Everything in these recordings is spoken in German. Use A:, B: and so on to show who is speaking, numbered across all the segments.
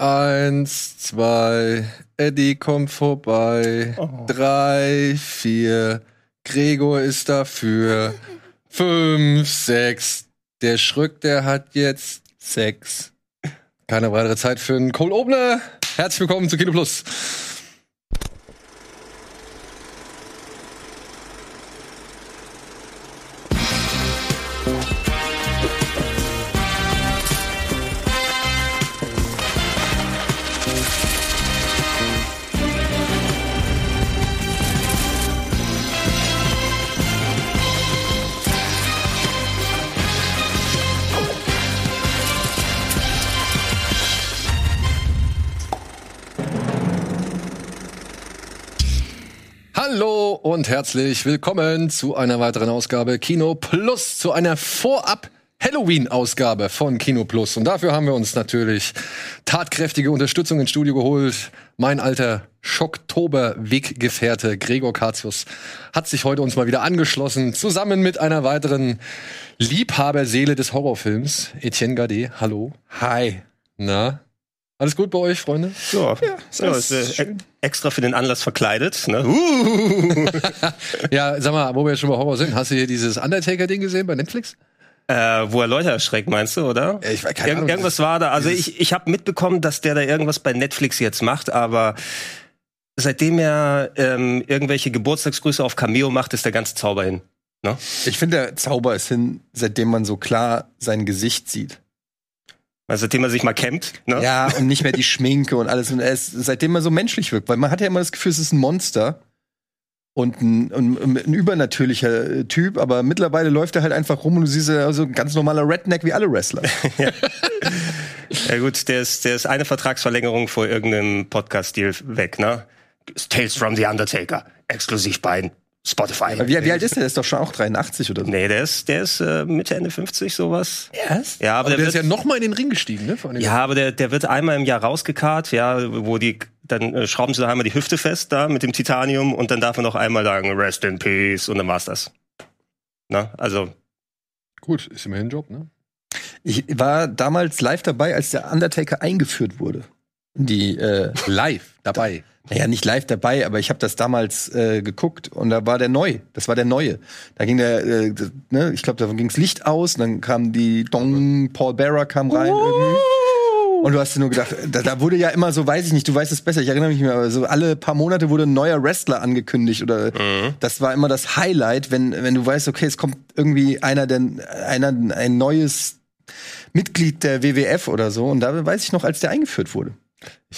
A: Eins, zwei, Eddie kommt vorbei.
B: Oh.
A: Drei, vier, Gregor ist dafür. Fünf, sechs. Der Schröck, der hat jetzt sechs. Keine weitere Zeit für einen Cole Obner. Herzlich willkommen zu Kino Plus. Herzlich willkommen zu einer weiteren Ausgabe Kino Plus, zu einer Vorab Halloween-Ausgabe von Kino Plus. Und dafür haben wir uns natürlich tatkräftige Unterstützung ins Studio geholt. Mein alter Schocktober-Weggefährte Gregor Katius hat sich heute uns mal wieder angeschlossen, zusammen mit einer weiteren Liebhaberseele des Horrorfilms, Etienne Gade. Hallo.
B: Hi.
A: Na? Alles gut bei euch, Freunde?
B: Ja, ja, ist, äh, e- extra für den Anlass verkleidet. Ne? Uh.
A: Ja, sag mal, wo wir jetzt schon bei Horror sind, hast du hier dieses Undertaker-Ding gesehen bei Netflix?
B: äh, wo er Leute erschreckt, meinst du, oder?
A: Ja, ich weiß keine Ahnung.
B: irgendwas war da. Also ich, ich habe mitbekommen, dass der da irgendwas bei Netflix jetzt macht, aber seitdem er ähm, irgendwelche Geburtstagsgrüße auf Cameo macht, ist der ganze Zauber hin. Ne?
C: Ich finde, der Zauber ist hin, seitdem man so klar sein Gesicht sieht.
B: Also seitdem er sich mal kämmt. Ne?
C: Ja, und nicht mehr die Schminke und alles. Und ist, seitdem er so menschlich wirkt. Weil man hat ja immer das Gefühl, es ist ein Monster. Und ein, ein, ein übernatürlicher äh, Typ, aber mittlerweile läuft er halt einfach rum und du siehst ja so ein ganz normaler Redneck wie alle Wrestler.
B: Ja gut, der ist, der ist eine Vertragsverlängerung vor irgendeinem Podcast-Deal weg, ne? Tales from the Undertaker, exklusiv bei Spotify.
C: wie, wie alt ist der? Der ist doch schon auch 83 oder so.
B: Nee, der ist, der ist äh, Mitte, Ende 50, sowas.
C: Erst?
B: Ja, aber,
A: Aber der
B: der,
A: ist ja
B: wird,
A: noch mal in den Ring gestiegen, ne?
B: Ja, aber der, der wird einmal im Jahr rausgekarrt, ja, wo die, dann äh, schrauben sie da einmal die Hüfte fest da mit dem Titanium und dann darf er noch einmal sagen, Rest in Peace und dann war's das. Na, also,
A: Gut, ist immerhin ein Job, ne?
C: Ich war damals live dabei, als der Undertaker eingeführt wurde. Die, äh,
A: Live dabei.
C: naja, nicht live dabei, aber ich habe das damals äh, geguckt und da war der neu. Das war der neue. Da ging der, äh, d- ne, ich glaube, da ging's Licht aus, und dann kam die Dong, Paul Bearer kam rein irgendwie. Und du hast dir nur gedacht, da, da wurde ja immer so, weiß ich nicht, du weißt es besser, ich erinnere mich mehr, aber so alle paar Monate wurde ein neuer Wrestler angekündigt oder das war immer das Highlight, wenn, wenn du weißt, okay, es kommt irgendwie einer, der, einer, ein neues Mitglied der WWF oder so. Und da weiß ich noch, als der eingeführt wurde.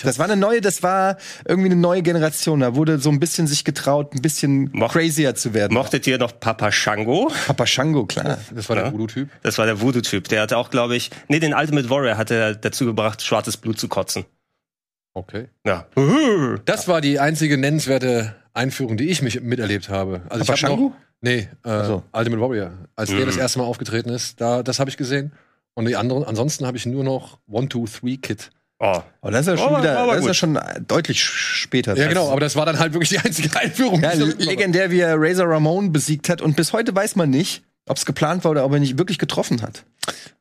C: Das war eine neue, das war irgendwie eine neue Generation. Da wurde so ein bisschen sich getraut, ein bisschen
B: Moch-
C: crazier zu werden.
B: mochtet ihr noch Papa Shango?
C: Papa Shango, klar.
A: Das war
B: Ja.
A: der Voodoo-Typ.
B: Das war der Voodoo-Typ. Der hatte auch, glaube ich, nee, den Ultimate Warrior hat er dazu gebracht, schwarzes Blut zu kotzen.
A: Okay.
B: Ja.
A: Das war die einzige nennenswerte Einführung, die ich mich miterlebt habe. Also
C: Papa
A: ich hab
C: Shango?
A: noch, Nee, äh,
C: so.
A: Ultimate Warrior. Als der
B: Mhm.
A: das erste Mal aufgetreten ist, da, das habe ich gesehen. Und die anderen, ansonsten habe ich nur noch One, Two, Three Kid.
B: Oh.
C: Aber das ist ja schon
B: Aber-
C: wieder, das ist ja schon deutlich später.
A: Ja, genau, aber das war dann halt wirklich die einzige Einführung.
C: Ja, legendär, wie er Razor Ramon besiegt hat. Und bis heute weiß man nicht, ob es geplant war oder ob er nicht wirklich getroffen hat.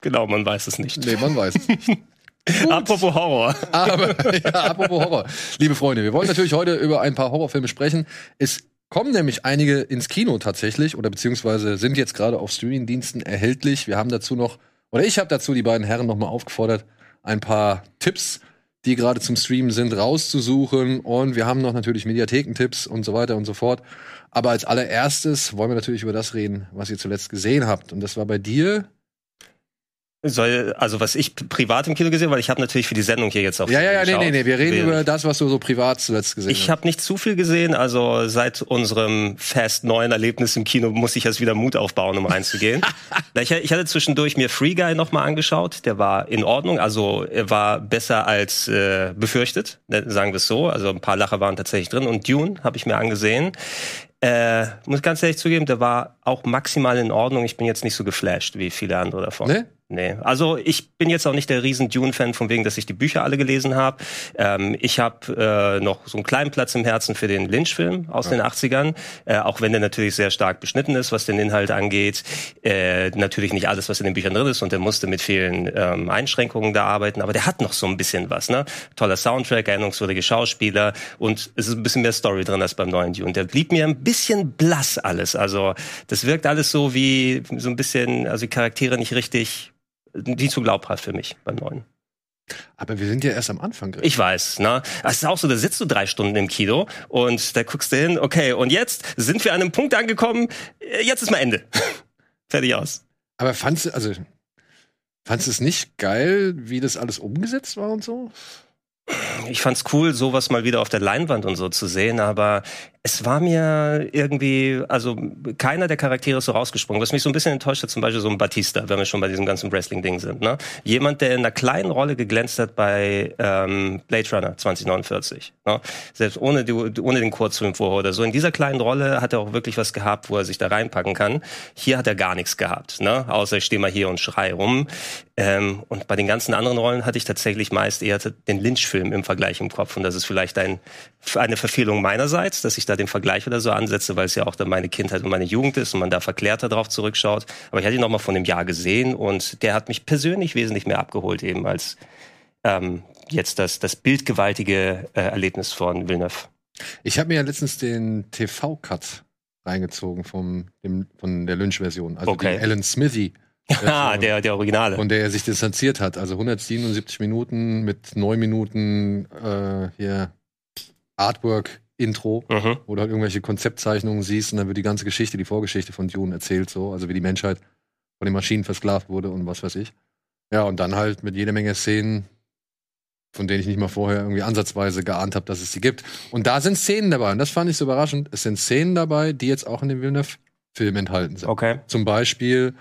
B: Genau, man weiß es nicht.
A: Nee, man weiß es nicht.
B: Apropos Horror.
A: Aber ja, apropos Horror. Liebe Freunde, wir wollen natürlich heute über ein paar Horrorfilme sprechen. Es kommen nämlich einige ins Kino tatsächlich oder beziehungsweise sind jetzt gerade auf Streamingdiensten erhältlich. Wir haben dazu noch, oder ich habe dazu die beiden Herren nochmal aufgefordert, ein paar Tipps, die gerade zum Streamen sind, rauszusuchen. Und wir haben noch natürlich Mediathekentipps und so weiter und so fort. Aber als allererstes wollen wir natürlich über das reden, was ihr zuletzt gesehen habt. Und das war bei dir.
B: Soll, also was ich privat im Kino gesehen, weil ich habe natürlich für die Sendung hier jetzt auf
A: Ja, ja, ja, nee, nee, nee. Wir reden
B: Will-
A: über das, was du so privat zuletzt gesehen
B: Ich
A: hast.
B: habe nicht zu viel gesehen, also seit unserem Fast neuen Erlebnis im Kino muss ich erst wieder Mut aufbauen, um reinzugehen. Ich, ich hatte zwischendurch mir Free Guy noch mal angeschaut, der war in Ordnung, also er war besser als äh, befürchtet, ne, sagen wir es so, also ein paar Lacher waren tatsächlich drin und Dune habe ich mir angesehen. Äh, muss ganz ehrlich zugeben, der war auch maximal in Ordnung. Ich bin jetzt nicht so geflasht wie viele andere davon.
A: Ne?
B: Nee, also ich bin jetzt auch nicht der riesen Dune-Fan, von wegen, dass ich die Bücher alle gelesen habe. Ähm, ich habe äh, noch so einen kleinen Platz im Herzen für den Lynch-Film aus ja. den 80ern, äh, auch wenn der natürlich sehr stark beschnitten ist, was den Inhalt angeht. Äh, natürlich nicht alles, was in den Büchern drin ist und der musste mit vielen ähm, Einschränkungen da arbeiten, aber der hat noch so ein bisschen was. Ne? Toller Soundtrack, erinnerungswürdige Schauspieler und es ist ein bisschen mehr Story drin als beim neuen Dune. Der blieb mir ein bisschen blass alles. Also das wirkt alles so wie so ein bisschen, also die Charaktere nicht richtig die zu glaubhaft für mich beim neuen.
A: Aber wir sind ja erst am Anfang.
B: Ich weiß, ne? Es ist auch so, da sitzt du drei Stunden im Kino und da guckst du hin, okay, und jetzt sind wir an einem Punkt angekommen, äh, jetzt ist mal Ende. Fertig aus.
A: Aber fandst du, also, fandst du es nicht geil, wie das alles umgesetzt war und so?
B: Ich fand's cool, sowas mal wieder auf der Leinwand und so zu sehen, aber es war mir irgendwie, also keiner der Charaktere ist so rausgesprungen. Was mich so ein bisschen enttäuscht hat, zum Beispiel so ein Batista, wenn wir schon bei diesem ganzen Wrestling-Ding sind. Ne? Jemand, der in einer kleinen Rolle geglänzt hat bei ähm, Blade Runner 2049. Ne? Selbst ohne, die, ohne den Kurzfilm vorher oder so. In dieser kleinen Rolle hat er auch wirklich was gehabt, wo er sich da reinpacken kann. Hier hat er gar nichts gehabt, ne? außer ich stehe mal hier und schrei rum. Ähm, und bei den ganzen anderen Rollen hatte ich tatsächlich meist eher den Lynch-Film im Vergleich im Kopf. Und das ist vielleicht ein, eine Verfehlung meinerseits, dass ich da den Vergleich oder so ansetze, weil es ja auch dann meine Kindheit und meine Jugend ist und man da verklärter drauf zurückschaut. Aber ich hatte ihn noch mal von dem Jahr gesehen und der hat mich persönlich wesentlich mehr abgeholt eben als ähm, jetzt das, das bildgewaltige äh, Erlebnis von Villeneuve.
A: Ich habe mir ja letztens den TV-Cut reingezogen vom, dem, von der Lynch-Version, also
B: okay.
A: den Alan Smithy.
B: Ah, der, der Originale.
A: Von der er sich distanziert hat. Also 177 Minuten mit 9 Minuten äh, hier Artwork Intro, mhm. wo du halt irgendwelche Konzeptzeichnungen siehst und dann wird die ganze Geschichte, die Vorgeschichte von Dune erzählt, so, also wie die Menschheit von den Maschinen versklavt wurde und was weiß ich. Ja, und dann halt mit jede Menge Szenen, von denen ich nicht mal vorher irgendwie ansatzweise geahnt habe, dass es sie gibt. Und da sind Szenen dabei, und das fand ich so überraschend. Es sind Szenen dabei, die jetzt auch in dem Villeneuve-Film enthalten sind.
B: Okay.
A: Zum Beispiel,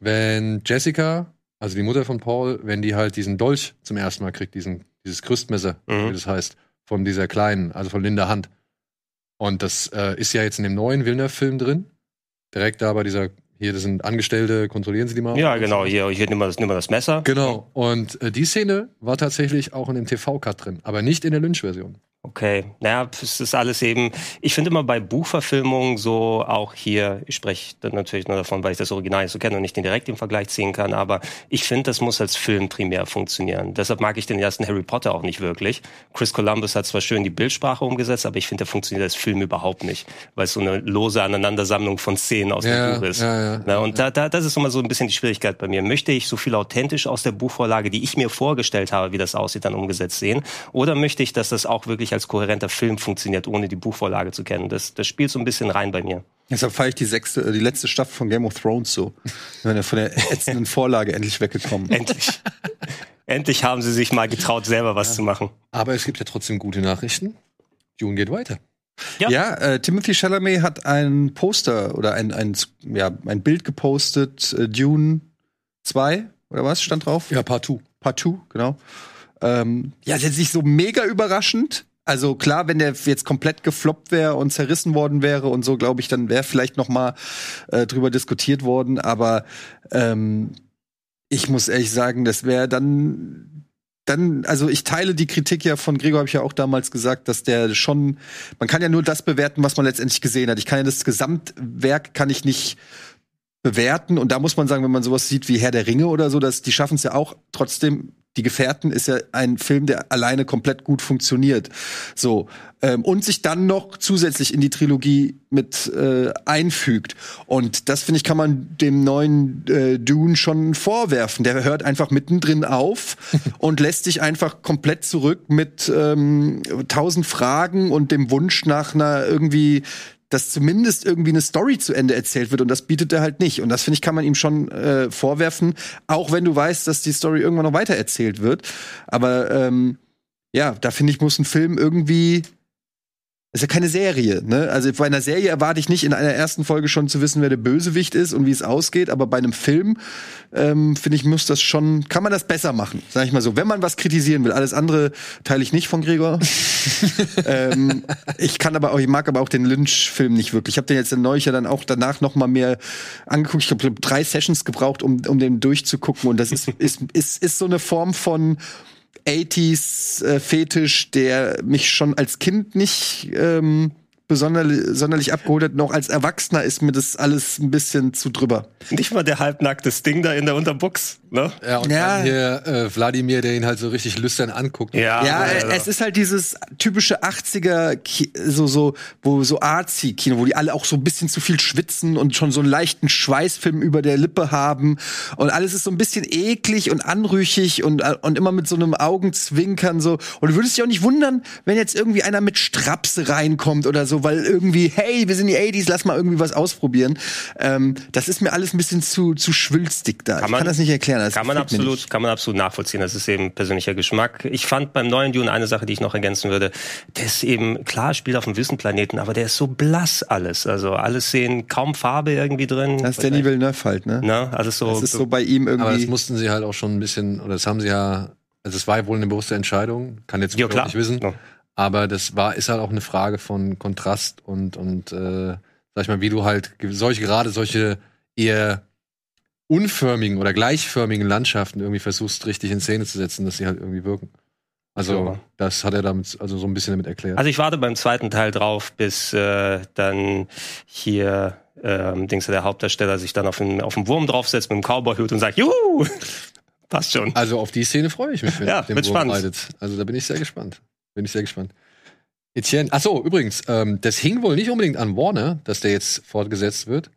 A: wenn Jessica, also die Mutter von Paul, wenn die halt diesen Dolch zum ersten Mal kriegt, diesen, dieses Krüstmesser, mhm. wie das heißt, von dieser kleinen, also von Linda Hand. Und das äh, ist ja jetzt in dem neuen Villeneuve-Film drin. Direkt da bei dieser, hier, das sind Angestellte, kontrollieren sie die mal.
B: Ja, genau, hier, hier nimm mal das, nimm mal das Messer.
A: Genau. Und äh, die Szene war tatsächlich auch in dem TV-Cut drin, aber nicht in der Lynch-Version.
B: Okay, naja, es ist alles eben, ich finde immer bei Buchverfilmungen so, auch hier, ich spreche natürlich nur davon, weil ich das Original nicht so kenne und nicht den direkt im Vergleich ziehen kann, aber ich finde, das muss als Film primär funktionieren. Deshalb mag ich den ersten Harry Potter auch nicht wirklich. Chris Columbus hat zwar schön die Bildsprache umgesetzt, aber ich finde, der funktioniert als Film überhaupt nicht, weil es so eine lose Aneinandersammlung von Szenen aus ja, dem Buch ist. Ja, ja, Na, und Da, da, das ist immer so ein bisschen die Schwierigkeit bei mir. Möchte ich so viel authentisch aus der Buchvorlage, die ich mir vorgestellt habe, wie das aussieht, dann umgesetzt sehen? Oder möchte ich, dass das auch wirklich als kohärenter Film funktioniert, ohne die Buchvorlage zu kennen. Das, das spielt so ein bisschen rein bei mir.
C: Deshalb feiere ich die sechste, äh, die letzte Staffel von Game of Thrones so. Von der ätzenden Vorlage endlich weggekommen.
B: Endlich. endlich haben sie sich mal getraut, selber was ja. zu machen.
A: Aber es gibt ja trotzdem gute Nachrichten. Dune geht weiter.
C: Ja, ja äh, Timothy Chalamet hat ein Poster oder ein, ein, ja, ein Bild gepostet, äh, Dune 2 oder was stand drauf?
A: Ja, Part 2.
C: Part 2, genau. Ähm, ja, jetzt nicht so mega überraschend. Also klar, wenn der jetzt komplett gefloppt wäre und zerrissen worden wäre und so, glaube ich, dann wäre vielleicht noch mal äh, drüber diskutiert worden. Aber ähm, ich muss ehrlich sagen, das wäre dann dann, also ich teile die Kritik ja von Gregor, habe ich ja auch damals gesagt, dass der schon, man kann ja nur das bewerten, was man letztendlich gesehen hat. Ich kann ja das Gesamtwerk kann ich nicht bewerten und da muss man sagen, wenn man sowas sieht wie Herr der Ringe oder so, dass die schaffen es ja auch trotzdem die Gefährten ist ja ein Film, der alleine komplett gut funktioniert. So ähm, und sich dann noch zusätzlich in die Trilogie mit äh, einfügt. Und das finde ich kann man dem neuen äh, Dune schon vorwerfen. Der hört einfach mittendrin auf und lässt sich einfach komplett zurück mit ähm, tausend Fragen und dem Wunsch nach einer irgendwie dass zumindest irgendwie eine Story zu Ende erzählt wird und das bietet er halt nicht. Und das finde ich, kann man ihm schon äh, vorwerfen, auch wenn du weißt, dass die Story irgendwann noch weiter erzählt wird. Aber ähm, ja, da finde ich, muss ein Film irgendwie ist ja keine Serie, ne? Also bei einer Serie erwarte ich nicht in einer ersten Folge schon zu wissen, wer der Bösewicht ist und wie es ausgeht, aber bei einem Film ähm, finde ich muss das schon, kann man das besser machen, sag ich mal so. Wenn man was kritisieren will, alles andere teile ich nicht von Gregor. ähm, ich kann aber auch, ich mag aber auch den Lynch-Film nicht wirklich. Ich habe den jetzt neulich ja dann auch danach noch mal mehr angeguckt. Ich habe drei Sessions gebraucht, um, um den durchzugucken und das ist, ist, ist, ist so eine Form von 80s äh, Fetisch, der mich schon als Kind nicht ähm, besonderlich, sonderlich abgeholt hat. Noch als Erwachsener ist mir das alles ein bisschen zu drüber.
B: Nicht mal der halbnackte Sting da in der Unterbuchs, ne?
A: Ja, und
C: Ja.
A: dann hier äh, Wladimir, der ihn halt so richtig lüstern anguckt.
B: Ja,
C: Ja,
B: also-
C: es ist halt dieses typische 80er, Ki so, so, wo so Arzi-Kino, wo die alle auch so ein bisschen zu viel schwitzen und schon so einen leichten Schweißfilm über der Lippe haben. Und alles ist so ein bisschen eklig und anrüchig und, und immer mit so einem Augenzwinkern so. Und du würdest dich auch nicht wundern, wenn jetzt irgendwie einer mit Strapse reinkommt oder so, weil irgendwie, hey, wir sind die 80s, lass mal irgendwie was ausprobieren. Ähm, das ist mir alles ein bisschen zu, zu schwülstig da. ich
B: man-
C: kann das nicht erklären. Das
B: Kann man
C: nicht.
B: absolut, kann man absolut nachvollziehen. Das ist eben persönlicher Geschmack. Ich fand beim neuen Dune eine Sache, die ich noch ergänzen würde. Der ist eben, klar, spielt auf einem Wüstenplaneten, aber der ist so blass alles. Also alles sehen kaum Farbe irgendwie drin.
C: Das ist Danny Villeneuve halt, ne?
B: Ne? Alles so.
C: Das ist so bei ihm
A: Aber das
C: irgendwie.
A: mussten sie halt auch schon ein bisschen, oder das haben sie ja, also es war ja wohl eine bewusste Entscheidung, kann jetzt Gregor
B: klar.
A: nicht wissen.
B: Ja.
A: Aber das war, ist halt auch eine Frage von Kontrast und, und äh, sag ich mal, wie du halt solche, gerade solche eher unförmigen oder gleichförmigen Landschaften irgendwie versuchst, richtig in Szene zu setzen, dass sie halt irgendwie wirken. Also,
B: Ja.
A: das hat er damit, also so ein bisschen damit erklärt.
B: Also ich warte beim zweiten Teil drauf, bis äh, dann hier ähm, Dings der Hauptdarsteller sich dann auf den, auf den Wurm draufsetzt mit dem Cowboy-Hut und sagt, juhu! Passt schon.
A: Also auf die Szene freue ich mich, wenn
B: Ja, wird
A: Wurm
B: spannend.
A: reitet. Also da bin ich sehr gespannt. Bin ich sehr gespannt. Etienne, ach so, übrigens, ähm, das hing wohl nicht unbedingt an Warner, dass der jetzt fortgesetzt wird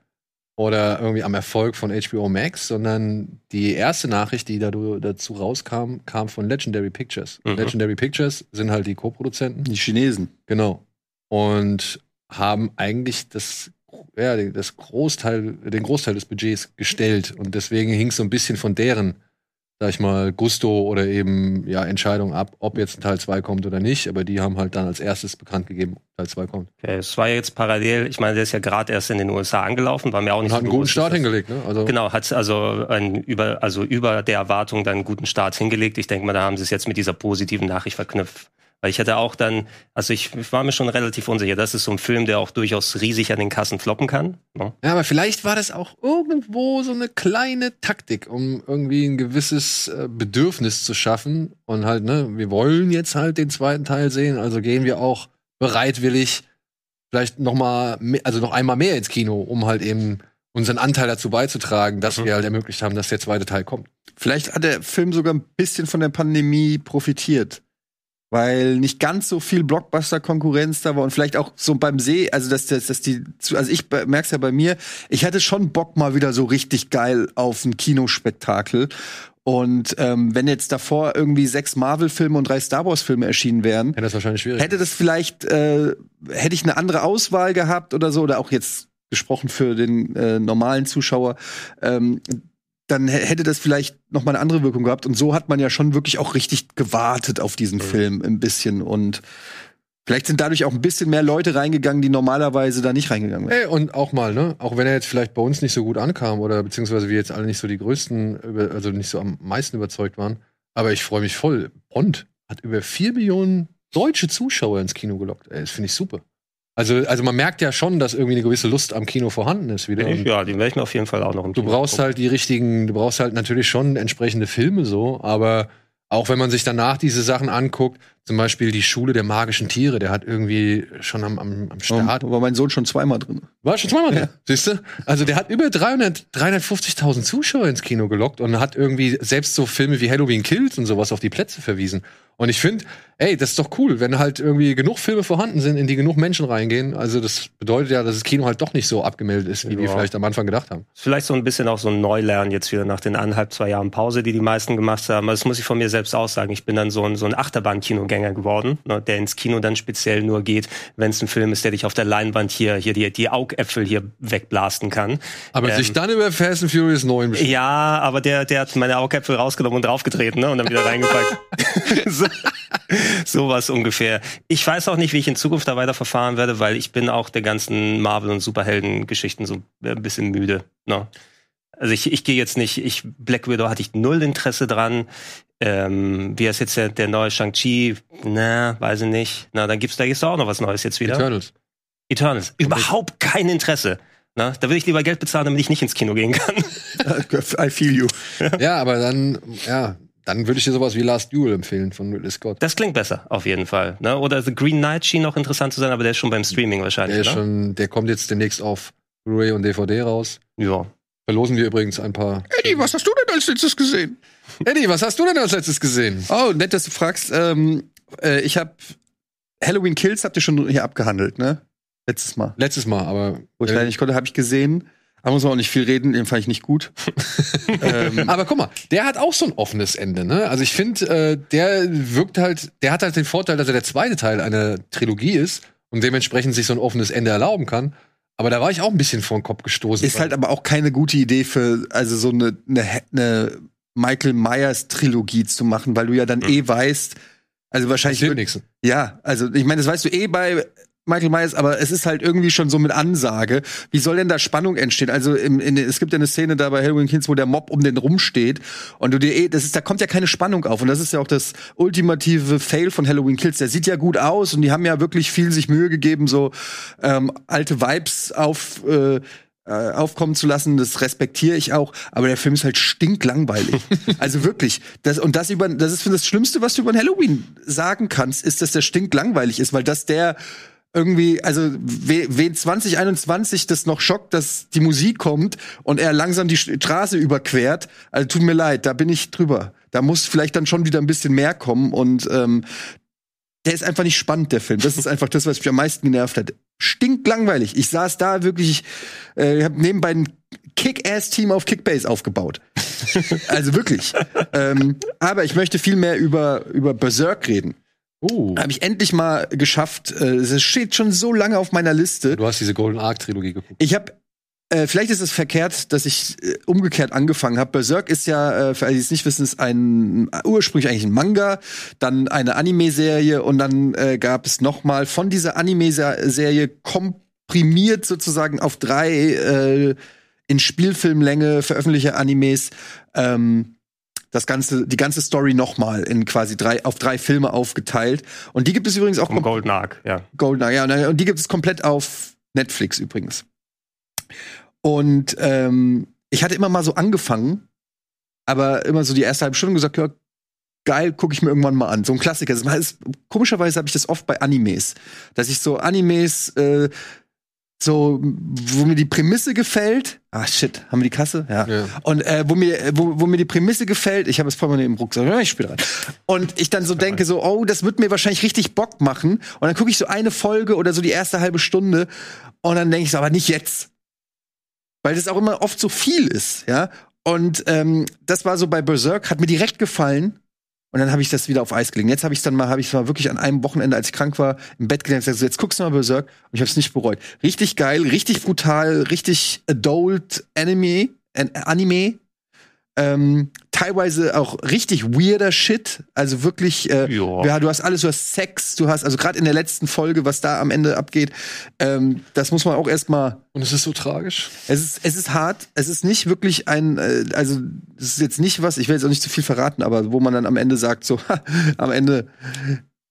A: oder irgendwie am Erfolg von HBO Max, sondern die erste Nachricht, die da, dazu rauskam, kam von Legendary Pictures.
B: Mhm.
A: Legendary Pictures sind halt die Co-Produzenten.
C: Die Chinesen.
A: Genau. Und haben eigentlich das, ja, das Großteil, den Großteil des Budgets gestellt. Und deswegen hing es so ein bisschen von deren, sag ich mal, Gusto oder eben ja, Entscheidung ab, ob jetzt ein Teil 2 kommt oder nicht. Aber die haben halt dann als erstes bekannt gegeben, ob Teil 2 kommt.
B: Okay, es war ja jetzt parallel, ich meine, der ist ja gerade erst in den USA angelaufen, war mir auch
A: Und
B: nicht
A: hat einen
B: so
A: guten
B: bewusst,
A: Start hingelegt, ne? Also,
B: Genau, hat also ein, über, also über der Erwartung dann einen guten Start hingelegt. Ich denke mal, da haben sie es jetzt mit dieser positiven Nachricht verknüpft. Weil ich hätte auch dann, also ich war mir schon relativ unsicher. Das ist so ein Film, der auch durchaus riesig an den Kassen floppen kann. Ne?
A: Ja, aber vielleicht war das auch irgendwo so eine kleine Taktik, um irgendwie ein gewisses äh, Bedürfnis zu schaffen. Und halt, ne, wir wollen jetzt halt den zweiten Teil sehen, also gehen wir auch bereitwillig vielleicht noch mal, also noch einmal mehr ins Kino, um halt eben unseren Anteil dazu beizutragen, dass
B: Mhm.
A: wir halt ermöglicht haben, dass der zweite Teil kommt.
C: Vielleicht hat der Film sogar ein bisschen von der Pandemie profitiert. Weil nicht ganz so viel Blockbuster-Konkurrenz da war und vielleicht auch so beim See, also dass, dass, dass die, zu- also ich merk's ja bei mir, ich hatte schon Bock mal wieder so richtig geil auf ein Kinospektakel. Und ähm, wenn jetzt davor irgendwie sechs Marvel-Filme und drei Star Wars-Filme erschienen wären,
A: Ja, das ist wahrscheinlich schwierig.
C: hätte das vielleicht, äh, hätte ich eine andere Auswahl gehabt oder so, oder auch jetzt gesprochen für den äh, normalen Zuschauer, ähm, dann hä- hätte das vielleicht noch mal eine andere Wirkung gehabt. Und so hat man ja schon wirklich auch richtig gewartet auf diesen Film ein bisschen. Und vielleicht sind dadurch auch ein bisschen mehr Leute reingegangen, die normalerweise da nicht reingegangen wären.
A: Ey, und auch mal, ne? Auch wenn er jetzt vielleicht bei uns nicht so gut ankam oder beziehungsweise wir jetzt alle nicht so die größten, also nicht so am meisten überzeugt waren. Aber ich freue mich voll. Bond hat über vier Millionen deutsche Zuschauer ins Kino gelockt. Ey, das finde ich super. Also, also man merkt ja schon, dass irgendwie eine gewisse Lust am Kino vorhanden ist wieder. Und
B: Ja, den werde ich mir auf jeden Fall auch noch im
A: du
B: Kino
A: brauchst
B: gucken.
A: halt die richtigen, du brauchst halt natürlich schon entsprechende Filme so, aber auch wenn man sich danach diese Sachen anguckt, zum Beispiel die Schule der magischen Tiere, der hat irgendwie schon am, am, am Start
C: war mein Sohn schon zweimal drin.
A: war schon zweimal drin. Siehst du? Also der hat über 300, 350.000 Zuschauer ins Kino gelockt und hat irgendwie selbst so Filme wie Halloween Kills und sowas auf die Plätze verwiesen. Und ich finde, ey, das ist doch cool, wenn halt irgendwie genug Filme vorhanden sind, in die genug Menschen reingehen. Also das bedeutet ja, dass das Kino halt doch nicht so abgemeldet ist, wie wir
B: Ja.
A: vielleicht am Anfang gedacht haben.
B: Vielleicht so ein bisschen auch so ein Neulernen jetzt wieder nach den anderthalb, zwei Jahren Pause, die die meisten gemacht haben. Also Das muss ich von mir selbst auch sagen. Ich bin dann so ein, so ein Achterbahn-Kinogänger geworden, ne, der ins Kino dann speziell nur geht, wenn es ein Film ist, der dich auf der Leinwand hier, hier die, die Augäpfel hier wegblasten kann.
A: Aber
B: Ähm,
A: sich dann über Fast and Furious 9 beschweren.
B: Ja, aber der, der hat meine Augäpfel rausgenommen und draufgetreten ne, und dann wieder reingepackt. so. Sowas ungefähr. Ich weiß auch nicht, wie ich in Zukunft da weiter verfahren werde, weil ich bin auch der ganzen Marvel- und Superhelden-Geschichten so ein bisschen müde. Ne? Also ich, ich gehe jetzt nicht, ich Black Widow hatte ich null Interesse dran. Ähm, wie ist jetzt der, der neue Shang-Chi? Na, weiß ich nicht. Na, dann gibt's da jetzt auch noch was Neues jetzt wieder.
A: Eternals.
B: Eternals. Überhaupt kein Interesse. Na, da würde ich lieber Geld bezahlen, damit ich nicht ins Kino gehen kann.
C: I feel you.
A: Ja, aber dann, ja, dann würde ich dir sowas wie Last Duel empfehlen von Ridley Scott.
B: Das klingt besser, auf jeden Fall. Ne? Oder The Green Knight schien auch interessant zu sein, aber der ist schon beim Streaming wahrscheinlich.
A: Der, ist
B: ne?
A: schon, der kommt jetzt demnächst auf Blu-ray und DVD raus.
B: Ja.
A: Verlosen wir übrigens ein paar.
C: Eddie, was hast du denn als letztes gesehen?
A: Eddie, was hast du denn als letztes gesehen?
C: Oh, nett, dass du fragst. Ähm, äh, ich habe Halloween Kills habt ihr schon hier abgehandelt, ne? Letztes Mal.
A: Letztes Mal, aber.
C: Wo ich leider nicht konnte, habe ich gesehen. Da muss man auch nicht viel reden, den fand ich nicht gut. ähm,
A: Aber guck mal, der hat auch so ein offenes Ende, ne? Also ich finde, äh, der wirkt halt, der hat halt den Vorteil, dass er der zweite Teil einer Trilogie ist und dementsprechend sich so ein offenes Ende erlauben kann. Aber da war ich auch ein bisschen vor den Kopf gestoßen.
C: ist halt aber auch keine gute Idee für, also so eine, eine, eine Michael Myers Trilogie zu machen, weil du ja dann eh weißt, also wahrscheinlich. Ja, also ich meine, das weißt du eh bei Michael Myers, aber es ist halt irgendwie schon so mit Ansage. Wie soll denn da Spannung entstehen? Also im, in, es gibt ja eine Szene da bei Halloween Kills, wo der Mob um den rumsteht und du dir eh, das ist, da kommt ja keine Spannung auf und das ist ja auch das ultimative Fail von Halloween Kills. Der sieht ja gut aus und die haben ja wirklich viel sich Mühe gegeben, so ähm, alte Vibes auf äh, äh, aufkommen zu lassen, das respektiere ich auch, aber der Film ist halt stinklangweilig. also wirklich, das und das über das ist für das schlimmste, was du über Halloween sagen kannst, ist, dass der stinklangweilig ist, weil das der irgendwie, also we- wen 2021 das noch schockt, dass die Musik kommt und er langsam die Straße überquert, also tut mir leid, da bin ich drüber. Da muss vielleicht dann schon wieder ein bisschen mehr kommen und ähm, der ist einfach nicht spannend, der Film. Das ist einfach das, was mich am meisten genervt hat. Stinklangweilig. Ich saß da wirklich, äh, habe nebenbei ein Kick-Ass-Team auf Kickbase aufgebaut. also wirklich. ähm, aber ich möchte viel mehr über, über Berserk reden.
A: Oh.
C: Habe ich endlich mal geschafft. Äh, Es steht schon so lange auf meiner Liste.
A: Du hast diese Golden Ark Trilogie geguckt.
C: Ich habe äh, vielleicht ist es verkehrt, dass ich äh, umgekehrt angefangen habe. Berserk ist ja, äh, für alle, die es nicht wissen, ist ein ursprünglich eigentlich ein Manga, dann eine Anime-Serie und dann äh, gab es noch mal von dieser Anime-Serie komprimiert sozusagen auf drei äh, in Spielfilmlänge veröffentlichte Animes ähm, das ganze, die ganze Story noch mal in quasi drei auf drei Filme aufgeteilt. Und die gibt es übrigens auch kom-
B: Golden Ark, ja.
C: Golden ja, und die gibt es komplett auf Netflix übrigens. Und ähm, ich hatte immer mal so angefangen, aber immer so die erste halbe Stunde gesagt, ja, geil, gucke ich mir irgendwann mal an. So ein Klassiker. Das ist, komischerweise habe ich das oft bei Animes, dass ich so Animes äh, so, wo mir die Prämisse gefällt. Ah, shit, haben wir die Kasse? Ja.
A: Ja.
C: Und äh, wo mir, wo, wo mir die Prämisse gefällt, ich habe es vorhin im Rucksack, ja, ich spiele dran. Und ich dann so denke, so, oh, das wird mir wahrscheinlich richtig Bock machen. Und dann gucke ich so eine Folge oder so die erste halbe Stunde und dann denke ich so, aber nicht jetzt. Weil das auch immer oft so viel ist, ja. Und ähm, das war so bei Berserk, hat mir direkt gefallen. Und dann habe ich das wieder auf Eis gelegt. Jetzt habe ich dann mal, habe ich mal wirklich an einem Wochenende, als ich krank war, im Bett gelegt und gesagt, so, jetzt guckst du mal Berserk. Und ich habe es nicht bereut. Richtig geil, richtig brutal, richtig adult Anime, an- Anime. Ähm, teilweise auch richtig weirder Shit. Also wirklich, äh,
B: Ja.
C: du hast alles, du hast Sex, du hast, also gerade in der letzten Folge, was da am Ende abgeht, ähm, das muss man auch erstmal
A: Und es ist so tragisch.
C: es ist, es ist hart. Es ist nicht wirklich ein, äh, also es ist jetzt nicht was, ich will jetzt auch nicht zu viel verraten, aber wo man dann am Ende sagt, so, am Ende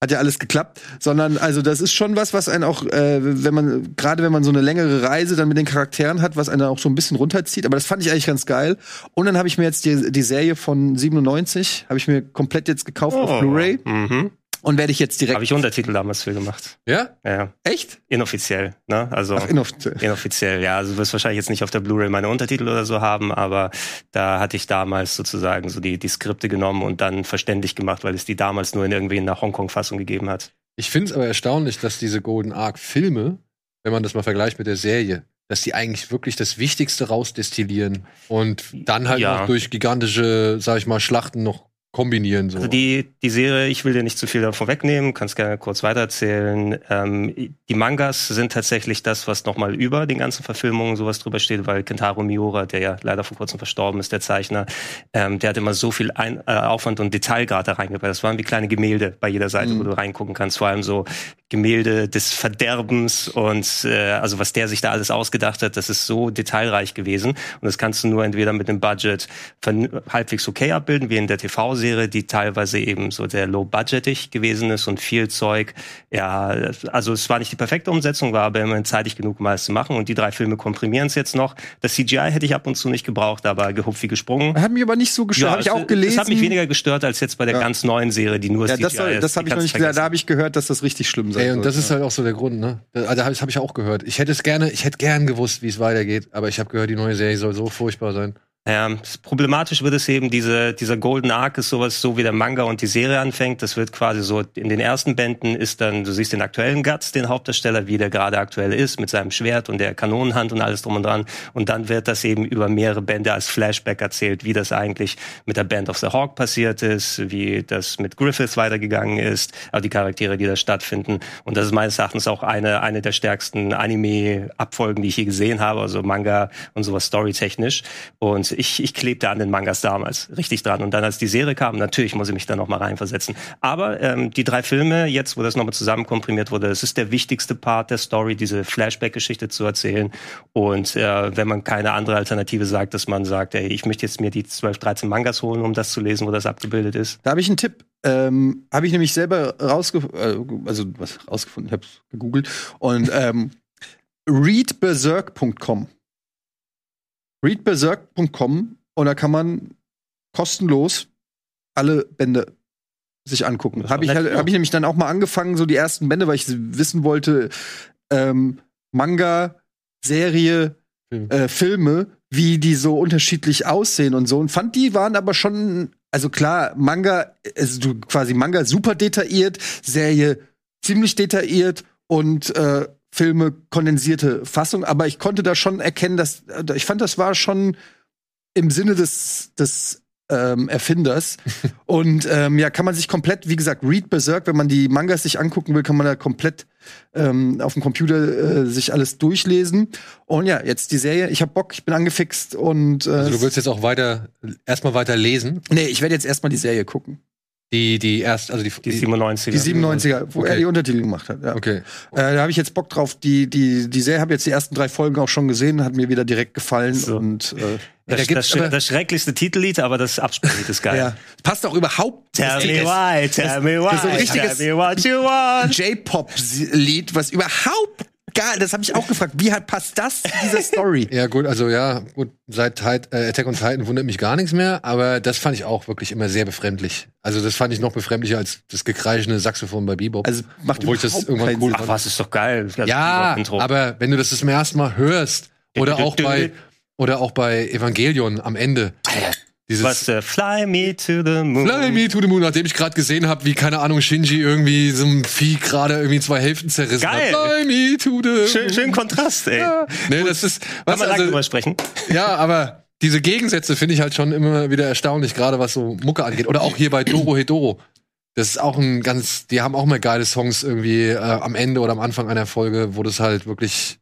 C: hat ja alles geklappt, sondern also das ist schon was, was einen auch, äh, wenn man, gerade wenn man so eine längere Reise dann mit den Charakteren hat, was einen auch so ein bisschen runterzieht, aber das fand ich eigentlich ganz geil. Und dann habe ich mir jetzt die, die Serie von 97, habe ich mir komplett jetzt gekauft auf Blu-ray
B: Mhm.
C: Und werde ich jetzt direkt.
B: Habe ich Untertitel damals für gemacht.
A: Ja?
B: Ja,
C: Echt?
B: inoffiziell, ne? Also
C: Ach, inoffiziell.
B: inoffiziell, ja. Also du wirst wahrscheinlich jetzt nicht auf der Blu-ray meine Untertitel oder so haben, aber da hatte ich damals sozusagen so die, die Skripte genommen und dann verständlich gemacht, weil es die damals nur in irgendwie in der Hongkong-Fassung gegeben hat.
A: Ich finde es aber erstaunlich, dass diese Golden Ark Filme, wenn man das mal vergleicht mit der Serie, dass die eigentlich wirklich das Wichtigste rausdestillieren und dann halt
B: Ja.
A: noch durch gigantische, sag ich mal, Schlachten noch kombinieren. So.
B: Also die, die Serie, ich will dir nicht zu viel davon wegnehmen, kannst gerne kurz weitererzählen. Ähm, die Mangas sind tatsächlich das, was nochmal über den ganzen Verfilmungen sowas drüber steht, weil Kentaro Miura, der ja leider vor kurzem verstorben ist, der Zeichner, ähm, der hat immer so viel Ein äh, Aufwand und Detailgrad da reingebracht. Das waren wie kleine Gemälde bei jeder Seite,
C: Mhm.
B: wo du reingucken kannst. Vor allem so Gemälde des Verderbens und äh, also was der sich da alles ausgedacht hat, das ist so detailreich gewesen. Und das kannst du nur entweder mit einem Budget halbwegs okay abbilden, wie in der TV-Serie, die teilweise eben so sehr low-budgetig gewesen ist und viel Zeug. Ja, also es war nicht die perfekte Umsetzung, war aber immerhin zeitig genug, um alles zu machen. Und die drei Filme komprimieren es jetzt noch. Das CGI hätte ich ab und zu nicht gebraucht, aber gehupft wie gesprungen.
C: Hat mich aber nicht so gestört. Habe ich
B: es-
C: auch gelesen.
B: Das hat mich weniger gestört als jetzt bei der
C: Ja.
B: ganz neuen Serie, die nur
C: ja,
B: CGI
C: das, soll,
B: ist.
C: das habe ich noch nicht gesagt. Da habe ich gehört, dass das richtig schlimm sein
A: Ey, und
C: soll.
A: das ist halt auch so der Grund, ne? Also das habe ich auch gehört. Ich hätte es gerne, ich hätte gern gewusst, wie es weitergeht, aber ich habe gehört, die neue Serie soll so furchtbar sein.
B: Ja, problematisch wird es eben, diese, dieser Golden Arc ist sowas, so wie der Manga und die Serie anfängt. Das wird quasi so, in den ersten Bänden ist dann, du siehst den aktuellen Guts, den Hauptdarsteller, wie der gerade aktuell ist, mit seinem Schwert und der Kanonenhand und alles drum und dran. Und dann wird das eben über mehrere Bände als Flashback erzählt, wie das eigentlich mit der Band of the Hawk passiert ist, wie das mit Griffith weitergegangen ist, also die Charaktere, die da stattfinden. Und das ist meines Erachtens auch eine, eine der stärksten Anime-Abfolgen, die ich je gesehen habe, also Manga und sowas storytechnisch. Und ich, ich klebte an den Mangas damals richtig dran. Und dann, als die Serie kam, natürlich muss ich mich da noch mal reinversetzen. Aber ähm, die drei Filme, jetzt, wo das nochmal zusammenkomprimiert wurde, es ist der wichtigste Part der Story, diese Flashback-Geschichte zu erzählen. Und äh, wenn man keine andere Alternative sagt, dass man sagt, ey, ich möchte jetzt mir die 12, 13 Mangas holen, um das zu lesen, wo das abgebildet ist.
C: Da habe ich einen Tipp. Ähm, habe ich nämlich selber rausgefunden, äh, also was rausgefunden, ich habe es gegoogelt und ähm, readberserk.com. Readberserk.com und da kann man kostenlos alle Bände sich angucken. Habe ich, halt, hab ich nämlich dann auch mal angefangen, so die ersten Bände, weil ich wissen wollte, ähm, Manga, Serie,
A: Film.
C: äh, Filme, wie die so unterschiedlich aussehen und so. Und fand die waren aber schon, also klar, Manga, also du quasi Manga super detailliert, Serie ziemlich detailliert und äh, Filme kondensierte Fassung. Aber ich konnte da schon erkennen, dass äh, ich fand, das war schon im Sinne des, des ähm, Erfinders. und ähm, ja, kann man sich komplett, wie gesagt, Read Berserk, wenn man die Mangas sich angucken will, kann man da komplett ähm, auf dem Computer äh, sich alles durchlesen. Und ja, jetzt die Serie. Ich hab Bock, ich bin angefixt und äh,
A: Also du willst jetzt auch weiter, erstmal weiter lesen.
C: nee, ich werde jetzt erstmal die Serie gucken.
A: Die, die erst, also die,
B: Die 97er.
C: Die 97er, wo
A: Okay.
C: er die Untertitel gemacht hat. Ja.
A: Okay.
C: Äh, da habe ich jetzt Bock drauf. Die, die, die Serie habe jetzt die ersten drei Folgen auch schon gesehen, hat mir wieder direkt gefallen.
B: So.
C: Und äh,
A: da
B: Das,
A: gibt's
B: das,
A: aber-
B: das schrecklichste Titellied, aber das Abspiellied ist geil.
C: ja, passt auch überhaupt.
B: Tell
C: das
B: me
C: ist
B: why, tell me why,
C: ist so ein richtiges-
B: tell me what you want.
C: J-Pop-Lied, was überhaupt gar, das habe ich auch gefragt. Wie hat, passt das zu dieser Story?
A: Ja, gut, also ja, gut, seit äh, Attack on Titan wundert mich gar nichts mehr, aber das fand ich auch wirklich immer sehr befremdlich. Also das fand ich noch befremdlicher als das gekreischende Saxophon bei Bebop.
C: Also macht
A: Obwohl ich das irgendwann cool.
B: Ach
A: fand.
B: was, ist doch geil. Das
A: ja, aber wenn du das das erste Mal hörst oder auch bei oder auch bei Evangelion am Ende dieses
B: Was, äh, Fly me to the moon.
A: Fly me to the moon, nachdem ich gerade gesehen habe, wie keine Ahnung Shinji irgendwie so ein Vieh gerade irgendwie in zwei Hälften zerrissen
B: Geil.
A: hat. Fly me to the
B: Schön, schön Kontrast, ey.
A: Ja. Nee, das ist
B: Kann
A: was,
B: man lang
A: also,
B: drüber sprechen.
A: Ja, aber diese Gegensätze finde ich halt schon immer wieder erstaunlich, gerade was so Mucke angeht. Oder auch hier bei Doro Hedoro. Das ist auch ein ganz, die haben auch mal geile Songs irgendwie äh, am Ende oder am Anfang einer Folge, wo das halt wirklich,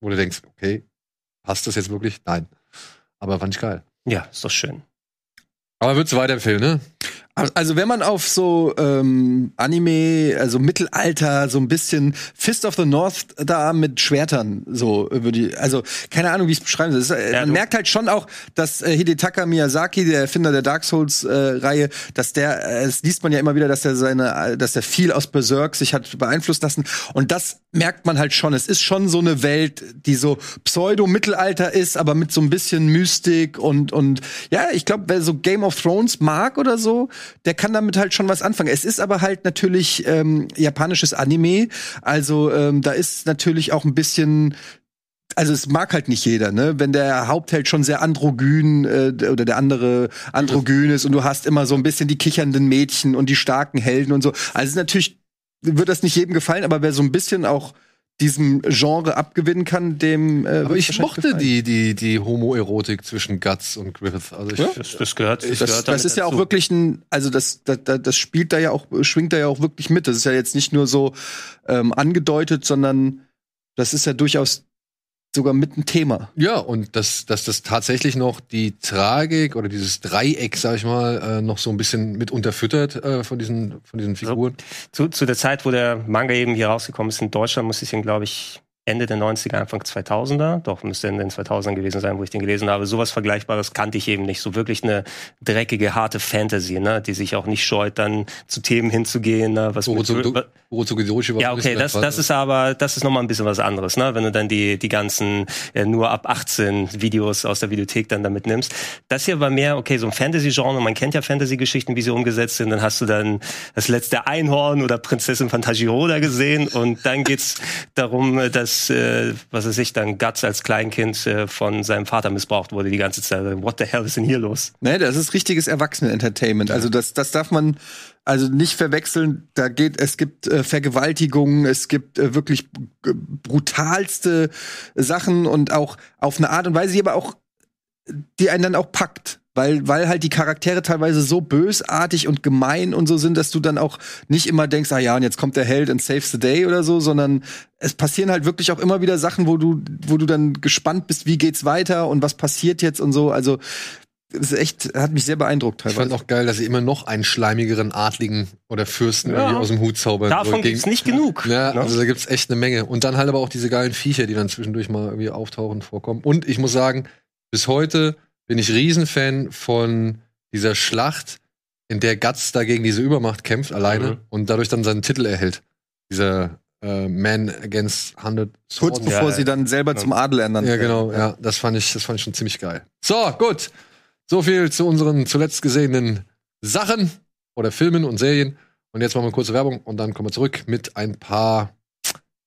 A: wo du denkst, okay, passt das jetzt wirklich? Nein. Aber fand ich geil.
B: Ja, ist doch schön.
A: Aber würdest du weiterempfehlen, ne?
C: Also wenn man auf so ähm, Anime, also Mittelalter, so ein bisschen Fist of the North da mit Schwertern, so würde ich, also keine Ahnung, wie ich es beschreiben soll. Ist, äh,
B: Ja,
C: man merkt halt schon auch, dass äh, Hidetaka Miyazaki, der Erfinder der Dark Souls äh, dass der, äh, es liest man ja immer wieder, dass er seine, dass er viel aus Berserk sich hat beeinflussen lassen. Und das merkt man halt schon. Es ist schon so eine Welt, die so Pseudo-Mittelalter ist, aber mit so ein bisschen Mystik und und ja, ich glaube, wer so Game of Thrones mag oder so, der kann damit halt schon was anfangen. Es ist aber halt natürlich ähm, japanisches Anime, also ähm, da ist natürlich auch ein bisschen also es mag halt nicht jeder, ne? Wenn der Hauptheld schon sehr androgyn äh, oder der andere androgyn ist und du hast immer so ein bisschen die kichernden Mädchen und die starken Helden und so. Also natürlich wird das nicht jedem gefallen, aber wer so ein bisschen auch diesem Genre abgewinnen kann, dem. Äh,
A: Aber ich mochte
C: gefallen.
A: die, die, die Homoerotik zwischen Guts und Griffith. Also ich,
B: Das, das gehört, das,
C: Das,
B: gehört
C: das ist ja auch
B: dazu.
C: wirklich ein, also das, das, das spielt da ja auch, schwingt da ja auch wirklich mit. Das ist ja jetzt nicht nur so ähm, angedeutet, sondern das ist ja durchaus sogar mit ein Thema.
A: Ja, und dass, dass das tatsächlich noch die Tragik oder dieses Dreieck, sag ich mal, äh, noch so ein bisschen mit unterfüttert äh, von, diesen, von diesen Figuren.
B: Zu, zu der Zeit, wo der Manga eben hier rausgekommen ist in Deutschland, muss ich ihn, glaube ich, Ende der 90er, Anfang 2000er, doch müsste in den 2000ern gewesen sein, wo ich den gelesen habe. Sowas Vergleichbares kannte ich eben nicht. So wirklich eine dreckige, harte Fantasy, ne, die sich auch nicht scheut, dann zu Themen hinzugehen, ne, was mit,
A: Boruto- Boruto Kidoshi war
B: ja, okay, das, das
A: Fall.
B: ist aber, das ist nochmal ein bisschen was anderes, ne? Wenn du dann die, die ganzen äh, nur ab 18 Videos aus der Videothek dann damit nimmst. Das hier war mehr, okay, so ein Fantasy-Genre, man kennt ja Fantasy-Geschichten, wie sie umgesetzt sind, dann hast du dann das letzte Einhorn oder Prinzessin Fantagiroda gesehen und dann geht's darum, äh, äh, was weiß ich, dann Guts als Kleinkind äh, von seinem Vater missbraucht wurde die ganze Zeit. What the hell ist denn hier los?
C: Ne, das ist richtiges Erwachsenen-Entertainment. Also das, das darf man also nicht verwechseln. Da geht, es gibt äh, Vergewaltigungen, es gibt äh, wirklich brutalste Sachen und auch auf eine Art und Weise, die aber auch, die einen dann auch packt. Weil, weil halt die Charaktere teilweise so bösartig und gemein und so sind, dass du dann auch nicht immer denkst, ah ja, und jetzt kommt der Held and saves the day oder so, sondern es passieren halt wirklich auch immer wieder Sachen, wo du, wo du dann gespannt bist, wie geht's weiter und was passiert jetzt und so. Also, es ist echt, hat mich sehr beeindruckt
A: Ich fand
C: teilweise.
A: auch geil, dass sie immer noch einen schleimigeren Adligen oder Fürsten
B: Ja.
A: irgendwie aus dem Hut zaubern.
B: Davon
A: So
B: gibt's nicht genug.
A: Ja,
B: ne?
A: also da gibt's echt eine Menge. Und dann halt aber auch diese geilen Viecher, die dann zwischendurch mal irgendwie auftauchen, vorkommen. Und ich muss sagen, bis heute bin ich Riesenfan von dieser Schlacht, in der Guts dagegen diese Übermacht kämpft, alleine
B: Mhm.
A: und dadurch dann seinen Titel erhält. Dieser äh, Man Against 100
C: Kurz
A: Swords.
C: bevor
B: Ja,
C: sie dann selber
B: ja.
C: zum Adel ernannt
A: Ja, genau, ja. Das fand ich, das fand ich schon ziemlich geil. So, gut. So viel zu unseren zuletzt gesehenen Sachen oder Filmen und Serien. Und jetzt machen wir eine kurze Werbung und dann kommen wir zurück mit ein paar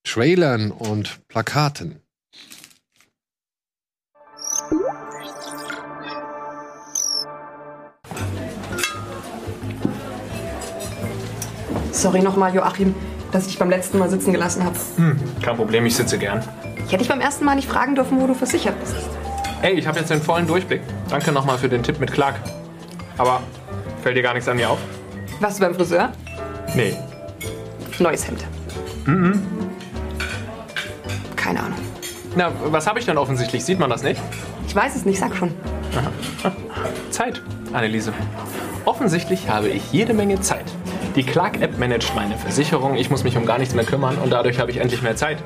A: Trailern und Plakaten.
D: Sorry nochmal, Joachim, dass ich dich beim letzten Mal sitzen gelassen habe.
E: Kein Problem, ich sitze gern.
D: Ich hätte dich beim ersten Mal nicht fragen dürfen, wo du versichert bist.
E: Ey, ich habe jetzt den vollen Durchblick. Danke nochmal für den Tipp mit Clark. Aber fällt dir gar nichts an mir auf?
D: Warst du beim Friseur?
E: Nee.
D: Neues Hemd. Keine Ahnung.
E: Na, was habe ich denn offensichtlich? Sieht man das nicht?
D: Ich weiß es nicht, sag schon.
E: Zeit, Anneliese. Offensichtlich habe ich jede Menge Zeit. Die Clark-App managt meine Versicherung, ich muss mich um gar nichts mehr kümmern und dadurch habe ich endlich mehr Zeit.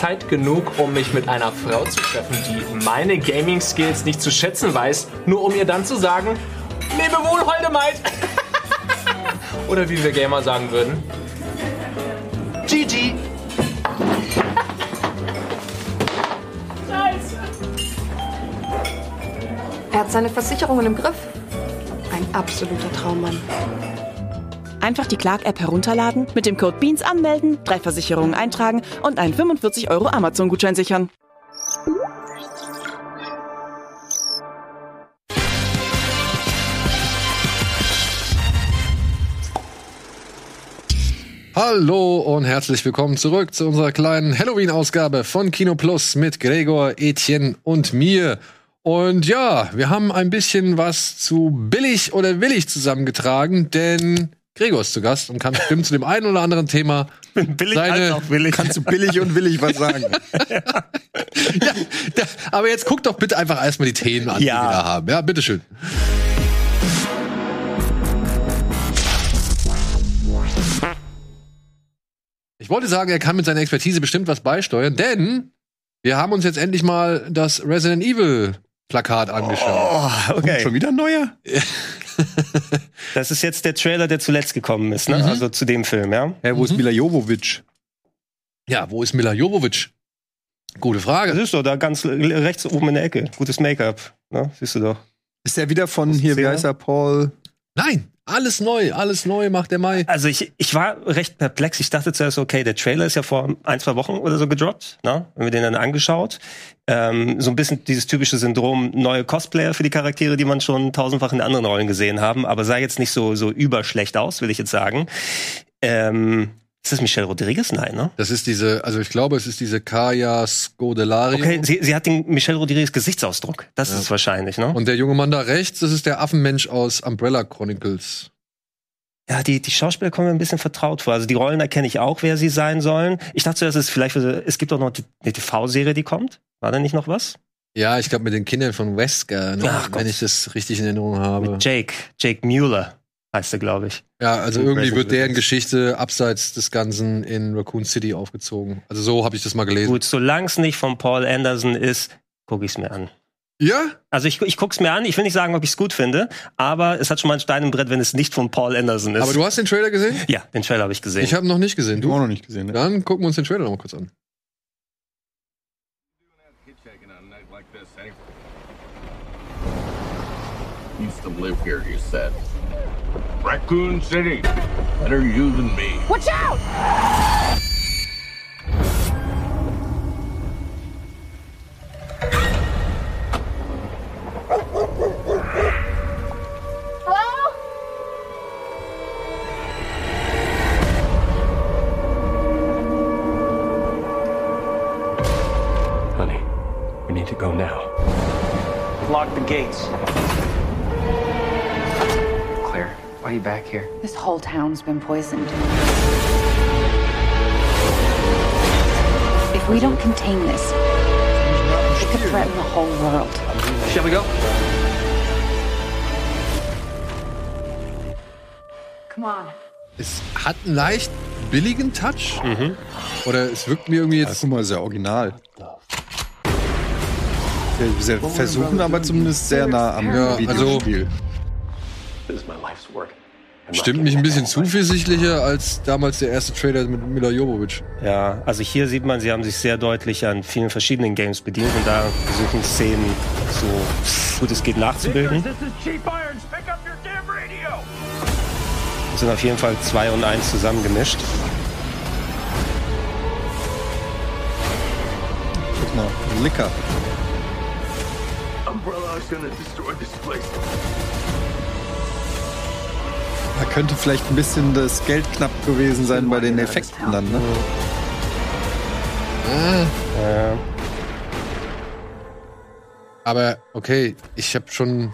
E: Zeit genug, um mich mit einer Frau zu treffen, die meine Gaming-Skills nicht zu schätzen weiß, nur um ihr dann zu sagen, lebe wohl, holde. Oder wie wir Gamer sagen würden, GG.
D: Er hat seine Versicherungen im Griff. Ein absoluter Traummann.
F: Einfach die Clark-App herunterladen, mit dem Code BEANS anmelden, drei Versicherungen eintragen und einen 45 Euro Amazon-Gutschein sichern.
A: Hallo und herzlich willkommen zurück zu unserer kleinen Halloween-Ausgabe von Kino Plus mit Gregor, Etienne und mir. Und ja, wir haben ein bisschen was zu billig oder willig zusammengetragen, denn Gregor ist zu Gast und kann bestimmt zu dem einen oder anderen Thema
B: Billig
A: Seine-
B: als auch willig.
C: Kannst du billig und willig was sagen?
A: ja, da, aber jetzt guck doch bitte einfach erstmal die Themen an,
B: Ja.
A: die wir da haben. Ja, bitteschön. Ich wollte sagen, er kann mit seiner Expertise bestimmt was beisteuern, denn wir haben uns jetzt endlich mal das Resident Evil Plakat angeschaut.
B: Oh, okay.
C: Schon wieder ein neuer?
B: Das ist jetzt der Trailer, der zuletzt gekommen ist, ne? Also zu dem Film, ja?
C: Ja, wo ist Mila Jovovich?
A: Ja, wo ist Mila Jovovich? Gute Frage.
B: Das ist doch da ganz rechts oben in der Ecke. Gutes Make-up, ne? Siehst du doch.
C: Ist der wieder von hier, wie heißt er, Paul?
A: Nein, alles neu, alles neu macht der Mai.
B: Also ich, ich war recht perplex. Ich dachte zuerst, okay, der Trailer ist ja vor ein, zwei Wochen oder so gedroppt, ne? Wenn wir den dann angeschaut. Ähm, so ein bisschen dieses typische Syndrom, neue Cosplayer für die Charaktere, die man schon tausendfach in anderen Rollen gesehen haben, aber sah jetzt nicht so, so überschlecht aus, will ich jetzt sagen. Ähm, Ist das Michelle Rodriguez? Nein, ne?
A: Das ist diese, also ich glaube, es ist diese Kaya Scodelario.
B: Okay, sie, sie hat den Michelle Rodriguez Gesichtsausdruck. Das
A: Ja.
B: ist es wahrscheinlich, ne?
A: Und der junge Mann da rechts, das ist der Affenmensch aus Umbrella Chronicles.
B: Ja, die, die Schauspieler kommen mir ein bisschen vertraut vor. Also die Rollen erkenne ich auch, wer sie sein sollen. Ich dachte zuerst, es ist vielleicht, es gibt auch noch eine TV-Serie, die kommt. War da nicht noch was?
A: Ja, ich glaube mit den Kindern von Wesker, ne?
B: Ach Gott.
A: wenn ich das richtig in Erinnerung habe.
B: Mit Jake. Jake Mueller heißt er, glaube ich.
A: Ja, also irgendwie wird deren. Geschichte abseits des Ganzen in Raccoon City aufgezogen. Also so habe ich das mal gelesen.
B: Gut, solange es nicht von Paul Anderson ist, gucke ich es mir an.
A: Ja?
B: Also ich, ich guck's mir an, ich will nicht sagen, ob ich es gut finde, aber es hat schon mal ein Stein im Brett, wenn es nicht von Paul Anderson ist.
A: Aber du hast den Trailer gesehen?
B: ja, den Trailer habe ich gesehen.
A: Ich habe ihn noch nicht gesehen.
C: Du auch noch nicht gesehen, ne?
A: Dann gucken wir uns den Trailer noch mal kurz an.
G: Used to live here, you said. Raccoon City. Better you than me.
D: Watch out!
H: Here?
I: This whole town's been poisoned. If we don't contain this, it could threaten the whole world.
H: Shall we go?
I: Come on.
A: Es hat einen leicht billigen Touch. Oder es wirkt mir irgendwie
C: Ja,
A: jetzt.
C: guck mal, ja original. Sie versuchen aber zumindest sehr nah am
A: Ja, also-
C: Videospiel.
J: This is my life's work.
A: Stimmt mich ein bisschen zuversichtlicher als damals der erste Trailer mit Mila Jovovich.
B: Ja, also hier sieht man, sie haben sich sehr deutlich an vielen verschiedenen Games bedient und da versuchen Szenen so gut es geht nachzubilden. Es sind auf jeden Fall zwei und eins zusammengemischt.
C: Guck mal, Licker.
G: Umbrella is gonna destroy this place.
C: Da könnte vielleicht ein bisschen das Geld knapp gewesen sein bei den Effekten dann, ne?
B: Äh,
A: Aber okay, ich habe schon.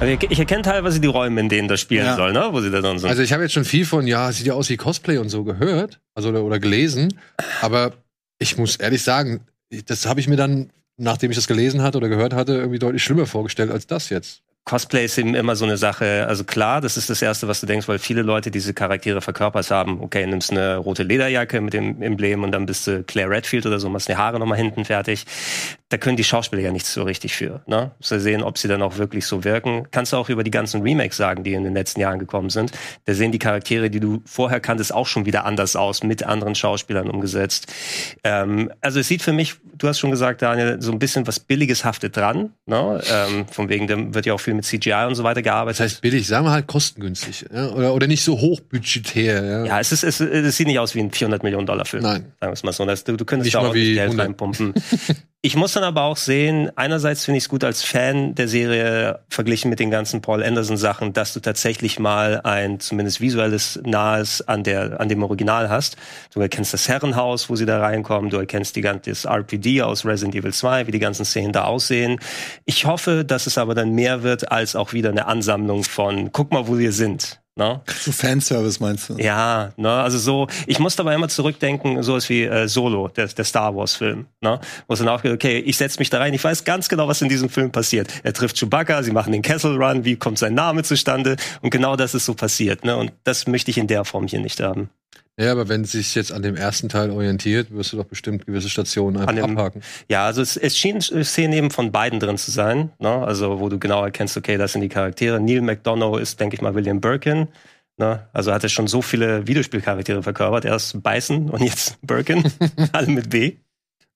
B: also ich, erkenne teilweise die Räume, in denen das spielen
C: Ja.
B: soll, ne? wo sie da drin sind.
A: Also ich habe jetzt schon viel von, ja, sieht ja aus wie Cosplay und so gehört, also oder, oder gelesen. Aber ich muss ehrlich sagen, das habe ich mir dann, nachdem ich das gelesen hatte oder gehört hatte, irgendwie deutlich schlimmer vorgestellt als das jetzt.
B: Cosplay ist eben immer so eine Sache. Also klar, das ist das Erste, was du denkst, weil viele Leute diese Charaktere verkörpert haben. Okay, nimmst eine rote Lederjacke mit dem Emblem und dann bist du Claire Redfield oder so, machst die Haare nochmal hinten fertig. Da können die Schauspieler ja nichts so richtig für. Ne? Du sehen, ob sie dann auch wirklich so wirken. Kannst du auch über die ganzen Remakes sagen, die in den letzten Jahren gekommen sind. Da sehen die Charaktere, die du vorher kanntest, auch schon wieder anders aus, mit anderen Schauspielern umgesetzt. Ähm, also es sieht für mich, du hast schon gesagt, Daniel, so ein bisschen was Billiges haftet dran. Ne? Ähm, von wegen, da wird ja auch viel mit CGI und so weiter gearbeitet.
A: Das heißt billig, sagen wir halt kostengünstig. Ja? Oder, oder nicht so hochbudgetär. Ja?
B: ja, es, ist, es, es sieht nicht aus wie ein 400 Millionen Dollar Film.
A: Nein.
B: Sagen wir es mal so. Das, du, du könntest
A: Nicht
B: da
A: wie
B: Geld
A: 100.
B: reinpumpen. Ich muss dann aber auch sehen, einerseits finde ich es gut als Fan der Serie verglichen mit den ganzen Paul Anderson Sachen, dass du tatsächlich mal ein zumindest visuelles Nahes an der an dem Original hast. Du erkennst das Herrenhaus, wo sie da reinkommen, du erkennst die ganze das RPD aus Resident Evil 2, wie die ganzen Szenen da aussehen. Ich hoffe, dass es aber dann mehr wird als auch wieder eine Ansammlung von guck mal, wo wir sind. Ne?
C: So Fanservice meinst du?
B: Ja, ne, also so, ich muss dabei immer zurückdenken, sowas wie äh, Solo, der, der Star Wars Film, ne, wo es dann auch geht, okay, ich setze mich da rein, ich weiß ganz genau, was in diesem Film passiert. Er trifft Chewbacca, sie machen den Kessel Run, wie kommt sein Name zustande und genau das ist so passiert, ne, und das möchte ich in der Form hier nicht haben.
A: Ja, aber wenn es sich jetzt an dem ersten Teil orientiert, wirst du doch bestimmt gewisse Stationen einfach
B: dem-
A: abhaken.
B: Ja, also es, es schien Szenen eben von beiden drin zu sein, ne, also wo du genau erkennst, okay, das sind die Charaktere. Neil McDonough ist, denke ich mal, William Birkin. Ne? Also hat er schon so viele Videospielcharaktere verkörpert. Erst Bison und jetzt Birkin. Alle mit B.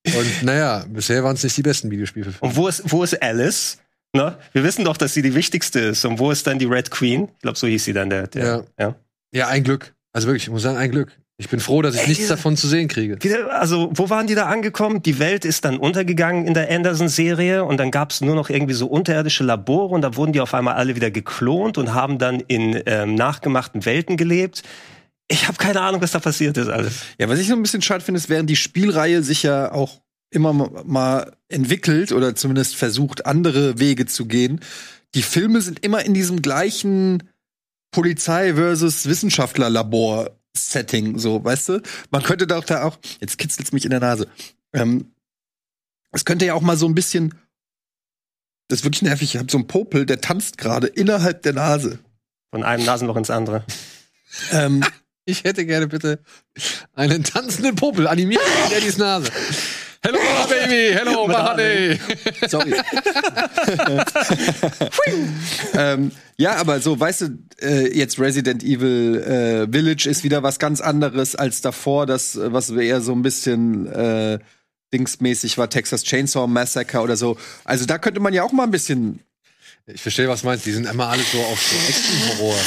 A: Und naja, bisher waren es nicht die besten Videospiele.
B: Und wo ist, wo ist Alice? Ne? Wir wissen doch, dass sie die wichtigste ist. Und wo ist dann die Red Queen? Ich glaube, so hieß sie dann. Der, der,
A: Ja.
B: ja.
A: Ja, ein Glück. Also wirklich, ich muss sagen, ein Glück. Ich bin froh, dass ich nichts davon zu sehen kriege.
B: Also, wo waren die da angekommen? Die Welt ist dann untergegangen in der Anderson-Serie und dann gab es nur noch irgendwie so unterirdische Labore und da wurden die auf einmal alle wieder geklont und haben dann in ähm, nachgemachten Welten gelebt. Ich habe keine Ahnung, was da passiert ist alles.
C: Ja, was ich so ein bisschen schade finde, ist, während die Spielreihe sich ja auch immer mal entwickelt oder zumindest versucht, andere Wege zu gehen, die Filme sind immer in diesem gleichen Polizei versus Wissenschaftler-Labor Setting, so, weißt du? Man könnte doch da auch, jetzt kitzelt's mich in der Nase. Ähm, es könnte ja auch mal so ein bisschen, das ist wirklich nervig, ich habe so einen Popel, der tanzt gerade innerhalb der Nase.
B: Von einem Nasenloch ins andere.
C: Ähm,
A: Ich hätte gerne bitte einen tanzenden Popel animiert in Daddys Nase. Hello, Baby! Hello, Mahoney!
C: Sorry. ähm, ja, aber so, weißt du, äh, jetzt Resident Evil äh, Village ist wieder was ganz anderes als davor, das, äh, was eher so ein bisschen äh, dingsmäßig war, Texas Chainsaw Massacre oder so. Also da könnte man ja auch mal ein bisschen.
A: Ich verstehe, was du meinst. Die sind immer alle so auf so Action-Horror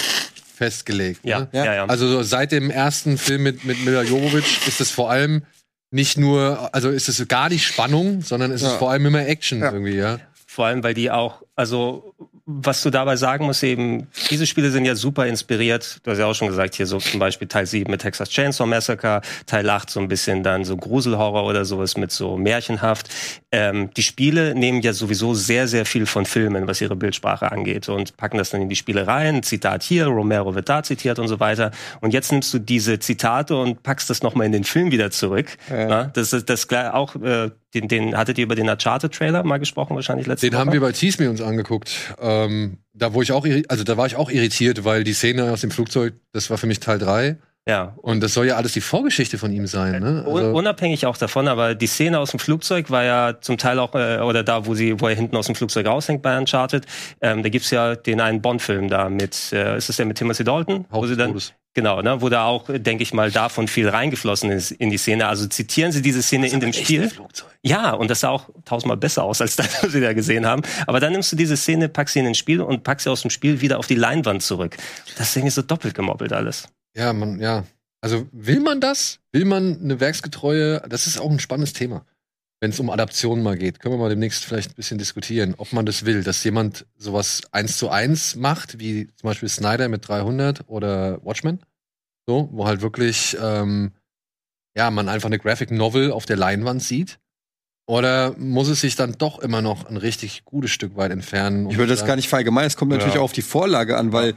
A: festgelegt.
B: Ja, ja, ja.
A: Also so seit dem ersten Film mit, mit Mila Jovovich ist es vor allem nicht nur, also ist es gar nicht Spannung, sondern ist es
C: Ja.
A: vor allem immer Action
C: Ja.
A: irgendwie, ja.
B: Vor allem, weil die auch, also was du dabei sagen musst, eben, diese Spiele sind ja super inspiriert. Du hast ja auch schon gesagt, hier so zum Beispiel Teil 7 mit Texas Chainsaw Massacre, Teil 8 so ein bisschen dann so Gruselhorror oder sowas mit so märchenhaft. Ähm, die Spiele nehmen ja sowieso sehr, sehr viel von Filmen, was ihre Bildsprache angeht und packen das dann in die Spiele rein. Zitat hier, Romero wird da zitiert und so weiter. Und jetzt nimmst du diese Zitate und packst das nochmal in den Film wieder zurück. Na, das ist das auch, äh, den, den hattet ihr über den Uncharted-Trailer mal gesprochen, wahrscheinlich letzte
A: Den
B: Woche?
A: haben wir bei Tease uns angeguckt. Ähm, da wo ich auch, also da war ich auch irritiert, weil die Szene aus dem Flugzeug, das war für mich Teil 3.
B: Ja,
A: Und das soll ja alles die Vorgeschichte von ihm sein, ne?
B: Un-
A: Also,
B: Unabhängig auch davon, aber die Szene aus dem Flugzeug war ja zum Teil auch, äh, oder da, wo sie, wo er hinten aus dem Flugzeug raushängt bei Uncharted, ähm, da gibt's ja den einen Bond-Film da mit, äh, ist das der mit Timothy Dalton? Wo sie dann, genau, ne, wo da auch, äh, denke ich mal, davon viel reingeflossen ist in die Szene. Also zitieren sie diese Szene in dem Spiel. Ja, und das sah auch tausendmal besser aus, als das, was wir da gesehen haben. Aber dann nimmst du diese Szene, packst sie in den Spiel und packst sie aus dem Spiel wieder auf die Leinwand zurück. Das ist irgendwie so doppelt gemoppelt alles.
A: Ja, man, ja. Also will man das? Will man eine werksgetreue? Das ist auch ein spannendes Thema. Wenn es um Adaptionen mal geht, können wir mal demnächst vielleicht ein bisschen diskutieren, ob man das will, dass jemand sowas eins zu eins macht, wie zum Beispiel Snyder mit 300 oder Watchmen, so, wo halt wirklich, ähm, ja, man einfach eine Graphic Novel auf der Leinwand sieht. Oder muss es sich dann doch immer noch ein richtig gutes Stück weit entfernen?
C: Ich würde das gar nicht verallgemeinern. Es kommt natürlich
A: Ja.
C: auch auf die Vorlage an, weil,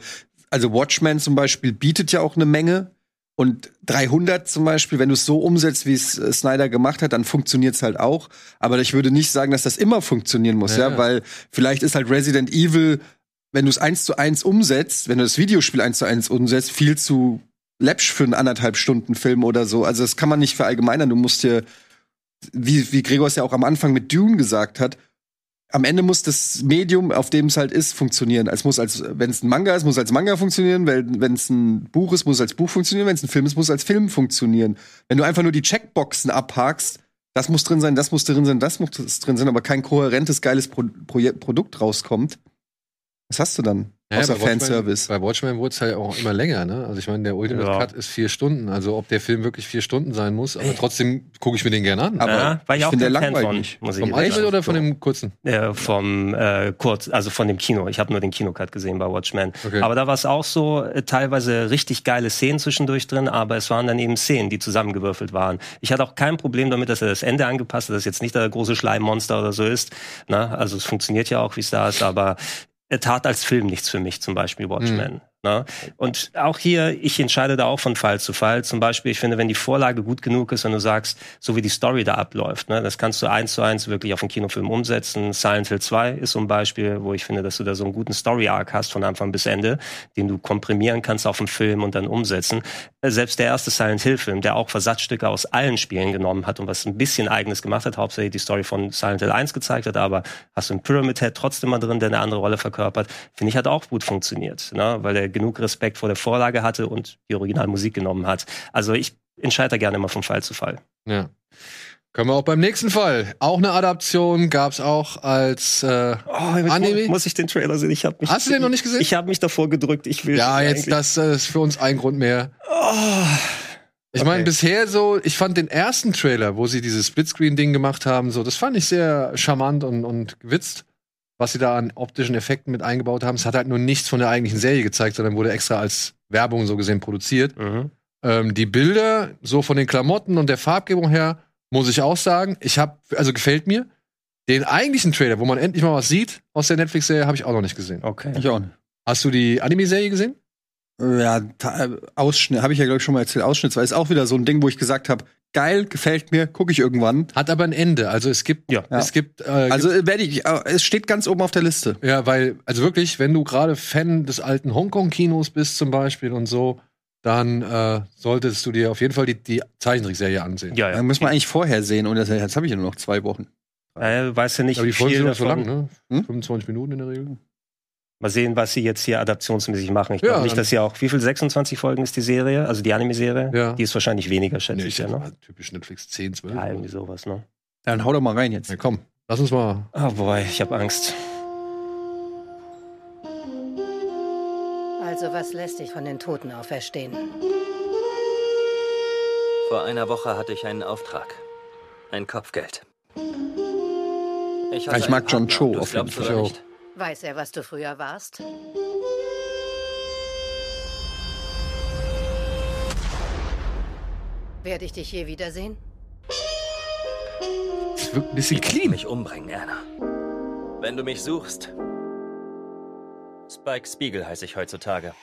C: also Watchmen zum Beispiel bietet ja auch eine Menge. Und 300 zum Beispiel, wenn du es so umsetzt, wie es äh, Snyder gemacht hat, dann funktioniert es halt auch. Aber ich würde nicht sagen, dass das immer funktionieren muss,
A: Ja,
C: ja, weil vielleicht ist halt Resident Evil, wenn du es eins zu eins umsetzt, wenn du das Videospiel eins zu eins umsetzt, viel zu läppsch für einen anderthalb Stunden Film oder so. Also das kann man nicht verallgemeinern. Du musst dir, wie, wie Gregor es ja auch am Anfang mit Dune gesagt hat, am Ende muss das Medium, auf dem es halt ist, funktionieren. Es muss als, wenn es ein Manga ist, muss als Manga funktionieren. Wenn es ein Buch ist, muss als Buch funktionieren. Wenn es ein Film ist, muss als Film funktionieren. Wenn du einfach nur die Checkboxen abhakst, das muss drin sein, das muss drin sein, das muss drin sein, aber kein kohärentes, geiles Pro Proje- Produkt rauskommt, was hast du dann?
A: Ja,
C: Außer
A: bei Watchmen-
C: Fanservice.
A: Bei Watchmen wurde es halt auch immer länger, ne? Also ich meine, der Ultimate
B: Ja.
A: Cut ist vier Stunden. Also ob der Film wirklich vier Stunden sein muss, aber trotzdem gucke ich mir den gerne an.
C: Aber
B: ja, war ich
C: ich
B: auch
C: finde der
B: Fan von,
C: langweilig.
B: muss ich
A: Vom
B: sagen.
A: oder von dem kurzen?
B: Äh, vom äh, kurz, also von dem Kino. Ich habe nur den Kinocut gesehen bei Watchmen.
A: Okay.
B: Aber da war es auch so äh, teilweise richtig geile Szenen zwischendurch drin, aber es waren dann eben Szenen, die zusammengewürfelt waren. Ich hatte auch kein Problem damit, dass er das Ende angepasst hat, dass jetzt nicht der große Schleimmonster oder so ist. Na, also es funktioniert ja auch, wie es da ist, aber er tat als Film nichts für mich, zum Beispiel Watchmen. Ne? Und auch hier, ich entscheide da auch von Fall zu Fall. Zum Beispiel, ich finde, wenn die Vorlage gut genug ist und du sagst, so wie die Story da abläuft, ne, das kannst du eins zu eins wirklich auf einen Kinofilm umsetzen. Silent Hill 2 ist so ein Beispiel, wo ich finde, dass du da so einen guten Story-Arc hast von Anfang bis Ende, den du komprimieren kannst auf einen Film und dann umsetzen. Äh, Selbst der erste Silent Hill-Film, der auch Versatzstücke aus allen Spielen genommen hat und was ein bisschen eigenes gemacht hat, hauptsächlich die Story von Silent Hill 1 gezeigt hat, aber hast du einen Pyramid Head trotzdem mal drin, der eine andere Rolle verkörpert, finde ich, hat auch gut funktioniert, ne? weil er genug Respekt vor der Vorlage hatte und die Originalmusik genommen hat. Also ich entscheide da gerne immer von Fall zu Fall.
A: Ja. Können wir auch beim nächsten Fall. Auch eine Adaption gab's auch als äh,
B: Oh,
A: Anime?
B: muss ich den Trailer sehen? Ich hab mich,
A: Hast du den noch nicht gesehen?
B: Ich habe mich davor gedrückt. Ich will
A: Ja, jetzt das äh, ist für uns ein Grund mehr. Ich meine,
C: Okay.
A: bisher so, ich fand den ersten Trailer, wo sie dieses Splitscreen-Ding gemacht haben, so, das fand ich sehr charmant und, und gewitzt, was sie da an optischen Effekten mit eingebaut haben. Es hat halt nur nichts von der eigentlichen Serie gezeigt, sondern wurde extra als Werbung so gesehen produziert.
B: Mhm.
A: Ähm, die Bilder, so von den Klamotten und der Farbgebung her, muss ich auch sagen, ich habe, also gefällt mir. Den eigentlichen Trailer, wo man endlich mal was sieht aus der Netflix-Serie, habe ich auch noch nicht gesehen.
B: Okay.
C: Ich auch nicht.
A: Hast du die Anime-Serie gesehen?
C: Ja, äh, Ausschnitt, habe ich ja, glaube ich, schon mal erzählt. Ausschnittsweise ist auch wieder so ein Ding, wo ich gesagt habe, geil, gefällt mir, gucke ich irgendwann.
A: Hat aber ein Ende. Also es gibt,
B: Ja.
A: es gibt, äh,
C: Also äh, werde ich, äh, es steht ganz oben auf der Liste.
A: Ja, weil, also wirklich, wenn du gerade Fan des alten Hongkong-Kinos bist zum Beispiel und so, dann äh, solltest du dir auf jeden Fall die, die Zeichentrickserie ansehen.
B: Ja,
C: Ja.
B: ja.
C: muss man eigentlich vorher sehen und das, jetzt habe ich ja nur noch zwei Wochen.
B: Äh, du weißt ja nicht,
A: Aber die
B: wie
A: Folgen
B: viel
A: sind auch so lang, ne?
C: Hm?
A: 25 Minuten in der Regel.
B: Mal sehen, was sie jetzt hier adaptionsmäßig machen. Ich
A: Ja,
B: glaube nicht,
A: dann-
B: dass sie auch. Wie viel? 26 Folgen ist die Serie? Also die Anime-Serie?
A: Ja.
B: Die ist wahrscheinlich weniger, schätze
A: Nee,
B: ich ja,
A: denke
B: ne?
A: typisch Netflix 10, 12.
B: Ja, irgendwie sowas, ne?
C: Dann hau doch mal rein jetzt.
A: Ja, komm, lass uns mal.
B: Oh boy, ich habe Angst.
K: Also was lässt dich von den Toten auferstehen?
L: Vor einer Woche hatte ich einen Auftrag. Ein Kopfgeld. Ich,
C: Ja, ich mag John Cho
L: auf
C: jeden
L: jeden
C: Fall.
K: Weiß er, was du früher warst? Werde ich dich je wiedersehen?
A: Das wirkt ein bisschen
L: Ich will
A: clean.
L: mich umbringen, Anna. Wenn du mich suchst. Spike Spiegel heiße ich heutzutage.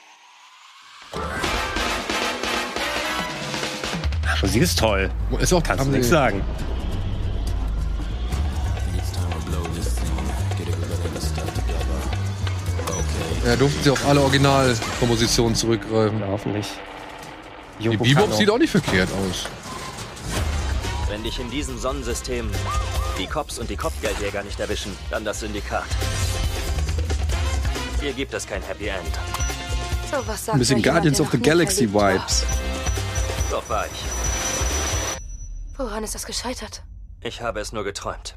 B: Musik ist toll.
A: Ist auch,
B: Kannst du nichts
A: sie-
B: sagen.
A: Ja, durften sie auf alle Originalkompositionen zurückgreifen.
B: Ja, hoffentlich.
A: Die Bebop sieht auch nicht verkehrt aus.
L: Wenn dich in diesem Sonnensystem die Cops und die Kopfgeldjäger nicht erwischen, dann das Syndikat. Hier gibt es kein Happy End.
D: So was sagt
C: Ein bisschen Guardians of the Galaxy. Vibes.
L: Doch war ich.
D: Woran ist das gescheitert?
L: Ich habe es nur geträumt.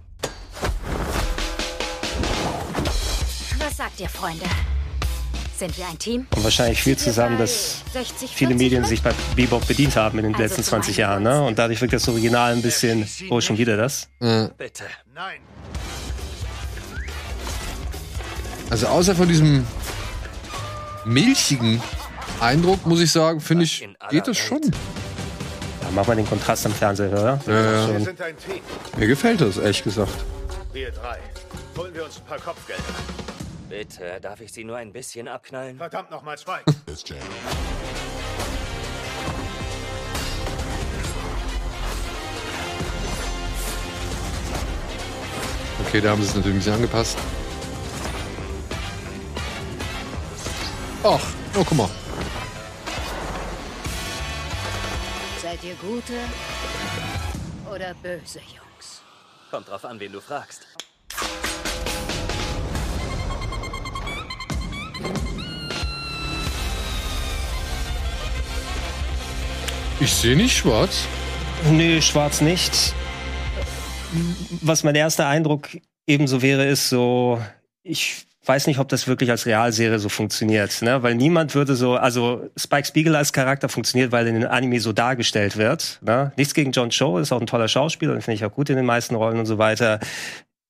I: Was sagt ihr, Freunde? Sind wir ein Team?
B: Und wahrscheinlich viel zusammen, dass
I: 60,
B: viele
I: 40
B: Medien sich bei Bebop bedient haben in den
I: Also
B: letzten
I: zum
B: 20 Jahren, ne? Und dadurch wirkt das Original ein bisschen, oh, schon wieder das.
L: Bitte.
A: also außer von diesem milchigen Eindruck, muss ich sagen, finde ich, geht das schon.
B: Ja, mach mal den Kontrast am Fernseher, oder?
A: Ja, ja.
B: Schon.
M: sind ein Team.
C: Mir gefällt das, ehrlich gesagt.
M: Wir drei. Holen wir uns ein paar Kopfgelder.
L: Bitte, darf ich Sie nur ein bisschen abknallen?
M: Verdammt nochmal zwei.
A: Okay, da haben sie es natürlich ein bisschen angepasst. Ach, oh, guck mal.
K: Seid ihr gute oder böse Jungs?
L: Kommt drauf an, wen du fragst.
A: Ich sehe nicht schwarz.
B: Nee, schwarz nicht. Was mein erster Eindruck ebenso wäre, ist so, ich weiß nicht, ob das wirklich als Realserie so funktioniert, ne? Weil niemand würde so, also Spike Spiegel als Charakter funktioniert, weil er in den Anime so dargestellt wird. Ne? Nichts gegen John Cho, ist auch ein toller Schauspieler, den finde ich auch gut in den meisten Rollen und so weiter.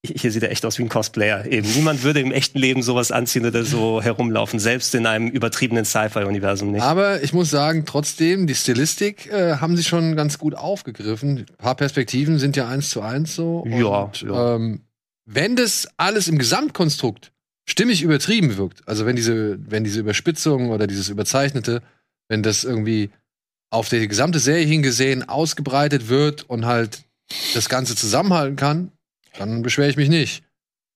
B: Hier sieht er echt aus wie ein Cosplayer. Eben niemand würde im echten Leben sowas anziehen oder so herumlaufen, selbst in einem übertriebenen Sci-Fi-Universum nicht.
A: Aber ich muss sagen, trotzdem, die Stilistik äh, haben sie schon ganz gut aufgegriffen. Ein paar Perspektiven sind ja eins zu eins so.
B: Ja,
A: Und,
B: ja.
A: Ähm, wenn das alles im Gesamtkonstrukt stimmig übertrieben wirkt, also wenn diese, wenn diese Überspitzung oder dieses Überzeichnete, wenn das irgendwie auf die gesamte Serie hingesehen ausgebreitet wird und halt das Ganze zusammenhalten kann, dann beschwere ich mich nicht.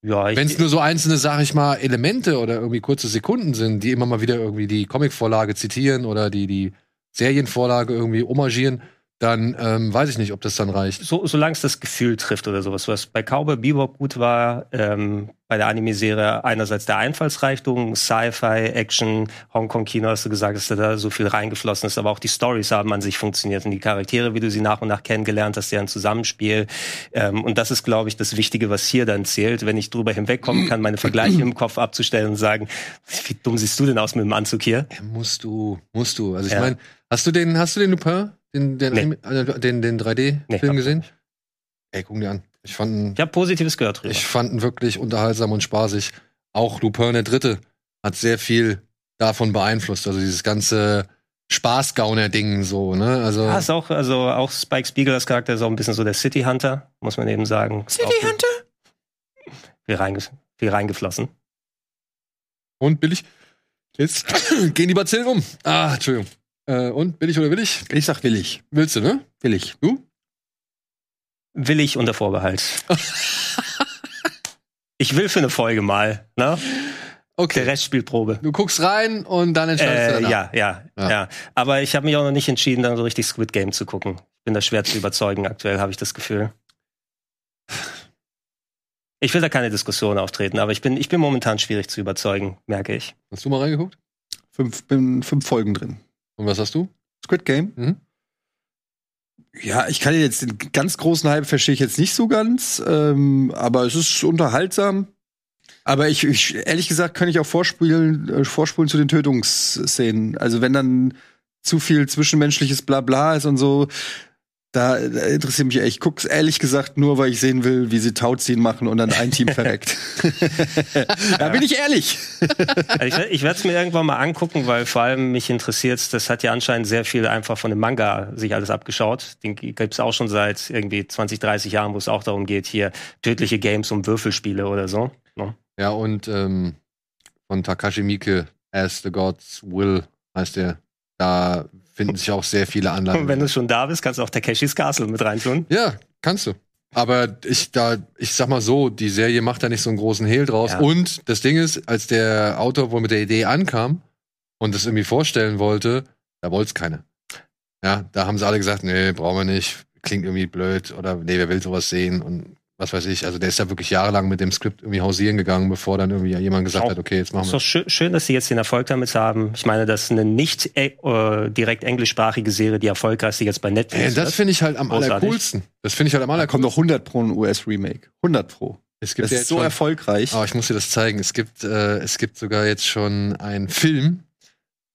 B: Ja,
A: Wenn es nur so einzelne, sag ich mal, Elemente oder irgendwie kurze Sekunden sind, die immer mal wieder irgendwie die Comicvorlage zitieren oder die, die Serienvorlage irgendwie homagieren, dann ähm, weiß ich nicht, ob das dann reicht.
B: so, solange es das Gefühl trifft oder sowas. Was bei Cowboy Bebop gut war, ähm, bei der Anime-Serie einerseits der Einfallsreichtum, Sci-Fi, Action, Hongkong-Kino, hast du gesagt, dass da so viel reingeflossen ist, aber auch die Stories haben an sich funktioniert und die Charaktere, wie du sie nach und nach kennengelernt hast, deren Zusammenspiel. Ähm, und das ist, glaube ich, das Wichtige, was hier dann zählt, wenn ich drüber hinwegkommen kann, meine Vergleiche im Kopf abzustellen und sagen, wie dumm siehst du denn aus mit dem Anzug hier?
A: Musst du, musst du. Also ich
B: Ja.
A: meine, hast du den, hast du den Lupin Den, den,
B: Nee.
A: äh, den, den 3D-Film
B: Nee,
A: gesehen? Ey, guck dir an. Ich fand ihn,
B: Ich habe Positives gehört drüber.
A: ich fand ihn wirklich unterhaltsam und spaßig. Auch Lupin der Dritte hat sehr viel davon beeinflusst. Also dieses ganze Spaßgauner-Ding so, ne? Also.
B: Ja, ist auch, also auch Spike Spiegel als Charakter ist auch ein bisschen so der City Hunter, muss man eben sagen. City Hunter? Viel, reinge viel reingeflossen.
A: Und billig? Jetzt gehen die Bazillen um. Ah, Entschuldigung. Äh, und billig oder willig?
C: Ich sag willig.
A: Willst du, ne?
C: Willig.
A: Du?
B: Willig unter Vorbehalt. ich will für eine Folge mal, ne?
A: Okay.
B: Der Rest spielt Probe.
A: Du guckst rein und dann entscheidest du
B: Äh,
A: danach.
B: ja, ja,
A: Ja.
B: ja, Aber ich habe mich auch noch nicht entschieden, dann so richtig Squid Game zu gucken. Ich bin da schwer zu überzeugen aktuell, habe ich das Gefühl. Ich will da keine Diskussion auftreten, aber ich bin, ich bin momentan schwierig zu überzeugen, merke ich.
A: Hast du mal reingeguckt?
C: Fünf, bin fünf Folgen drin.
A: Und was hast du?
C: Squid Game?
A: Mhm.
C: Ja, ich kann jetzt den ganz großen Hype verstehe ich jetzt nicht so ganz, ähm, aber es ist unterhaltsam. Aber ich, ich ehrlich gesagt kann ich auch vorspielen, äh, vorspulen zu den Tötungsszenen. Also wenn dann zu viel zwischenmenschliches Blabla ist und so, da, da interessiert mich echt. Ich guck's ehrlich gesagt nur, weil ich sehen will, wie sie Tauziehen machen und dann ein Team verreckt. da bin ich ehrlich.
B: Also ich ich werde es mir irgendwann mal angucken, weil vor allem mich interessiert, das hat ja anscheinend sehr viel einfach von dem Manga sich alles abgeschaut. Den gibt's auch schon seit irgendwie 20, 30 Jahren, wo es auch darum geht, hier tödliche Games um Würfelspiele oder so. Ne?
A: Ja, und ähm, von Takashi Miike, As the Gods Will heißt der. Da finden sich auch sehr viele Anleihen.
B: Und wenn du schon da bist, kannst du auch Takeshis Castle mit reintun.
A: Ja, kannst du. Aber ich da, ich sag mal so, die Serie macht da nicht so einen großen Hehl draus.
B: Ja.
A: Und das Ding ist, als der Autor wohl mit der Idee ankam und das irgendwie vorstellen wollte, da wollte es keiner. Ja, da haben sie alle gesagt, nee, brauchen wir nicht, klingt irgendwie blöd oder nee, wer will sowas sehen und was weiß ich. Also der ist da wirklich jahrelang mit dem Skript irgendwie hausieren gegangen, bevor dann irgendwie jemand gesagt
B: Auch-
A: hat, okay, jetzt machen
B: Ist
A: wir.
B: doch schön, schön, dass sie jetzt den Erfolg damit haben. Ich meine, das ist eine nicht äh, direkt englischsprachige Serie, die erfolgreichste jetzt bei Netflix
A: Ey, das
B: ist.
A: finde ich halt am
B: Großartig.
A: allercoolsten. Das finde ich halt am
C: Da kommt
A: allercoolsten.
C: doch 100 pro ein US-Remake. 100 pro.
A: Es gibt
C: Das
A: ja
C: ist
A: jetzt
C: so
A: schon-
C: erfolgreich.
A: Aber ich muss dir das zeigen. Es gibt, äh, es gibt sogar jetzt schon einen Film,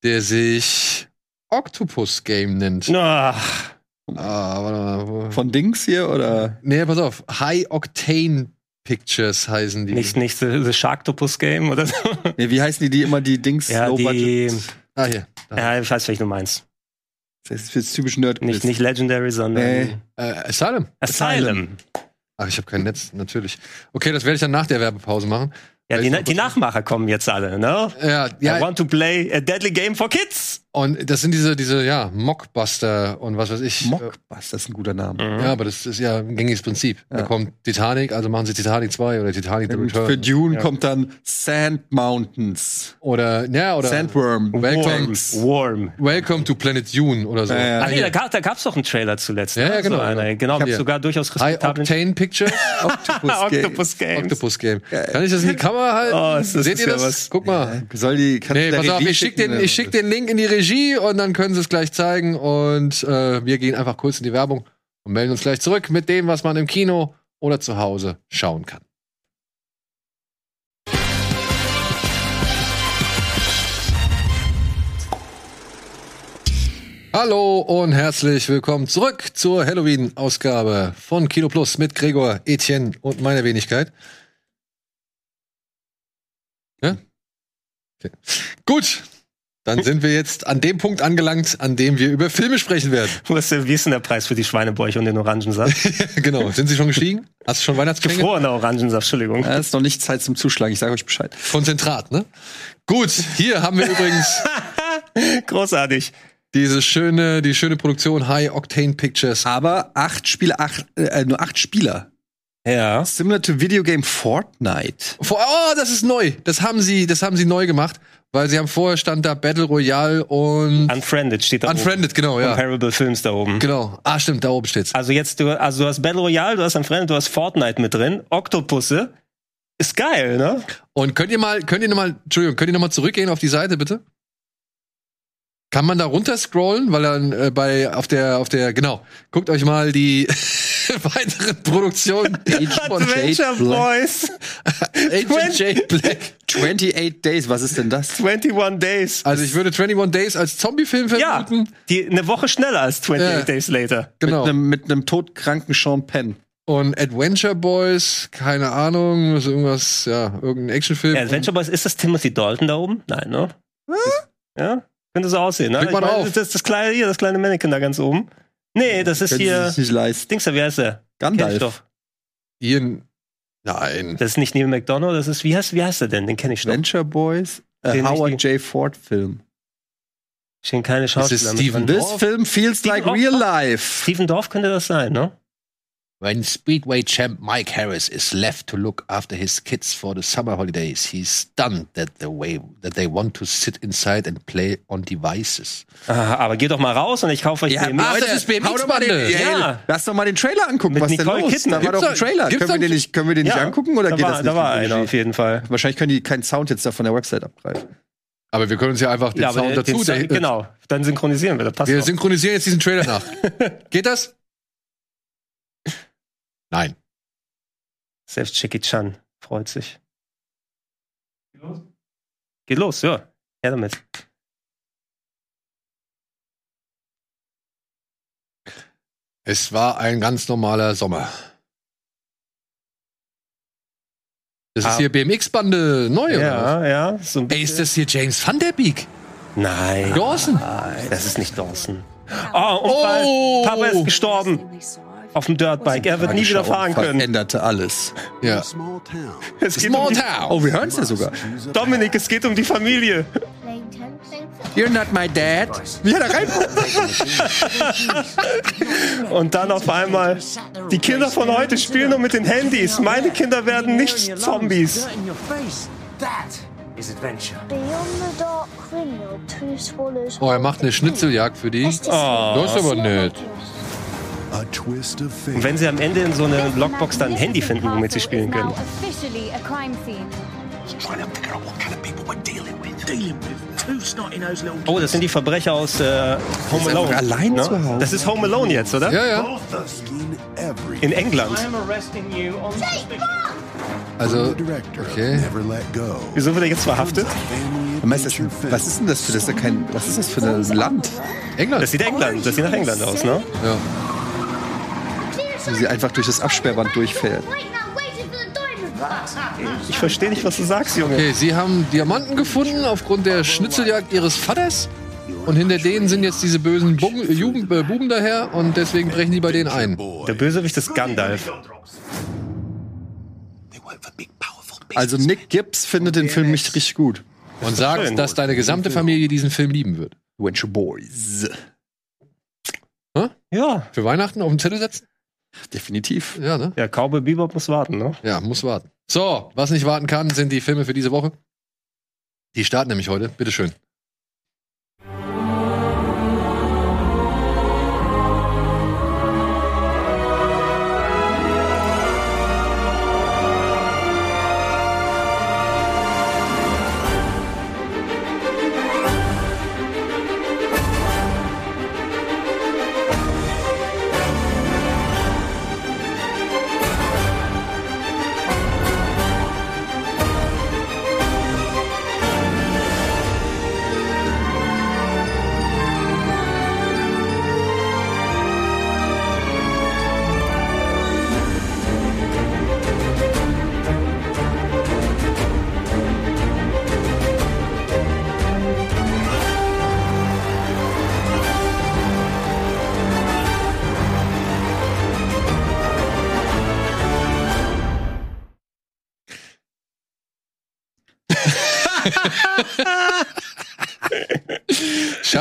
A: der sich Octopus Game nennt.
B: Ach,
A: Ah, warte mal. Wo?
C: Von Dings hier oder?
A: Nee, pass auf. High Octane Pictures heißen die.
B: nicht, nicht The, the Sharktopus Game oder so.
C: Nee, wie heißen die, die immer die Dings
B: Ja,
C: Low
B: die,
C: Budget?
A: Ah, hier. Da.
B: ja, ich weiß, welchen du meinst.
C: Das ist jetzt typisch Nerd.
B: Nicht, nicht Legendary, sondern
C: Nee.
A: Äh, Asylum.
B: Asylum.
A: Ach, ich habe kein Netz, natürlich. Okay, das werde ich dann nach der Werbepause machen.
B: Ja, die, die Nachmacher kommen jetzt alle, ne?
A: Ja,
B: I
A: ja.
B: want to play a deadly game for kids.
A: Und das sind diese, diese, ja, Mockbuster und was weiß ich.
C: Mockbuster, ist ein guter Name.
A: Ja, aber das ist ja ein gängiges Prinzip. Da
C: Ja.
A: kommt Titanic, also machen sie Titanic 2 oder Titanic The
C: Und
A: Return.
C: für Dune
A: Ja.
C: kommt dann Sand Mountains.
A: Oder, ja, oder
C: Sandworm.
A: Welcome,
B: Warm.
A: Welcome to Planet Dune oder so.
C: Ja, ja.
B: Ach nee, da, gab, da gab's doch einen Trailer zuletzt.
A: Ja, ja, genau,
B: So eine,
A: genau.
B: genau,
A: Hier.
B: sogar durchaus
A: High
B: respektablen
A: Octane Pictures.
C: Octopus Game.
B: Octopus Game.
A: Octopus Game. Kann ich das in die Kamera halten?
B: Oh, ist das-
A: Seht ihr
B: ist ja
A: das?
B: was.
A: Guck mal.
C: Soll die, kannst
A: Nee, pass auf, ich schick den, ich schick den Link in die Regie und dann können sie es gleich zeigen und äh, wir gehen einfach kurz in die Werbung und melden uns gleich zurück mit dem, was man im Kino oder zu Hause schauen kann. Hallo und herzlich willkommen zurück zur Halloween-Ausgabe von Kino Plus mit Gregor, Etienne und meiner Wenigkeit. Ja? Okay. Gut, dann sind wir jetzt an dem Punkt angelangt, an dem wir über Filme sprechen werden.
B: Wo ist, der- wie ist denn der Preis für die Schweinebäuche und den Orangensaft?
A: genau, sind Sie schon gestiegen? Hast du schon Weihnachtsklänge?
B: Gefrorener Orangensaft, Entschuldigung.
C: Ja, ist noch nicht Zeit zum Zuschlagen, ich sage euch Bescheid.
A: Konzentrat, ne? Gut, hier haben wir übrigens
B: Großartig.
A: diese schöne, die schöne Produktion High Octane Pictures.
C: Aber acht Spieler, acht, äh, nur acht Spieler.
B: Ja.
C: Similar to Videogame Fortnite.
A: Vor, oh, das ist neu. Das haben sie, das haben sie neu gemacht, weil sie haben vorher stand da Battle Royale und
B: Unfriended steht da
A: Unfriended, genau,
B: oben.
A: ja.
B: Comparable Films da oben.
A: Genau. Ah, stimmt, da oben steht's.
B: Also jetzt, du, also du hast Battle Royale, du hast Unfriended, du hast Fortnite mit drin, Octopusse. Ist geil, ne?
A: Und könnt ihr mal, könnt ihr noch mal, Entschuldigung, könnt ihr noch mal zurückgehen auf die Seite, bitte? Kann man da runter scrollen, weil dann äh, bei auf der auf der genau guckt euch mal die weiteren Produktionen von
B: Adventure Boys.
A: Agent J Black
C: 28 Days, was ist denn das?
B: 21 Days.
A: Also ich würde 21 Days als Zombie-Film
B: Ja,
A: vermuten.
B: die eine Woche schneller als 28
A: Ja.
B: Days Later.
A: Genau.
C: Mit einem mit einem todkranken Sean Penn.
A: Und Adventure Boys, keine Ahnung, ist irgendwas, ja, irgendein Actionfilm.
B: Ja, Adventure Boys, ist das Timothy Dalton da oben? Nein, ne? Ja? Könnte so aussehen, ne?
A: Klick
B: Ich
A: mal
B: meine,
A: drauf.
B: Das ist das kleine hier, das kleine Mannequin da ganz oben. Nee, das ist hier.
C: sich nicht leisten.
B: Dings wie heißt der? Ich
C: Gandalf.
A: Ian. Nein.
B: Das ist nicht Neil McDonough, das ist, wie heißt, wie heißt er denn? Den kenne ich doch.
C: Adventure Boys,
B: Den
C: Howard J. Ford Film.
B: Stehen keine Schauspieler mit
A: Steven
B: drin.
C: This film feels
B: Stephen
C: like
B: Dorff?
C: real life.
B: Steven Dorf könnte das sein, ne?
A: When Speedway champ Mike Harris is left to look after his kids for the summer holidays, he's stunned that the way that they want to sit inside and play on devices.
B: Ah, aber geht doch mal raus und ich kaufe euch
C: Ja,
B: BMX.
A: ach, das ist BMX
C: hau doch mal den,
A: Bande.
C: ja,
B: Ja.
C: Lass doch mal den Trailer angucken.
B: Mit
C: was
B: Nicole
C: denn los?
B: Kidman.
C: Da war doch ein Trailer. Können wir den nicht, können wir den nicht
B: Ja,
C: angucken oder
B: da
C: geht
B: war,
C: das nicht?
B: Da war einer auf jeden Fall.
C: Wahrscheinlich können die keinen Sound jetzt da von der Website abgreifen.
A: Aber wir können uns ja einfach den
B: Ja,
A: Sound dazu.
B: den,
A: der-
B: genau, dann synchronisieren wir, das passt
A: Wir synchronisieren jetzt diesen Trailer nach. Geht das? Nein.
B: Selbst Jackie Chan freut sich. Geht los? Geht los, ja. Her damit.
A: Es war ein ganz normaler Sommer. Das ist
B: Ah.
A: hier BMX-Bande neu, oder was?
B: Ja, ja. So ein
A: Ey, ist das hier James Van Der Beek?
B: Nein.
A: Dawson?
B: Nein, das ist nicht Dawson. Oh, Unfall.
A: Oh!
B: Papa ist gestorben. Auf dem Dirtbike. Er wird nie wieder fahren können.
C: Änderte alles.
A: Ja.
B: Es geht
A: Small
B: um
A: Town.
C: Oh, wir hören es ja sogar.
B: Dominik, es geht um die Familie.
C: You're not my dad. Wie hat er rein?
B: Und dann auf einmal, die Kinder von heute spielen nur mit den Handys. Meine Kinder werden nicht Zombies.
H: Is adventure.
N: Beyond the dark window, two swallows.
A: Oh, er macht eine Schnitzeljagd für die.
B: Oh.
A: Das ist aber nett.
B: Und wenn sie am Ende in so einer Lockbox dann ein Handy finden, womit sie spielen können. Oh, das sind die Verbrecher aus äh, Home Alone.
C: allein
B: ne?
C: zu Hause.
B: Das ist Home Alone jetzt, oder?
A: Ja, ja.
B: In England.
A: Also,
O: director
A: okay.
O: never let go.
B: Wieso wird er jetzt verhaftet?
C: Was ist,
O: adventure
C: was ist denn das für das? Kein, was ist das für ein Land?
A: England.
B: Das sieht England, das sieht nach England aus, ne?
A: Ja.
C: Wo sie einfach durch das Absperrband
N: diamond.
B: Ich verstehe nicht, was du sagst, Junge.
A: Okay, sie haben Diamanten gefunden aufgrund der Schnitzeljagd ihres Vaters. Und hinter denen sind jetzt diese bösen Bung, äh, Jugend, äh, Buben daher und deswegen brechen die bei denen ein.
B: Der Bösewicht ist Gandalf.
C: Also Nick Gibbs findet den Film nicht richtig gut.
A: Und sagt, dass deine gesamte Familie diesen Film lieben wird.
C: Adventure Boys.
B: Ja.
A: Für Weihnachten auf den Zettel setzen?
C: Definitiv.
A: Ja, ne?
B: Ja, Cowboy Bebop muss warten, ne?
A: Ja, muss warten. So, was nicht warten kann, sind die Filme für diese Woche. Die starten nämlich heute. Bitteschön.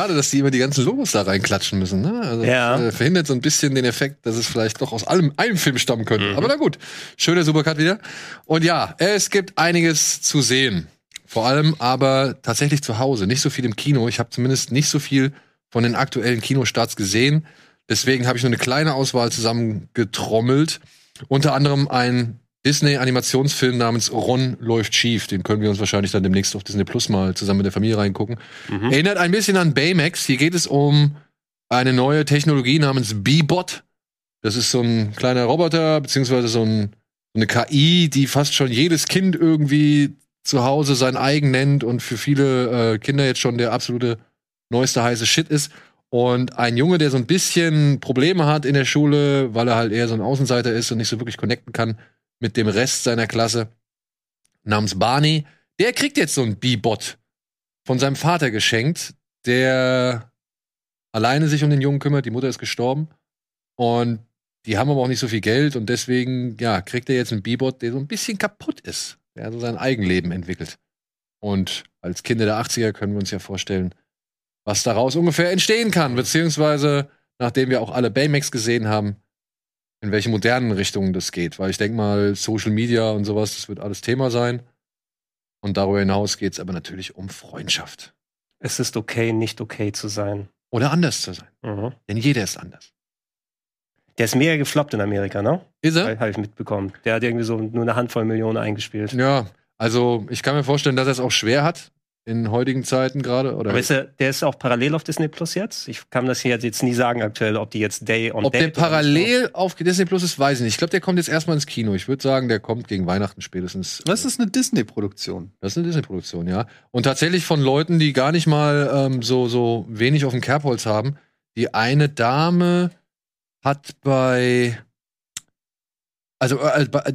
A: Schade, dass die immer die ganzen Logos da reinklatschen müssen. Ne? Also
B: Ja.
A: das, äh, verhindert so ein bisschen den Effekt, dass es vielleicht doch aus allem einem Film stammen könnte. Aber na gut, schöner Supercut wieder. Und ja, es gibt einiges zu sehen. Vor allem aber tatsächlich zu Hause, nicht so viel im Kino. Ich habe zumindest nicht so viel von den aktuellen Kinostarts gesehen. Deswegen habe ich nur eine kleine Auswahl zusammengetrommelt. Unter anderem ein Disney-Animationsfilm namens Ron läuft schief. Den können wir uns wahrscheinlich dann demnächst auf Disney Plus mal zusammen mit der Familie reingucken.
B: Mhm.
A: Erinnert ein bisschen an Baymax. Hier geht es um eine neue Technologie namens B-Bot. Das ist so ein kleiner Roboter, beziehungsweise so, ein, so eine KI, die fast schon jedes Kind irgendwie zu Hause sein eigen nennt und für viele äh, Kinder jetzt schon der absolute neueste heiße Shit ist. Und ein Junge, der so ein bisschen Probleme hat in der Schule, weil er halt eher so ein Außenseiter ist und nicht so wirklich connecten kann mit dem Rest seiner Klasse, namens Barney, der kriegt jetzt so einen B-Bot von seinem Vater geschenkt, der alleine sich um den Jungen kümmert. Die Mutter ist gestorben. Und die haben aber auch nicht so viel Geld und deswegen, ja, kriegt er jetzt einen B-Bot, der so ein bisschen kaputt ist. Der also sein Eigenleben entwickelt. Und als Kinder der 80er können wir uns ja vorstellen, was daraus ungefähr entstehen kann, beziehungsweise, nachdem wir auch alle Baymax gesehen haben, in welche modernen Richtungen das geht. Weil ich denke mal, Social Media und sowas, das wird alles Thema sein. Und darüber hinaus geht es aber natürlich um Freundschaft.
B: Es ist okay, nicht okay zu sein.
A: Oder anders zu sein.
B: Mhm.
A: Denn jeder ist anders.
B: Der ist mega gefloppt in Amerika, ne?
A: Ist er?
B: Habe ich mitbekommen. Der hat irgendwie so nur eine Handvoll Millionen eingespielt.
A: Ja, also ich kann mir vorstellen, dass er es auch schwer hat in heutigen Zeiten gerade. Oder
B: Aber ist er, der ist auch parallel auf Disney Plus jetzt? Ich kann das hier jetzt nie sagen aktuell, ob die jetzt Day on
A: Ob
B: Day
A: der parallel auf Disney Plus ist, weiß ich nicht. Ich glaube, der kommt jetzt erstmal ins Kino. Ich würde sagen, der kommt gegen Weihnachten spätestens.
C: Das ist eine Disney-Produktion.
A: Das ist eine Disney-Produktion, ja. Und tatsächlich von Leuten, die gar nicht mal ähm, so, so wenig auf dem Kerbholz haben. Die eine Dame hat bei. Also, äh, bei-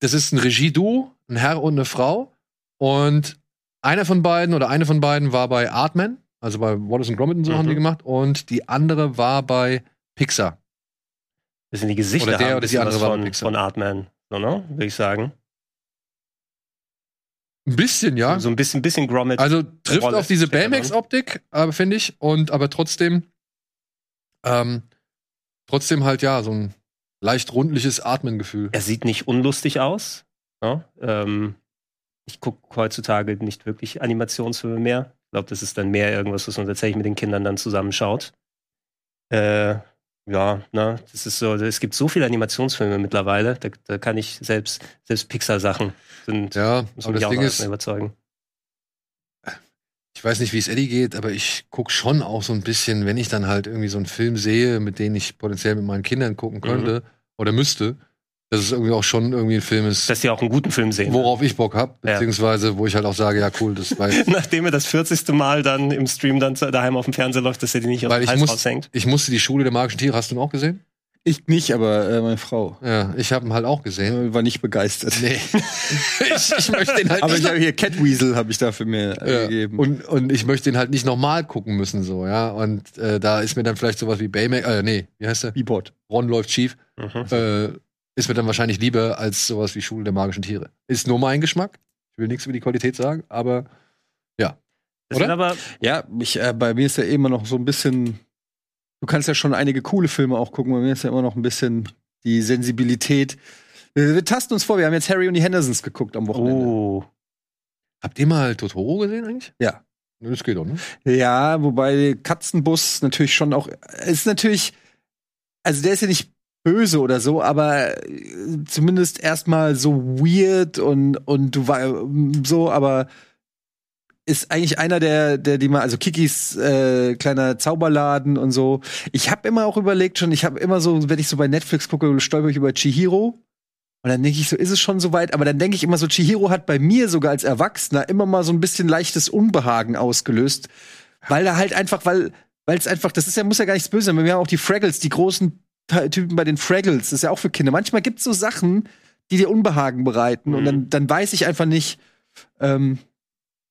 A: das ist ein Regieduo, ein Herr und eine Frau. Und einer von beiden oder eine von beiden war bei Artman, also bei Wallace und Gromit und so
B: Mhm.
A: haben die gemacht. Und die andere war bei Pixar.
B: Das sind die Gesichter
A: Oder der oder die andere war
B: von,
A: Pixar.
B: von Artman, so, ne? Würde ich sagen.
A: Ein bisschen, ja.
B: So ein bisschen, bisschen Gromit.
A: Also trifft
B: Rolle
A: auf diese. Baymax-Optik, äh, finde ich. Und aber trotzdem, ähm, trotzdem halt ja, so ein leicht rundliches Atmengefühl.
B: Er sieht nicht unlustig aus. Ne? Ähm, ich gucke heutzutage nicht wirklich Animationsfilme mehr. Ich glaube, das ist dann mehr irgendwas, was man tatsächlich mit den Kindern dann zusammenschaut. Äh, ja, ne, das ist so, es gibt so viele Animationsfilme mittlerweile, da, da kann ich selbst, selbst Pixar-Sachen sind,
A: Ja,
B: muss
A: aber
B: mich
A: das
B: auch
A: Ding ist,
B: überzeugen.
A: ich weiß nicht, wie es Eddie geht, aber ich gucke schon auch so ein bisschen, wenn ich dann halt irgendwie so einen Film sehe, mit dem ich potenziell mit meinen Kindern gucken könnte oder müsste, dass es irgendwie auch schon irgendwie ein Film ist,
B: Dass die auch einen guten Film sehen.
A: worauf ich Bock habe,
B: Ja.
A: beziehungsweise wo ich halt auch sage, ja cool, das war
B: Nachdem er das 40. Mal dann im Stream dann daheim auf dem Fernseher läuft, dass er die nicht aus
A: Weil
B: dem
A: ich,
B: Hals
A: muss,
B: raushängt.
A: ich musste die Schule der magischen Tiere, hast du ihn auch gesehen?
C: Ich nicht, aber äh, meine Frau
A: Ja, ich habe ihn halt auch gesehen.
C: äh, war nicht begeistert.
A: Nee. ich, ich möchte den halt
C: Aber
A: nicht
C: ich habe hier Catweasel habe ich dafür mir äh,
A: Ja,
C: gegeben.
A: Und, und ich möchte den halt nicht nochmal gucken müssen, so, ja. Und äh, da ist mir dann vielleicht sowas wie Baymax, äh, nee, wie heißt der?
C: B-Bot.
A: Ron läuft schief.
B: Mhm.
A: Äh, ist mir dann wahrscheinlich lieber als sowas wie Schule der magischen Tiere. Ist nur mein Geschmack. Ich will nichts über die Qualität sagen, aber ja. Oder?
B: aber
C: Ja, ich, äh, bei mir ist ja immer noch so ein bisschen. Du kannst ja schon einige coole Filme auch gucken. Bei mir ist ja immer noch ein bisschen die Sensibilität. Wir, wir tasten uns vor. Wir haben jetzt Harry und die Hendersons geguckt am Wochenende.
B: Oh.
A: Habt ihr mal Totoro gesehen eigentlich?
C: Ja.
A: Das geht doch, ne?
C: Ja, wobei Katzenbus natürlich schon auch. Ist natürlich. Also der ist ja nicht böse oder so, aber äh, zumindest erstmal so weird und, und du war so, aber ist eigentlich einer der, der die mal, also Kikis äh, kleiner Zauberladen und so. Ich habe immer auch überlegt schon, ich habe immer so, wenn ich so bei Netflix gucke, stolper ich über Chihiro. Und dann denke ich so, ist es schon soweit? Aber dann denke ich immer so, Chihiro hat bei mir sogar als Erwachsener immer mal so ein bisschen leichtes Unbehagen ausgelöst. Weil da halt einfach, weil, weil es einfach, das ist ja, muss ja gar nichts böse sein. Wir haben auch die Fraggles, die großen Typen bei den Fraggles, das ist ja auch für Kinder. Manchmal gibt es so Sachen, die dir Unbehagen bereiten. Und dann, dann weiß ich einfach nicht, ähm,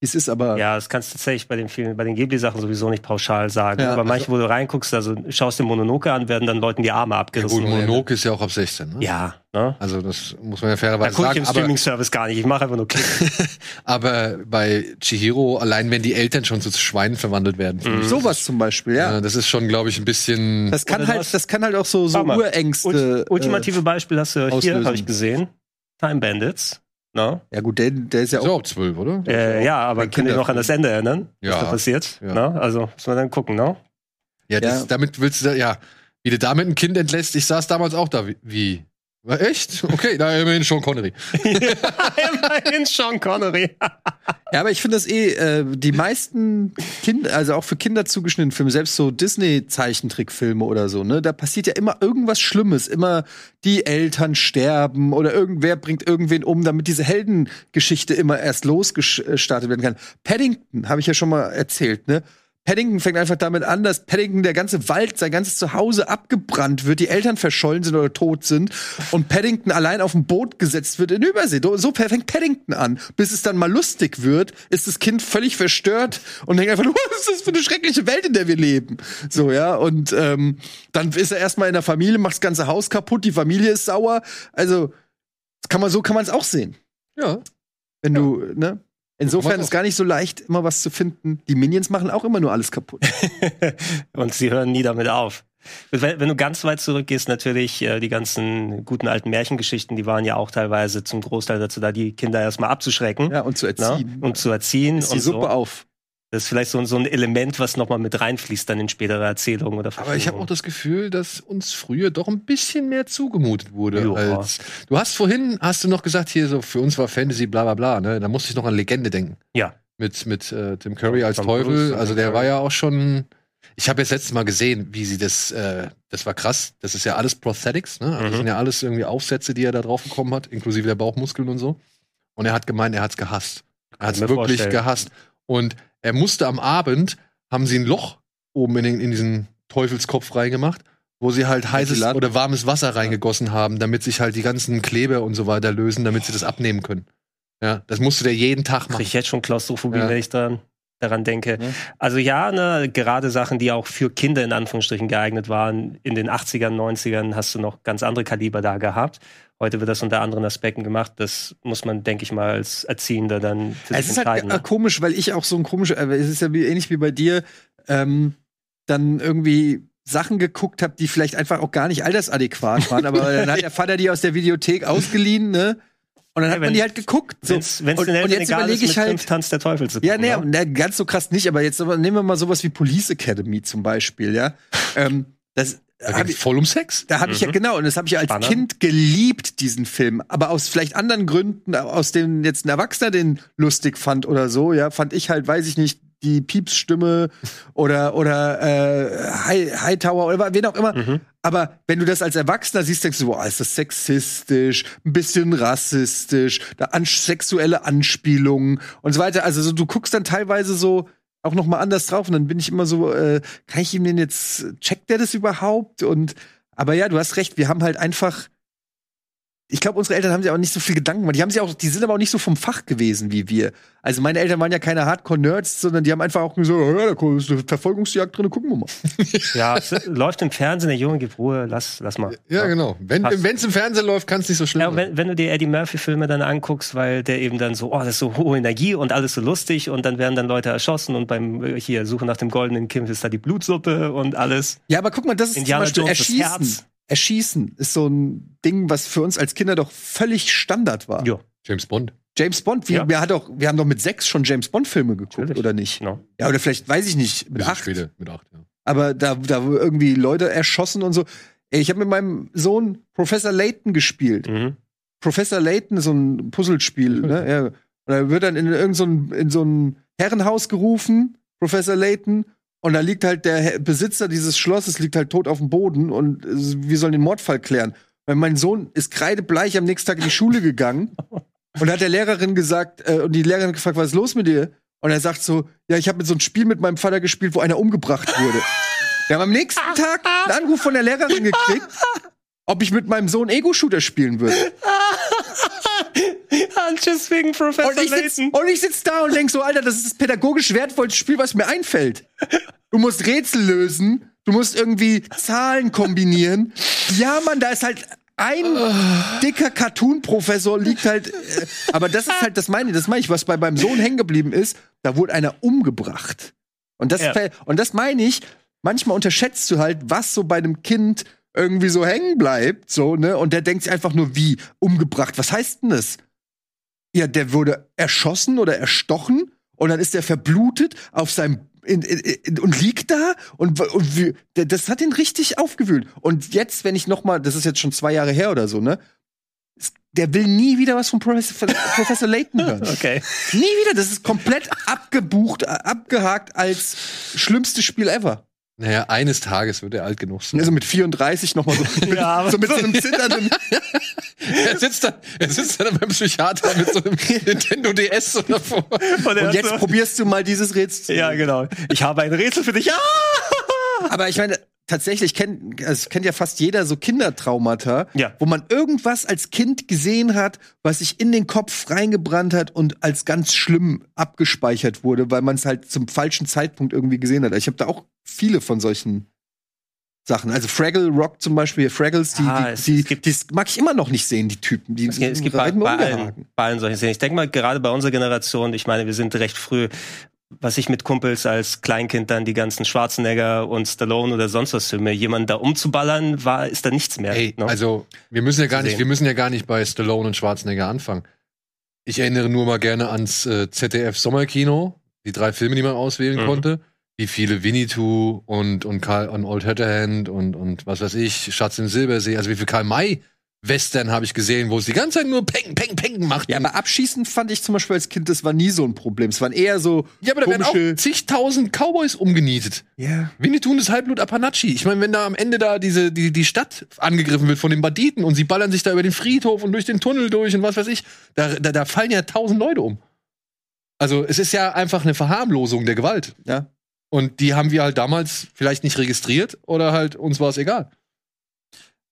C: es ist, aber.
B: Ja, das kannst du tatsächlich bei den vielen, bei den Ghibli-Sachen sowieso nicht pauschal sagen.
C: Ja,
B: aber manche,
C: also-
B: wo du reinguckst, also schaust dir Mononoke an, werden dann Leuten die Arme
A: Ja,
B: abgerissen.
A: gut, Mononoke ist ja auch ab 16, ne?
B: Ja, ne?
A: Also das muss man ja
B: Da
A: fairerweise
B: gucke ich
A: sagen.
B: im
A: Aber,
B: Streaming-Service gar nicht. Ich mache einfach nur Klick.
A: aber bei Chihiro, allein wenn die Eltern schon zu Schweinen verwandelt werden, finde ich,
C: Sowas zum Beispiel, ja.
A: äh, das ist schon, glaube ich, ein bisschen.
C: Das kann halt, das kann halt auch so, so. Urängste.
B: Ult ultimative Beispiel hast du hier, habe ich gesehen. Time Bandits.
C: Äh, ja, gut, der, der ist ja
A: ist
C: auch.
A: auch zwölf, oder?
B: Äh, ja, aber könnt ihr noch an das Ende erinnern?
A: Ja.
B: Was da passiert?
A: Ja.
B: Ne? Also muss man dann gucken, ne?
A: Ja, das,
C: Ja.
A: damit willst du, ja, wie du damit ein Kind entlässt. Ich saß damals auch da wie, wie War echt? Okay, da immerhin Sean Connery.
B: Immerhin Sean Connery.
C: Ja, aber ich finde das eh, äh, die meisten Kinder, also auch für Kinder zugeschnittene Filme, selbst so Disney-Zeichentrickfilme oder so, ne, da passiert ja immer irgendwas Schlimmes. Immer die Eltern sterben oder irgendwer bringt irgendwen um, damit diese Heldengeschichte immer erst losgestartet werden kann. Paddington, habe ich ja schon mal erzählt, ne? Paddington fängt einfach damit an, dass Paddington der ganze Wald, sein ganzes Zuhause abgebrannt wird, die Eltern verschollen sind oder tot sind und Paddington allein auf ein Boot gesetzt wird in Übersee. So fängt Paddington an. Bis es dann mal lustig wird, ist das Kind völlig verstört und denkt einfach, was ist das für eine schreckliche Welt, in der wir leben? So, ja, und ähm, dann ist er erstmal in der Familie, macht das ganze Haus kaputt, die Familie ist sauer. Also, kann man, so kann man es auch sehen.
A: Ja.
C: Wenn du, ne? Insofern ist gar nicht so leicht, immer was zu finden. Die Minions machen auch immer nur alles kaputt.
B: Und sie hören nie damit auf. Wenn, wenn du ganz weit zurückgehst, natürlich äh, die ganzen guten alten Märchengeschichten, die waren ja auch teilweise zum Großteil dazu da, die Kinder erstmal abzuschrecken.
C: Ja, und zu erziehen.
B: Ne? Und zu erziehen.
C: Ist die
B: und
C: Suppe
B: so.
C: auf.
B: Das ist vielleicht so, so ein Element, was nochmal mit reinfließt dann in spätere Erzählungen oder
A: Aber ich habe auch das Gefühl, dass uns früher doch ein bisschen mehr zugemutet wurde. Als du hast vorhin, hast du noch gesagt, hier so, für uns war Fantasy bla bla bla, ne? Da musste ich noch an Legende denken.
B: Ja.
A: Mit, mit äh, Tim Curry als
B: Tom
A: Teufel.
B: Cruise,
A: also der
B: Curry.
A: war ja auch schon. Ich habe jetzt letztes Mal gesehen, wie sie das, äh, das war krass. Das ist ja alles Prosthetics, ne? Also
B: Mhm.
A: Das sind ja alles irgendwie Aufsätze, die er da drauf bekommen hat, inklusive der Bauchmuskeln und so. Und er hat gemeint, er hat's gehasst. Er hat's
B: mir
A: wirklich
B: vorstellen.
A: gehasst. Und er musste am Abend, haben sie ein Loch oben in, den, in diesen Teufelskopf reingemacht, wo sie halt heißes oder warmes Wasser reingegossen haben, damit sich halt die ganzen Kleber und so weiter lösen, damit sie das abnehmen können. Ja, das musste der jeden Tag
B: Krieg
A: machen.
B: ich jetzt schon Klaustrophobie,
A: Ja.
B: wenn ich daran, daran denke. Also ja, ne, gerade Sachen, die auch für Kinder in Anführungsstrichen geeignet waren. In den 80ern, 90ern hast du noch ganz andere Kaliber da gehabt. Heute wird das unter anderen Aspekten gemacht. Das muss man, denke ich mal, als Erziehender dann für
C: Es
B: sich
C: ist halt
B: entscheiden.
C: äh,
B: ne?
C: komisch, weil ich auch so ein komischer, äh, es ist ja wie, ähnlich wie bei dir, ähm, dann irgendwie Sachen geguckt habe, die vielleicht einfach auch gar nicht altersadäquat waren, aber dann hat der Vater die aus der Videothek ausgeliehen, ne? Und dann hat
B: Ja,
C: man
B: wenn-
C: die halt geguckt. So.
B: Wenn's, wenn's
C: und, und jetzt überlege ich halt,
B: fünf Tanz der Teufel zu
C: ja,
B: gucken,
C: nee,
B: ne?
C: na, ganz so krass nicht, aber jetzt aber nehmen wir mal sowas wie Police Academy zum Beispiel, ja. ähm, das
A: Da
C: ich,
A: voll um Sex.
C: da habe ich ja
B: Mhm.
C: genau, und das habe ich ja als
B: Spannend.
C: Kind geliebt, diesen Film. Aber aus vielleicht anderen Gründen, aus denen jetzt ein Erwachsener den lustig fand oder so, ja, fand ich halt, weiß ich nicht, die Piepsstimme oder oder äh, High, Hightower oder wen auch immer.
B: Mhm.
C: Aber wenn du das als Erwachsener siehst, denkst du, boah, ist das sexistisch, ein bisschen rassistisch, da an sexuelle Anspielungen und so weiter. Also so, du guckst dann teilweise so auch noch mal anders drauf und dann bin ich immer so, äh, kann ich ihm den jetzt, checkt der das überhaupt? Und aber ja, du hast recht, wir haben halt einfach ich glaube, unsere Eltern haben sich auch nicht so viel Gedanken gemacht. Die haben sich auch, die sind aber auch nicht so vom Fach gewesen wie wir. Also meine Eltern waren ja keine Hardcore-Nerds, sondern die haben einfach auch gesagt, ja, da ist eine Verfolgungsjagd drin, gucken wir mal.
B: Ja, es läuft im Fernsehen, der Junge gibt Ruhe, lass, lass mal.
A: Ja, genau. Wenn es im Fernsehen läuft, kann es nicht so schlimm
B: Ja,
A: sein.
B: wenn, wenn du dir Eddie Murphy-Filme dann anguckst, weil der eben dann so, oh, das ist so hohe Energie und alles so lustig und dann werden dann Leute erschossen und beim äh, hier Suche nach dem goldenen Kind ist da die Blutsuppe und alles.
C: Ja, aber guck mal, das ist
B: Indiana
C: zum Beispiel
B: Jones, das
C: Erschießen. Erschießen ist so ein Ding, was für uns als Kinder doch völlig Standard war.
B: Ja.
A: James Bond.
C: James Bond, wir,
B: Ja.
C: wir, hat auch, wir haben doch mit sechs schon James Bond-Filme geguckt,
B: Natürlich.
C: oder nicht?
B: No.
C: Ja, oder vielleicht, weiß ich nicht, mit acht.
A: später, mit acht, ja.
C: aber da, da wurden irgendwie Leute erschossen und so. Ey, ich habe mit meinem Sohn Professor Layton gespielt.
B: Mhm.
C: Professor Layton ist so ein Puzzlespiel, ne? Ja. Und er wird dann in irgendein so ein, in so ein Herrenhaus gerufen, Professor Layton, und da liegt halt der Besitzer dieses Schlosses liegt halt tot auf dem Boden und äh, wir sollen den Mordfall klären. Weil mein Sohn ist kreidebleich am nächsten Tag in die Schule gegangen und hat der Lehrerin gesagt, äh, und die Lehrerin gefragt, was ist los mit dir? Und er sagt so, ja, ich habe mit so ein Spiel mit meinem Vater gespielt, wo einer umgebracht wurde. Wir haben am nächsten Tag einen Anruf von der Lehrerin gekriegt, ob ich mit meinem Sohn Ego-Shooter spielen würde.
B: Just wegen Professor
C: Und ich sitz, und ich sitz da und denk so, Alter, das ist das pädagogisch wertvollste Spiel, was mir einfällt. Du musst Rätsel lösen, du musst irgendwie Zahlen kombinieren. Ja, Mann, da ist halt ein dicker Cartoon-Professor liegt halt, äh, aber das ist halt, das meine das meine ich, was bei meinem Sohn hängen geblieben ist, da wurde einer umgebracht. Und das,
B: Ja.
C: und das meine ich, manchmal unterschätzt du halt, was so bei einem Kind irgendwie so hängen bleibt, so, ne? Und der denkt sich einfach nur, wie, umgebracht, was heißt denn das? Ja, der wurde erschossen oder erstochen und dann ist der verblutet auf seinem in, in, in, und liegt da und, und wie, das hat ihn richtig aufgewühlt. Und jetzt, wenn ich noch mal, das ist jetzt schon zwei Jahre her oder so, ne? Der will nie wieder was von Professor, Professor Layton hören.
B: Okay.
C: Nie wieder. Das ist komplett abgebucht, abgehakt als schlimmstes Spiel ever.
A: Naja, eines Tages wird er alt genug sein.
C: Also mit 34 noch mal so, mit, so mit so einem zitternden.
A: er, sitzt dann, er sitzt dann beim Psychiater mit so einem Nintendo DS so davor.
C: Und jetzt probierst du mal dieses Rätsel.
B: Ja, genau. Ich habe ein Rätsel für dich. Ah!
C: Aber ich meine, tatsächlich kennt, also kennt ja fast jeder so Kindertraumata,
B: Ja.
C: wo man irgendwas als Kind gesehen hat, was sich in den Kopf reingebrannt hat und als ganz schlimm abgespeichert wurde, weil man es halt zum falschen Zeitpunkt irgendwie gesehen hat. Ich habe da auch viele von solchen Sachen. Also Fraggle Rock zum Beispiel, Fraggles, die,
B: Ah, es-
C: die,
B: es gibt-
C: die mag ich immer noch nicht sehen, die Typen. Die,
B: Es gibt, es gibt bei, bei, allen, bei allen solchen Szenen. Ich denke mal, gerade bei unserer Generation, ich meine, wir sind recht früh, was ich mit Kumpels als Kleinkind dann die ganzen Schwarzenegger und Stallone oder sonst was Filme, jemanden da umzuballern, war, ist da nichts mehr.
A: Ey,
B: ne?
A: also wir müssen ja gar nicht,
B: sehen.
A: wir müssen ja gar nicht bei Stallone und Schwarzenegger anfangen. Ich erinnere nur mal gerne ans äh, ZDF Sommerkino, die drei Filme, die man auswählen
B: Mhm.
A: konnte. Wie viele Winnetou und und Karl und Old Shatterhand und und was weiß ich, Schatz im Silbersee, also wie viel Karl May Western habe ich gesehen, wo es die ganze Zeit nur Peng Peng Peng macht.
C: Ja, aber Abschießen fand ich zum Beispiel als Kind, das war nie so ein Problem. Es waren eher so
A: Ja, aber da werden auch zigtausend Cowboys umgenietet.
C: Ja.
A: Winnetou und das Halbblut Apanachi. Ich meine, wenn da am Ende da diese, die, die Stadt angegriffen wird von den Banditen und sie ballern sich da über den Friedhof und durch den Tunnel durch und was weiß ich, da, da, da fallen ja tausend Leute um. Also es ist ja einfach eine Verharmlosung der Gewalt.
C: Ja.
A: Und die haben wir halt damals vielleicht nicht registriert oder halt uns war es egal.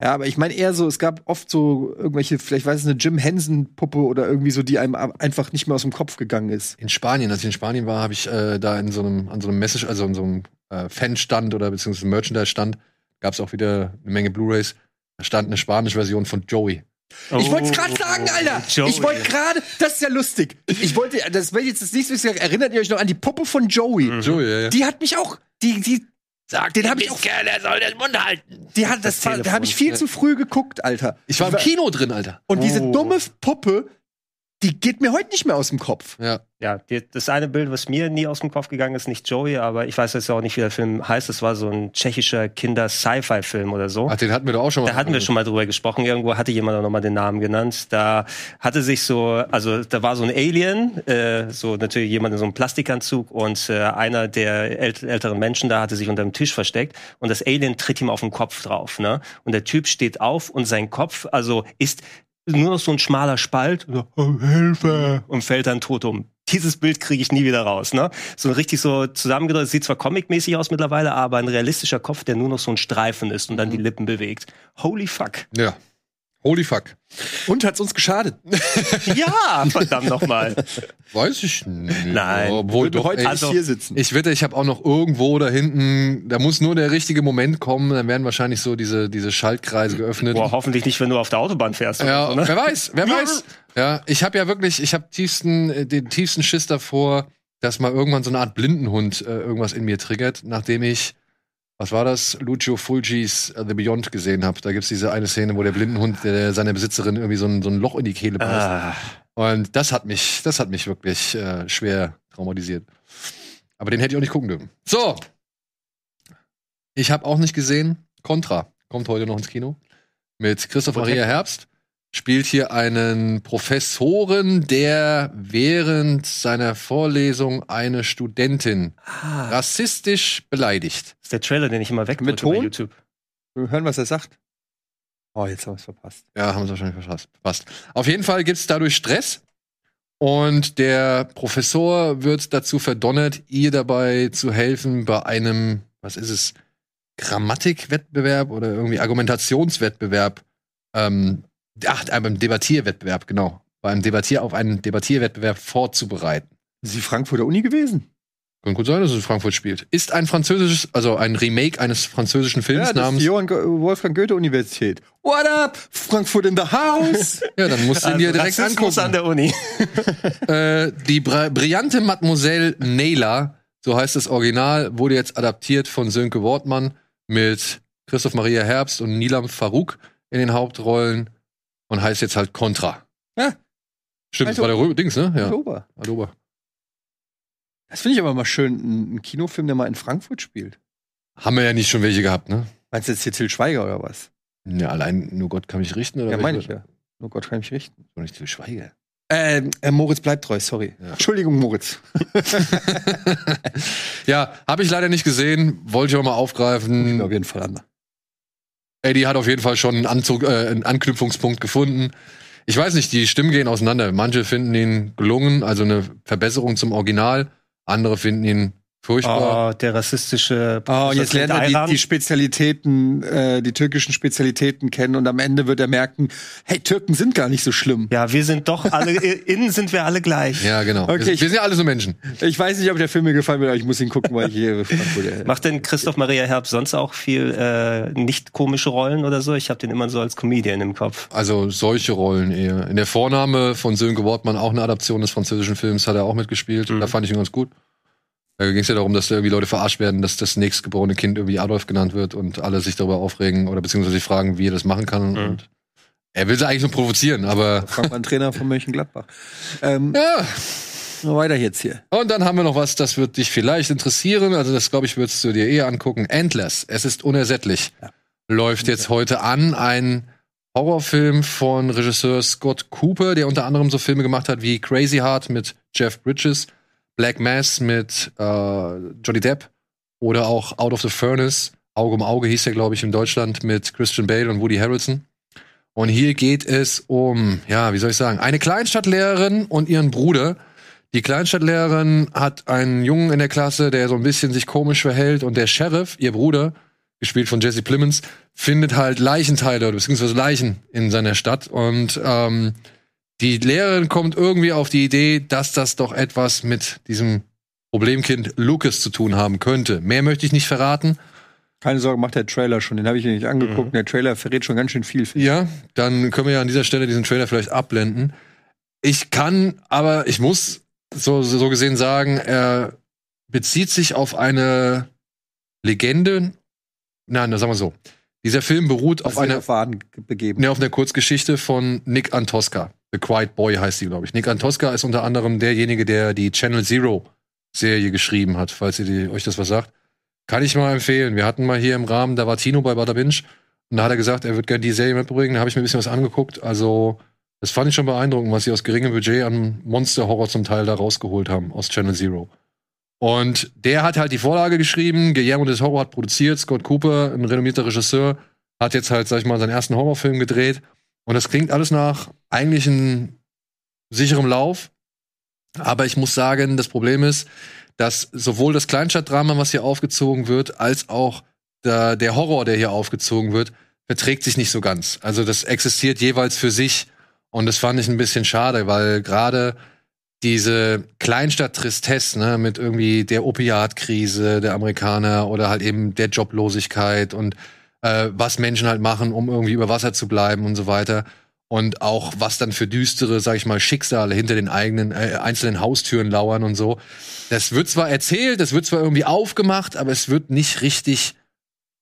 C: Ja, aber ich meine eher so, es gab oft so irgendwelche, vielleicht weiß es eine Jim Henson-Puppe oder irgendwie so, die einem einfach nicht mehr aus dem Kopf gegangen ist.
A: In Spanien, als ich in Spanien war, habe ich äh, da in so einem, an so einem Message, also in so einem äh, Fanstand oder beziehungsweise Merchandise-Stand, gab es auch wieder eine Menge Blu-Rays. Da stand eine spanische Version von Joey.
C: Ich wollte es gerade sagen, Alter.
B: Oh, Joey.
C: Ich wollte gerade, das ist ja lustig. Ich wollte, das will jetzt das nächste was ich sage, erinnert ihr euch noch an die Puppe von Joey?
A: Joey, ja, ja.
C: Die hat mich auch, die, die,
A: Sagt,
C: den habe ich auch,
A: er soll den Mund halten.
C: die hat, das, war- da habe ich viel zu früh geguckt, Alter.
A: Ich war im Kino drin, Alter.
C: Und diese
B: Oh.
C: dumme Puppe, die geht mir heute nicht mehr aus dem Kopf.
A: Ja.
B: Ja, die, das eine Bild, was mir nie aus dem Kopf gegangen ist, nicht Joey, aber ich weiß jetzt auch nicht, wie der Film heißt. Das war so ein tschechischer Kinder-Sci-Fi-Film oder so.
A: Ach, den hatten wir doch auch schon mal.
B: Da hatten wir schon mal drüber gesprochen. Irgendwo hatte jemand auch noch mal den Namen genannt. Da hatte sich so, also da war so ein Alien, äh, so natürlich jemand in so einem Plastikanzug und äh, einer der ält älteren Menschen da hatte sich unter dem Tisch versteckt und das Alien tritt ihm auf den Kopf drauf. Ne? Und der Typ steht auf und sein Kopf, also ist nur noch so ein schmaler Spalt und, so, oh, Hilfe, und fällt dann tot um. Dieses Bild kriege ich nie wieder raus. Ne? So richtig so zusammengedreht, sieht zwar comicmäßig aus mittlerweile, aber ein realistischer Kopf, der nur noch so ein Streifen ist und dann die Lippen bewegt. Holy fuck.
A: Ja. Holy fuck.
C: Und hat's uns geschadet.
B: Ja, verdammt nochmal.
A: Weiß ich nicht.
B: Nein.
A: Obwohl
C: wir
A: doch,
C: heute
A: ey,
B: also-
C: hier sitzen.
A: Ich wette, ich habe auch noch irgendwo da hinten, da muss nur der richtige Moment kommen, dann werden wahrscheinlich so diese, diese Schaltkreise geöffnet.
B: Boah, hoffentlich nicht, wenn du auf der Autobahn fährst. oder
A: Ja,
B: so, ne?
A: wer weiß, wer weiß. Ja, ich habe ja wirklich, ich habe tiefsten, äh, den tiefsten Schiss davor, dass mal irgendwann so eine Art Blindenhund äh, irgendwas in mir triggert, nachdem ich, was war das, Lucio Fulgis äh, The Beyond gesehen habe. Da gibt's diese eine Szene, wo der Blindenhund der, seiner Besitzerin irgendwie so ein, so ein Loch in die Kehle beißt.
B: Ah,
A: Und das hat mich, das hat mich wirklich äh, schwer traumatisiert. Aber den hätte ich auch nicht gucken dürfen. So. Ich habe auch nicht gesehen. Contra kommt heute noch ins Kino. Mit Christoph Maria Herbst. Spielt hier einen Professoren, der während seiner Vorlesung eine Studentin
B: ah,
A: rassistisch beleidigt.
B: das ist der Trailer, den ich immer wegdrücke
C: Mit Ton?
B: bei YouTube.
C: Wir hören, was er sagt. Oh, jetzt haben wir es verpasst.
A: Ja, haben sie wahrscheinlich verpasst. Passt. Auf jeden Fall gibt's dadurch Stress. Und der Professor wird dazu verdonnert, ihr dabei zu helfen bei einem, was ist es, Grammatikwettbewerb oder irgendwie Argumentationswettbewerb. Ähm, ach, beim Debattierwettbewerb, genau. Beim Debattier auf einen Debattierwettbewerb vorzubereiten.
C: Ist die Frankfurter Uni gewesen?
A: Kann gut sein, dass es in Frankfurt spielt. Ist ein französisches, also ein Remake eines französischen Films
C: Ja, das ist
A: namens.
C: die Johann Wolfgang Goethe Universität. What up? Frankfurt in the house.
A: Ja, dann musst du ihn dir direkt
B: Also Rassismus
A: angucken.
B: an der Uni.
A: Äh, die brillante Mademoiselle Naylor, so heißt das Original, wurde jetzt adaptiert von Sönke Wortmann mit Christoph Maria Herbst und Nilam Farouk in den Hauptrollen und heißt jetzt halt Contra.
C: Ja.
A: Stimmt, das
C: Also-
A: war der Rö Dings, ne? Ja.
C: Oktober.
A: Adober.
C: Das finde ich aber mal schön, ein, Kinofilm, der mal in Frankfurt spielt.
A: Haben wir ja nicht schon welche gehabt, ne?
C: Meinst du jetzt hier Till Schweiger oder was?
A: Ja, allein nur Gott kann mich richten oder
C: Ja, meine ich ja. Nur Gott kann mich richten.
A: Doch nicht Til Schweiger.
C: Ähm, äh, Moritz bleibt treu, sorry. Entschuldigung, Moritz.
A: Ja, habe ich leider nicht gesehen, wollte ich aber mal aufgreifen.
C: Auf jeden Fall an.
A: Eddie hat auf jeden Fall schon einen, Anzug, äh, einen Anknüpfungspunkt gefunden. Ich weiß nicht, die Stimmen gehen auseinander. Manche finden ihn gelungen, also eine Verbesserung zum Original. Andere finden ihn furchtbar.
B: Oh, der rassistische.
C: Oh,
B: ist
C: jetzt
B: das
C: lernt er die, die Spezialitäten, äh, die türkischen Spezialitäten kennen und am Ende wird er merken, hey, Türken sind gar nicht so schlimm.
B: Ja, wir sind doch alle, innen sind wir alle gleich.
A: Ja, genau.
C: Okay,
A: wir,
C: ich-
A: wir sind ja alle so Menschen.
C: Ich weiß nicht, ob der Film mir gefallen wird, aber ich muss ihn gucken, weil ich hier
B: Macht denn Christoph Maria Herbst sonst auch viel äh, nicht komische Rollen oder so? Ich habe den immer so als Comedian im Kopf.
A: Also solche Rollen eher. In der Vorname von Sönke Wortmann, auch eine Adaption des französischen Films, hat er auch mitgespielt. Da fand ich ihn ganz gut. Da ging es ja darum, dass da irgendwie Leute verarscht werden, dass das nächstgeborene Kind irgendwie Adolf genannt wird und alle sich darüber aufregen oder beziehungsweise sich fragen, wie er das machen kann. Und er will sie eigentlich nur provozieren, aber
C: Frank war ein Trainer von Mönchengladbach. Ähm,
A: ja.
C: Weiter jetzt hier.
A: Und dann haben wir noch was, das wird dich vielleicht interessieren. Also das, glaube ich, würdest du dir eher angucken. Endless. Es ist unersättlich. Läuft jetzt heute an. Ein Horrorfilm von Regisseur Scott Cooper, der unter anderem so Filme gemacht hat wie Crazy Heart mit Jeff Bridges, Black Mass mit äh, Johnny Depp oder auch Out of the Furnace. Auge um Auge hieß der, glaube ich, in Deutschland mit Christian Bale und Woody Harrelson. Und hier geht es um, ja, wie soll ich sagen, eine Kleinstadtlehrerin und ihren Bruder. Die Kleinstadtlehrerin hat einen Jungen in der Klasse, der so ein bisschen sich komisch verhält und der Sheriff, ihr Bruder, gespielt von Jesse Plemons, findet halt Leichenteile oder beziehungsweise Leichen in seiner Stadt und ähm, die Lehrerin kommt irgendwie auf die Idee, dass das doch etwas mit diesem Problemkind Lucas zu tun haben könnte. Mehr möchte ich nicht verraten.
C: Keine Sorge, macht der Trailer schon. Den habe ich mir nicht angeguckt. Der Trailer verrät schon ganz schön viel.
A: Ja, dann können wir ja an dieser Stelle diesen Trailer vielleicht abblenden. Ich kann, aber ich muss so, so gesehen sagen, er bezieht sich auf eine Legende. Nein, sagen wir so. Dieser Film beruht auf einer,
C: auf
A: ne, auf einer Kurzgeschichte von Nick Antosca. The Quiet Boy heißt die, glaube ich. Nick Antosca ist unter anderem derjenige, der die Channel Zero Serie geschrieben hat, falls ihr die, euch das was sagt. Kann ich mal empfehlen. Wir hatten mal hier im Rahmen, da war Tino bei Bada Binge und da hat er gesagt, er wird gerne die Serie mitbringen. Da habe ich mir ein bisschen was angeguckt. Also, das fand ich schon beeindruckend, was sie aus geringem Budget an Monster-Horror zum Teil da rausgeholt haben aus Channel Zero. Und der hat halt die Vorlage geschrieben, Guillermo del Horror hat produziert, Scott Cooper, ein renommierter Regisseur, hat jetzt halt, sag ich mal, seinen ersten Horrorfilm gedreht. Und das klingt alles nach eigentlich einem sicherem Lauf. Aber ich muss sagen, das Problem ist, dass sowohl das Kleinstadtdrama, was hier aufgezogen wird, als auch der, der Horror, der hier aufgezogen wird, verträgt sich nicht so ganz. Also das existiert jeweils für sich. Und das fand ich ein bisschen schade, weil gerade diese Kleinstadt-Tristesse, ne, mit irgendwie der Opiatkrise der Amerikaner oder halt eben der Joblosigkeit und äh, was Menschen halt machen, um irgendwie über Wasser zu bleiben und so weiter. Und auch was dann für düstere, sag ich mal, Schicksale hinter den eigenen äh, einzelnen Haustüren lauern und so. Das wird zwar erzählt, das wird zwar irgendwie aufgemacht, aber es wird nicht richtig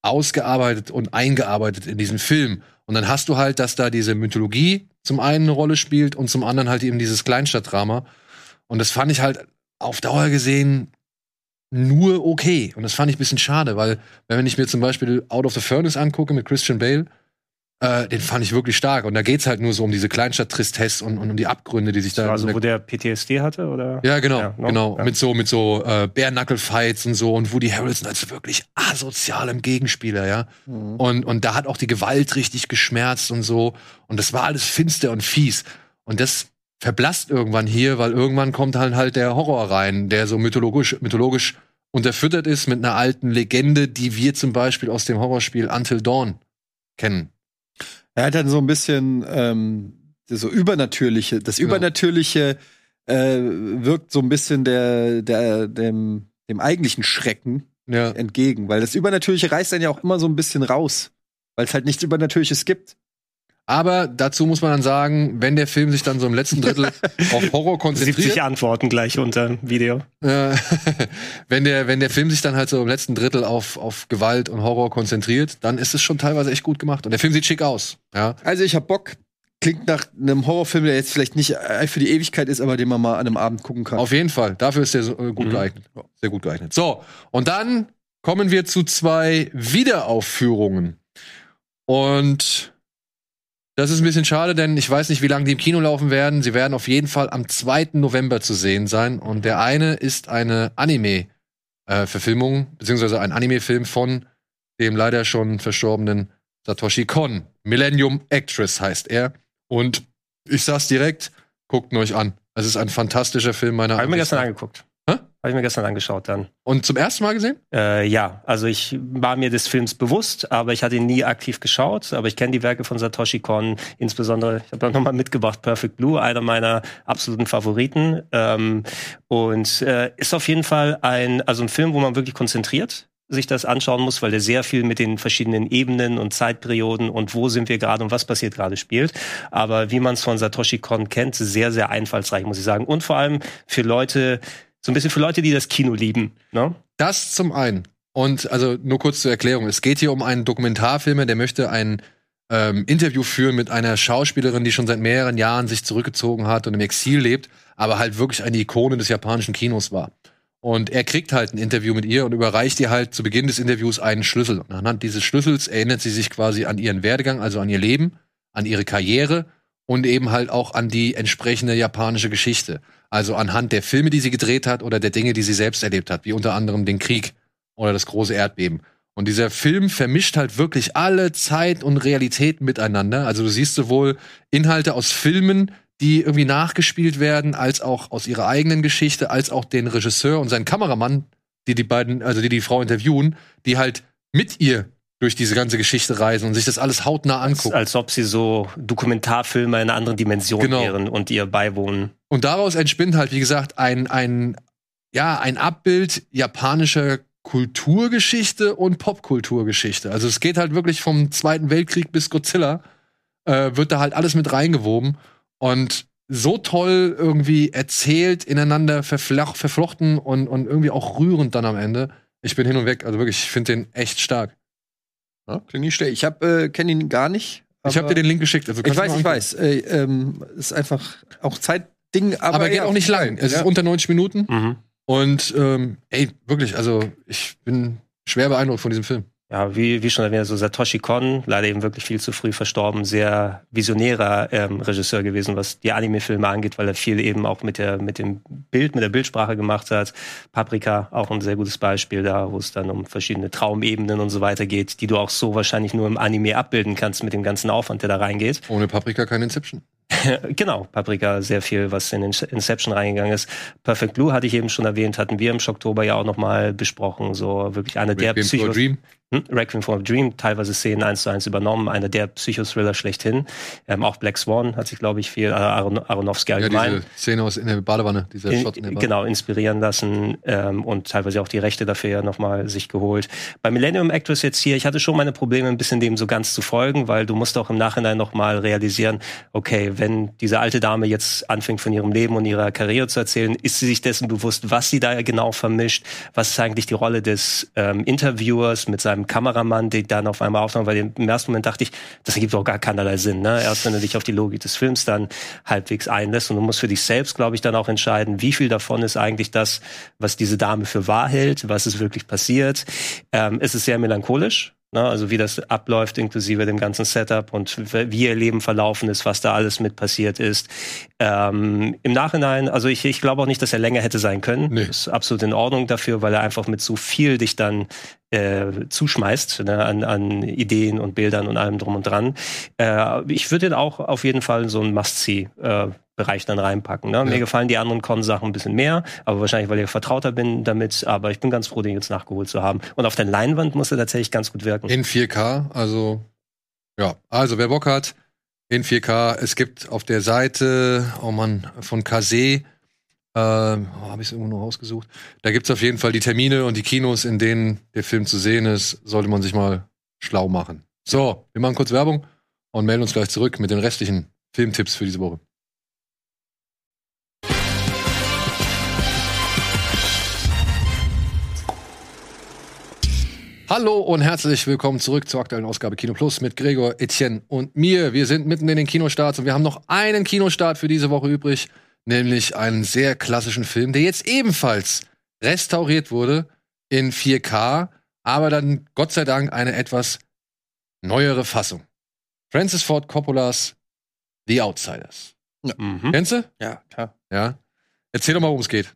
A: ausgearbeitet und eingearbeitet in diesen Film. Und dann hast du halt, dass da diese Mythologie zum einen eine Rolle spielt und zum anderen halt eben dieses Kleinstadtdrama. Und das fand ich halt auf Dauer gesehen nur okay. Und das fand ich ein bisschen schade, weil wenn ich mir zum Beispiel Out of the Furnace angucke mit Christian Bale, äh, den fand ich wirklich stark. Und da geht's halt nur so um diese Kleinstadt-Tristesse und, und um die Abgründe, die sich da.
B: Also, wo der PTSD hatte, oder?
A: Ja, genau,
B: no?
A: genau.
B: Ja.
A: Mit so, mit so äh, Bare-Knuckle-Fights und so und Woody Harrelson als wirklich asozialem Gegenspieler, ja.
C: Mhm.
A: Und, und da hat auch die Gewalt richtig geschmerzt und so. Und das war alles finster und fies. Und das verblasst irgendwann hier, weil irgendwann kommt halt halt der Horror rein, der so mythologisch, mythologisch unterfüttert ist mit einer alten Legende, die wir zum Beispiel aus dem Horrorspiel Until Dawn kennen.
C: Er hat dann so ein bisschen ähm, so übernatürliche, das Übernatürliche äh, wirkt so ein bisschen der, der, dem, dem eigentlichen Schrecken
A: ja.
C: entgegen, weil das Übernatürliche reißt dann ja auch immer so ein bisschen raus, weil es halt nichts Übernatürliches gibt.
A: Aber dazu muss man dann sagen, wenn der Film sich dann so im letzten Drittel auf Horror konzentriert.
B: 70 Antworten gleich unter dem Video.
A: Äh, wenn, der, wenn der Film sich dann halt so im letzten Drittel auf, auf Gewalt und Horror konzentriert, dann ist es schon teilweise echt gut gemacht. Und der Film sieht schick aus. Ja.
C: Also ich hab Bock. klingt nach einem Horrorfilm, der jetzt vielleicht nicht äh, für die Ewigkeit ist, aber den man mal an einem Abend gucken kann.
A: Auf jeden Fall. Dafür ist der so, äh, gut geeignet. Ja, Sehr gut geeignet. So, und dann kommen wir zu zwei Wiederaufführungen. Und das ist ein bisschen schade, denn ich weiß nicht, wie lange die im Kino laufen werden. Sie werden auf jeden Fall am 2. November zu sehen sein. Und der eine ist eine Anime-Verfilmung, beziehungsweise ein Anime-Film von dem leider schon verstorbenen Satoshi Kon. Millennium Actress heißt er. Und ich sag's direkt, guckt ihn euch an. Es ist ein fantastischer Film meiner
B: Habe ich mir
A: Ansicht
B: gestern angeguckt. Habe ich mir gestern angeschaut dann.
A: Und zum ersten Mal gesehen?
B: Äh, ja, also ich war mir des Films bewusst, aber ich hatte ihn nie aktiv geschaut. Aber ich kenne die Werke von Satoshi Kon, insbesondere, ich habe da nochmal mitgebracht, Perfect Blue, einer meiner absoluten Favoriten. Ähm, und äh, ist auf jeden Fall ein, also ein Film, wo man wirklich konzentriert sich das anschauen muss, weil der sehr viel mit den verschiedenen Ebenen und Zeitperioden und wo sind wir gerade und was passiert gerade spielt. Aber wie man es von Satoshi Kon kennt, sehr, sehr einfallsreich, muss ich sagen. Und vor allem für Leute, so ein bisschen für Leute, die das Kino lieben. Ne?
A: Das zum einen. Und also nur kurz zur Erklärung. Es geht hier um einen Dokumentarfilmer, der möchte ein ähm, Interview führen mit einer Schauspielerin, die schon seit mehreren Jahren sich zurückgezogen hat und im Exil lebt, aber halt wirklich eine Ikone des japanischen Kinos war. Und er kriegt halt ein Interview mit ihr und überreicht ihr halt zu Beginn des Interviews einen Schlüssel. Und anhand dieses Schlüssels erinnert sie sich quasi an ihren Werdegang, also an ihr Leben, an ihre Karriere und eben halt auch an die entsprechende japanische Geschichte. Also anhand der Filme, die sie gedreht hat oder der Dinge, die sie selbst erlebt hat, wie unter anderem den Krieg oder das große Erdbeben. Und dieser Film vermischt halt wirklich alle Zeit und Realität miteinander. Also du siehst sowohl Inhalte aus Filmen, die irgendwie nachgespielt werden, als auch aus ihrer eigenen Geschichte, als auch den Regisseur und seinen Kameramann, die die beiden, also die die Frau interviewen, die halt mit ihr durch diese ganze Geschichte reisen und sich das alles hautnah angucken.
B: Als ob sie so Dokumentarfilme in einer anderen Dimension
A: Genau.
B: wären und ihr beiwohnen.
A: Und daraus entspinnt halt, wie gesagt, ein, ein, ja, ein Abbild japanischer Kulturgeschichte und Popkulturgeschichte. Also es geht halt wirklich vom Zweiten Weltkrieg bis Godzilla, äh, wird da halt alles mit reingewoben und so toll irgendwie erzählt, ineinander verflochten und, und irgendwie auch rührend dann am Ende. Ich bin hin und weg, also wirklich, ich finde den echt stark.
C: Ja, klingt nicht schlecht. Ich äh, kenne ihn gar nicht.
A: Ich habe dir den Link geschickt. Also
C: Ich weiß, ich weiß. Äh, ähm, ist einfach auch Zeitding, aber,
A: Aber, geht
C: ja,
A: auch nicht lang. Es
C: ja.
A: ist unter 90 Minuten.
B: Mhm.
A: Und ähm, ey, wirklich, also ich bin schwer beeindruckt von diesem Film.
B: Ja, wie, wie schon erwähnt, so Satoshi Kon, leider eben wirklich viel zu früh verstorben, sehr visionärer ähm, Regisseur gewesen, was die Anime-Filme angeht, weil er viel eben auch mit der, mit dem Bild, mit der Bildsprache gemacht hat. Paprika, auch ein sehr gutes Beispiel da, wo es dann um verschiedene Traumebenen und so weiter geht, die du auch so wahrscheinlich nur im Anime abbilden kannst mit dem ganzen Aufwand, der da reingeht.
A: Ohne Paprika kein Inception.
B: genau, Paprika, sehr viel, was in Inception reingegangen ist. Perfect Blue hatte ich eben schon erwähnt, hatten wir im Oktober ja auch nochmal besprochen. So wirklich einer der
A: for a
B: Psychos. Hm? Requiem for a Dream, teilweise Szenen eins zu eins übernommen, einer der Psychothriller schlechthin. Ähm, auch Black Swan hat sich, glaube ich, viel, äh, Aron Aronofsky
A: Ja,
B: allgemein.
A: diese Szene aus in der Badewanne, dieser
B: In,
A: Shot in der Badewanne.
B: genau, inspirieren lassen ähm, und teilweise auch die Rechte dafür ja nochmal sich geholt. Bei Millennium Actress jetzt hier, ich hatte schon meine Probleme, ein bisschen dem so ganz zu folgen, weil du musst auch im Nachhinein nochmal realisieren, okay, wenn diese alte Dame jetzt anfängt von ihrem Leben und ihrer Karriere zu erzählen, ist sie sich dessen bewusst, was sie da genau vermischt, was ist eigentlich die Rolle des ähm, Interviewers mit seinem Kameramann, der dann auf einmal auftaucht, weil im ersten Moment dachte ich, das ergibt doch gar keinerlei Sinn, ne? Erst wenn du dich auf die Logik des Films dann halbwegs einlässt und du musst für dich selbst, glaube ich, dann auch entscheiden, wie viel davon ist eigentlich das, was diese Dame für wahr hält, was ist wirklich passiert. Ähm, es ist sehr melancholisch, ne? also wie das abläuft, inklusive dem ganzen Setup und wie ihr Leben verlaufen ist, was da alles mit passiert ist. Ähm, Im Nachhinein, also ich, ich glaube auch nicht, dass er länger hätte sein können.
A: Nee.
B: Ist absolut in Ordnung dafür, weil er einfach mit so viel dich dann äh, zuschmeißt ne, an, an Ideen und Bildern und allem drum und dran. Äh, ich würde ihn auch auf jeden Fall so einen Must-See äh, Bereich dann reinpacken. Ne? Mir gefallen die anderen Con-Sachen ein bisschen mehr, aber wahrscheinlich, weil ich vertrauter bin damit. Aber ich bin ganz froh, den jetzt nachgeholt zu haben. Und auf der Leinwand muss er tatsächlich ganz gut wirken.
A: In 4K, also ja, also wer Bock hat, in 4K. Es gibt auf der Seite, oh Mann, von Kase, ähm, oh, habe ich es irgendwo noch rausgesucht. Da gibt's auf jeden Fall die Termine und die Kinos, in denen der Film zu sehen ist. Sollte man sich mal schlau machen. So, wir machen kurz Werbung und melden uns gleich zurück mit den restlichen Filmtipps für diese Woche. Hallo und herzlich willkommen zurück zur aktuellen Ausgabe Kino Plus mit Gregor, Etienne und mir. Wir sind mitten in den Kinostarts und wir haben noch einen Kinostart für diese Woche übrig, nämlich einen sehr klassischen Film, der jetzt ebenfalls restauriert wurde in 4K, aber dann Gott sei Dank eine etwas neuere Fassung. Francis Ford Coppolas The Outsiders.
B: Mhm.
A: Kennst du?
C: Ja, klar.
A: Ja. Erzähl doch mal, worum es geht.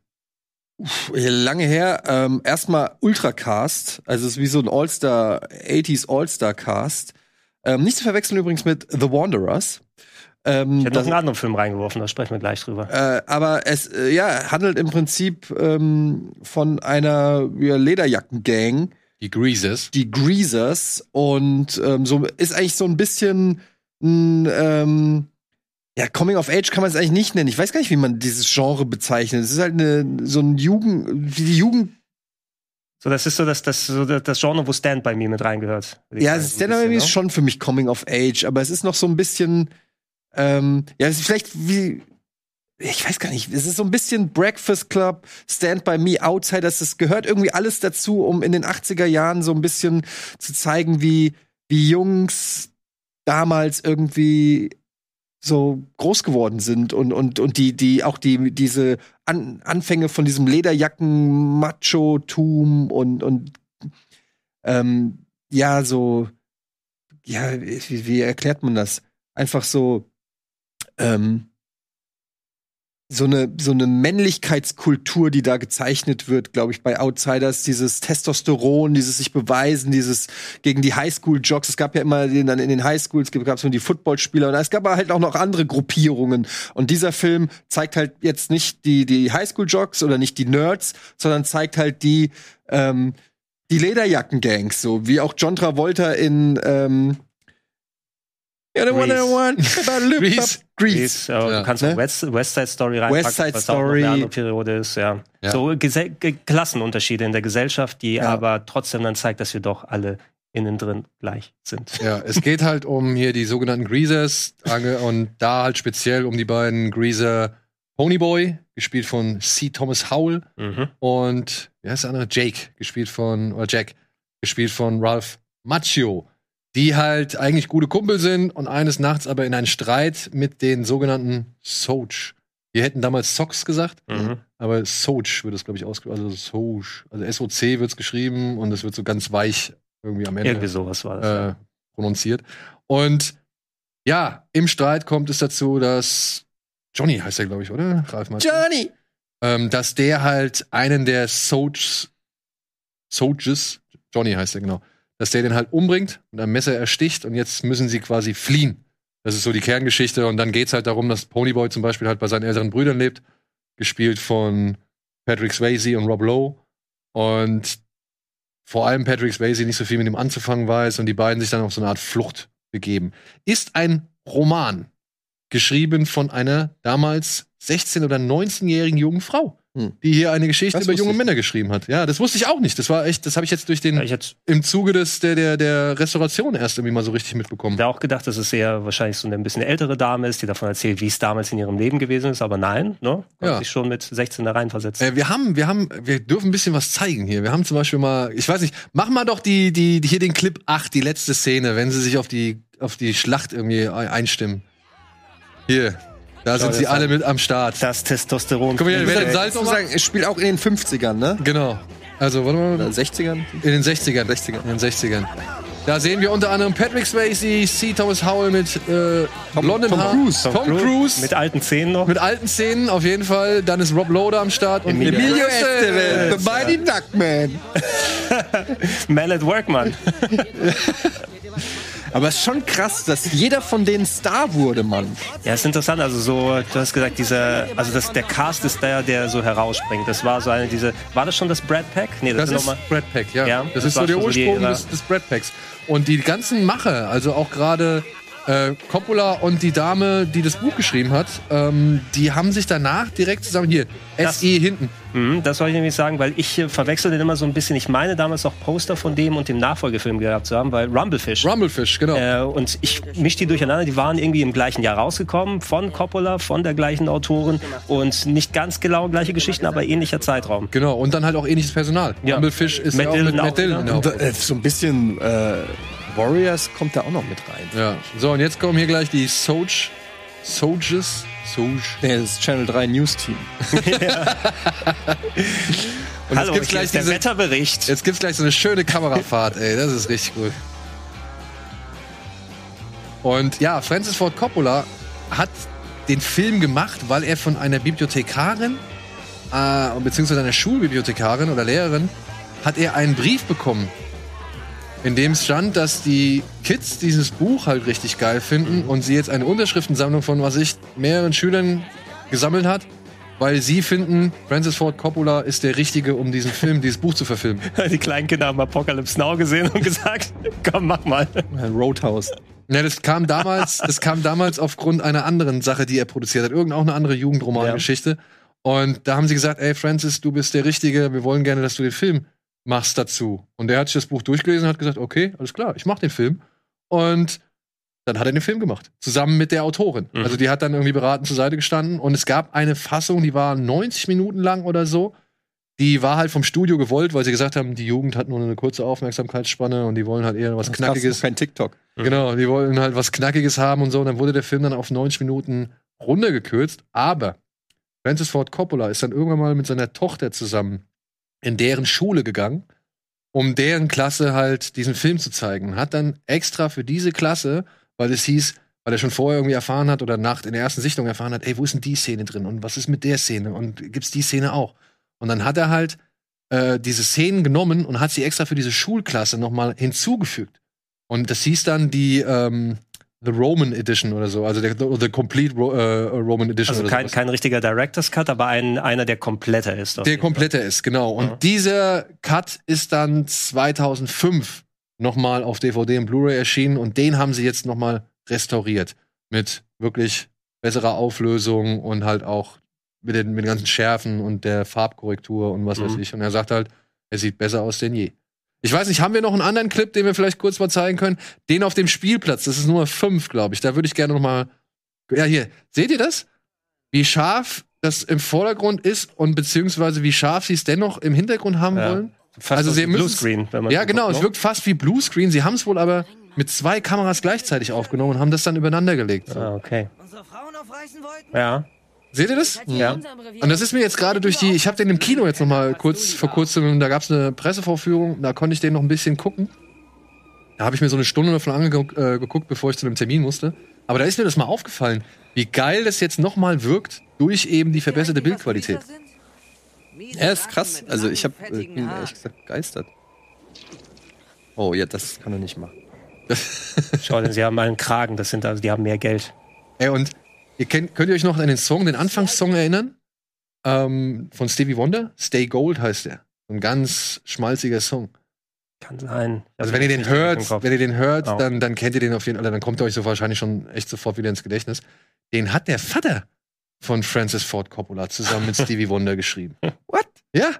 C: Puh, lange her. Ähm, erstmal Ultracast. Also es ist wie so ein All-Star, 80s All-Star-Cast. Ähm, nicht zu verwechseln übrigens mit The Wanderers. Ähm,
B: Ich hätte noch einen anderen Film reingeworfen, da sprechen wir gleich drüber.
C: Äh, aber es äh, ja, handelt im Prinzip ähm, von einer ja, Lederjackengang.
A: Die Greasers.
C: Die Greasers. Und ähm, so ist eigentlich so ein bisschen ein, ähm, ja, Coming of Age kann man es eigentlich nicht nennen. Ich weiß gar nicht, wie man dieses Genre bezeichnet. Es ist halt eine, so ein Jugend, wie die Jugend.
B: So, das ist so das, das, so das Genre, wo Stand by Me mit reingehört.
C: Ja,
B: sagen,
C: Stand By Me ist
B: ne?
C: schon für mich Coming of Age, aber es ist noch so ein bisschen, ähm, ja, es ist vielleicht wie, ich weiß gar nicht, es ist so ein bisschen Breakfast Club, Stand By Me, Outsiders, es gehört irgendwie alles dazu, um in den 80er Jahren so ein bisschen zu zeigen, wie, wie Jungs damals irgendwie so groß geworden sind und, und, und die, die, auch die, diese An Anfänge von diesem Lederjacken-Macho-Tum und, und ähm, ja, so, ja, wie, wie erklärt man das? Einfach so, ähm, so eine, so eine Männlichkeitskultur, die da gezeichnet wird, glaube ich, bei Outsiders, dieses Testosteron, dieses sich beweisen, dieses gegen die Highschool-Jocks. Es gab ja immer den, dann in den Highschools gab es nur die Footballspieler und es gab aber halt auch noch andere Gruppierungen. Und dieser Film zeigt halt jetzt nicht die, die Highschool-Jocks oder nicht die Nerds, sondern zeigt halt die, ähm, die Lederjacken-Gangs, so wie auch John Travolta in ähm, the one I want.
A: Grease.
C: Grease.
B: Ja. Du kannst
C: Ne?
B: auch West, West Side Story reinpacken,
C: West Side
B: was auch
C: Story.
B: eine andere Periode ist, ja.
A: Ja.
B: So Gese Ge Klassenunterschiede in der Gesellschaft, die
C: Ja.
B: aber trotzdem dann zeigt, dass wir doch alle innen drin gleich sind.
A: Ja, es geht halt um hier die sogenannten Greasers und da halt speziell um die beiden Greaser Ponyboy, gespielt von C. Thomas Howell
B: Mhm.
A: und wie heißt der andere? Jake, gespielt von, oder Jack, gespielt von Ralph Macchio, die halt eigentlich gute Kumpel sind und eines Nachts aber in einen Streit mit den sogenannten Soch. Wir hätten damals Socks gesagt,
B: Mhm.
A: aber Soch wird es, glaube ich, ausgesprochen. Also Soch. Also S-O-C wird es geschrieben und es wird so ganz weich irgendwie am Ende
B: Irgendwie sowas war das.
A: äh, prononziert. Und ja, im Streit kommt es dazu, dass Johnny heißt er, glaube ich, oder? Ralf Macchio?
C: Johnny!
A: ähm, dass der halt einen der Soches, Soches, Johnny heißt er genau, dass der den halt umbringt, mit einem Messer ersticht und jetzt müssen sie quasi fliehen. Das ist so die Kerngeschichte und dann geht's halt darum, dass Ponyboy zum Beispiel halt bei seinen älteren Brüdern lebt, gespielt von Patrick Swayze und Rob Lowe und vor allem Patrick Swayze nicht so viel mit ihm anzufangen weiß und die beiden sich dann auf so eine Art Flucht begeben. Ist ein Roman, geschrieben von einer damals 16- oder 19-jährigen jungen Frau,
C: Hm.
A: die hier eine Geschichte
C: Das
A: über junge Männer geschrieben hat. Ja, das wusste ich auch nicht. Das war echt, das habe ich jetzt durch den
B: Ja, hätte
A: im Zuge des der der der Restauration erst irgendwie mal so richtig mitbekommen.
B: da auch gedacht, dass es eher wahrscheinlich so eine ein bisschen ältere Dame ist, die davon erzählt, wie es damals in ihrem Leben gewesen ist, aber nein, ne?
A: Ja.
B: sich schon mit 16 da reinversetzen.
A: Äh, wir haben, wir haben, wir dürfen ein bisschen was zeigen hier. Wir haben zum Beispiel mal, ich weiß nicht, mach mal doch die, die, die hier den Clip 8, die letzte Szene, wenn sie sich auf die, auf die Schlacht irgendwie ein- einstimmen. Hier, da sind sie alle
B: an.
A: mit am Start.
B: Das Testosteron.
A: Guck mal hier, wer den
C: Ich
A: Salz
C: muss
A: noch
C: sagen, es spielt auch in den 50ern, ne?
A: Genau. Also, warte mal.
C: Oder 60ern?
A: In den 60ern.
C: 60ern.
A: In den 60ern. Da sehen wir unter anderem Patrick Swayze, C. Thomas Howell mit äh, blondem
C: Tom
A: Haar.
C: Cruise.
A: Tom, Cruise.
B: Mit alten Zähnen noch.
A: Mit alten Szenen auf jeden Fall. Dann ist Rob Loader am Start. Und
B: Emilio
C: Emilio
A: Estevez.
C: Estevez, the Mighty Duckman.
B: Man at Work, Mann.
C: Aber es ist schon krass, dass jeder von denen Star wurde, Mann.
B: Ja, ist interessant. Also so, du hast gesagt, dieser, also das, der Cast ist der, der so herausspringt. Das war so eine diese, war das schon das Brad Pack? Nee,
A: Das
B: sind
A: ist Brad Pack, ja.
B: Ja,
A: das,
B: das
A: ist so der
B: schon so die
A: Ursprung des, des Brad Packs. Und die ganzen Macher, also auch gerade Äh, Coppola und die Dame, die das Buch geschrieben hat, ähm, die haben sich danach direkt zusammen hier
B: Das-
A: SE hinten.
B: Mhm, das wollte ich nämlich sagen, weil ich äh, verwechsel den immer so ein bisschen. Ich meine damals auch Poster von dem und dem Nachfolgefilm gehabt zu haben, weil Rumblefish.
A: Rumblefish, genau.
B: Äh, und ich misch die durcheinander. Die waren irgendwie im gleichen Jahr rausgekommen von Coppola, von der gleichen Autorin und nicht ganz genau gleiche Geschichten, aber ähnlicher Zeitraum.
A: Genau, und dann halt auch ähnliches Personal.
B: Ja.
A: Rumblefish ist
B: Matt
A: ja auch mit
B: Dillon auch
A: Matt Dillon
C: Und,
A: Hauptrolle.
C: äh, so ein bisschen äh, Warriors kommt da auch noch mit rein.
A: Ja. So, und jetzt kommen hier gleich die Soj. Soges. Soj.
C: Nee, das ist Channel 3 News Team.
A: Und
B: Hallo,
A: jetzt gibt's
B: hier
A: gleich
B: ist der
A: diese,
B: Wetterbericht.
A: Jetzt gibt's gleich so eine schöne Kamerafahrt, ey. Das ist richtig gut. Und ja, Francis Ford Coppola hat den Film gemacht, weil er von einer Bibliothekarin, äh, beziehungsweise einer Schulbibliothekarin oder Lehrerin, hat er einen Brief bekommen, in dem es stand, dass die Kids dieses Buch halt richtig geil finden und sie jetzt eine Unterschriftensammlung von, was ich, mehreren Schülern gesammelt hat, weil sie finden, Francis Ford Coppola ist der Richtige, um diesen Film, dieses Buch zu verfilmen.
B: Die kleinen Kinder haben Apocalypse Now gesehen und gesagt, komm, mach mal.
C: Roadhouse.
A: Ja, das kam damals, das kam damals aufgrund einer anderen Sache, die er produziert hat. Irgendeine auch eine andere Jugendromangeschichte. Und da haben sie gesagt, ey Francis, du bist der Richtige, wir wollen gerne, dass du den Film machst dazu. Und er hat sich das Buch durchgelesen und hat gesagt, okay, alles klar, ich mach den Film. Und dann hat er den Film gemacht. Zusammen mit der Autorin.
B: Mhm.
A: Also die hat dann irgendwie beratend zur Seite gestanden. Und es gab eine Fassung, die war 90 Minuten lang oder so. Die war halt vom Studio gewollt, weil sie gesagt haben, die Jugend hat nur eine kurze Aufmerksamkeitsspanne und die wollen halt eher was
C: Das
A: Knackiges.
C: kein TikTok.
A: Genau, die wollten halt was Knackiges haben und so. Und dann wurde der Film dann auf 90 Minuten runtergekürzt. Aber Francis Ford Coppola ist dann irgendwann mal mit seiner Tochter zusammen in deren Schule gegangen, um deren Klasse halt diesen Film zu zeigen. Hat dann extra für diese Klasse, weil es hieß, weil er schon vorher irgendwie erfahren hat oder nach in der ersten Sichtung erfahren hat, ey, wo ist denn die Szene drin und was ist mit der Szene und gibt's die Szene auch? Und dann hat er halt äh, diese Szenen genommen und hat sie extra für diese Schulklasse nochmal hinzugefügt. Und das hieß dann die ähm, The Roman Edition oder so, also der The Complete Ro äh, Roman Edition
B: Also
A: oder
B: kein, kein richtiger Director's Cut, aber ein, einer, der kompletter ist.
A: Der kompletter ist, genau. Und dieser Cut ist dann 2005 nochmal auf DVD und Blu-ray erschienen und den haben sie jetzt nochmal restauriert. Mit wirklich besserer Auflösung und halt auch mit den, mit den ganzen Schärfen und der Farbkorrektur und was weiß
B: Mhm.
A: ich. Und er sagt halt, er sieht besser aus denn je. Ich weiß nicht, haben wir noch einen anderen Clip, den wir vielleicht kurz mal zeigen können? Den auf dem Spielplatz, das ist Nummer 5, glaube ich. Da würde ich gerne noch mal. Ja, hier, seht ihr das? Wie scharf das im Vordergrund ist und beziehungsweise wie scharf sie es dennoch im Hintergrund haben
B: Ja.
A: wollen?
B: Fast
A: also
B: so
A: sie
B: Bluescreen, wenn man
A: Ja,
B: so
A: genau,
B: guckt,
A: es wirkt fast wie Bluescreen. Sie haben es wohl aber mit zwei Kameras gleichzeitig aufgenommen und haben das dann übereinander gelegt. So.
B: Ah, okay. Ja.
A: Seht ihr das?
B: Ja.
A: Und das ist mir jetzt gerade durch die, ich habe den im Kino jetzt noch mal kurz vor kurzem, da gab es eine Pressevorführung, da konnte ich den noch ein bisschen gucken. Da habe ich mir so eine Stunde davon angeguckt, äh, geguckt, bevor ich zu einem Termin musste. Aber da ist mir das mal aufgefallen, wie geil das jetzt noch mal wirkt durch eben die verbesserte Bildqualität.
C: Ja, ist krass. Also ich hab, äh, bin ehrlich gesagt begeistert. Oh, ja, das kann er nicht machen.
B: Schau, denn sie haben einen Kragen, das sind also, die haben mehr Geld.
A: Ey, und ihr kennt, könnt ihr euch noch an den Song, den Anfangssong erinnern? Ähm, von Stevie Wonder? Stay Gold heißt. So ein ganz schmalziger Song.
B: Kann sein.
A: Also wenn ihr den hört, wenn ihr den hört,
B: Genau.
A: dann, dann kennt ihr den auf jeden Fall, dann kommt er euch so wahrscheinlich schon echt sofort wieder ins Gedächtnis. Den hat der Vater von Francis Ford Coppola zusammen mit Stevie Wonder geschrieben. What? Ja,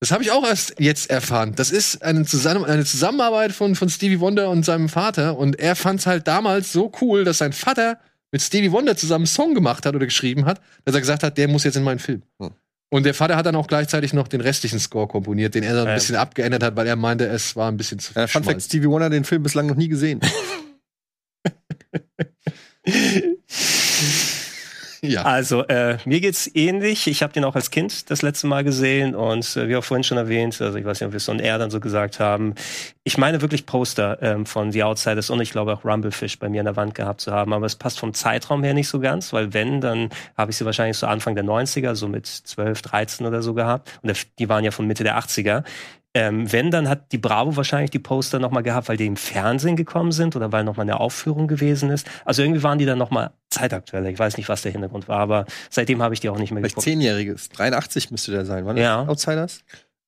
A: das habe ich auch erst jetzt erfahren. Das ist eine, Zusammen eine Zusammenarbeit von, von Stevie Wonder und seinem Vater und er fand es halt damals so cool, dass sein Vater mit Stevie Wonder zusammen einen Song gemacht hat oder geschrieben hat, dass er gesagt hat, der muss jetzt in meinen Film.
C: Hm.
A: Und der Vater hat dann auch gleichzeitig noch den restlichen Score komponiert, den er dann ein
B: Ja.
A: bisschen abgeändert hat, weil er meinte, es war ein bisschen zu
C: Äh, Fun. Fact: Stevie Wonder hat den Film bislang noch nie gesehen.
A: Ja.
B: Also, äh, mir geht's ähnlich. Ich habe den auch als Kind das letzte Mal gesehen und äh, wie auch vorhin schon erwähnt, also ich weiß nicht, ob wir es so und er dann so gesagt haben. Ich meine wirklich Poster ähm, von The Outsiders und ich glaube auch Rumblefish bei mir an der Wand gehabt zu haben, aber es passt vom Zeitraum her nicht so ganz, weil wenn, dann habe ich sie wahrscheinlich so Anfang der 90er, so mit 12, 13 oder so gehabt und die waren ja von Mitte der 80er. Ähm, wenn, dann hat die Bravo wahrscheinlich die Poster nochmal gehabt, weil die im Fernsehen gekommen sind oder weil nochmal eine Aufführung gewesen ist. Also irgendwie waren die dann nochmal zeitaktueller. Ich weiß nicht, was der Hintergrund war, aber seitdem habe ich die auch nicht mehr
C: Vielleicht
B: geguckt.
C: Zehnjähriges. 83 müsste der sein, war das?
B: Ja.
C: Outsiders?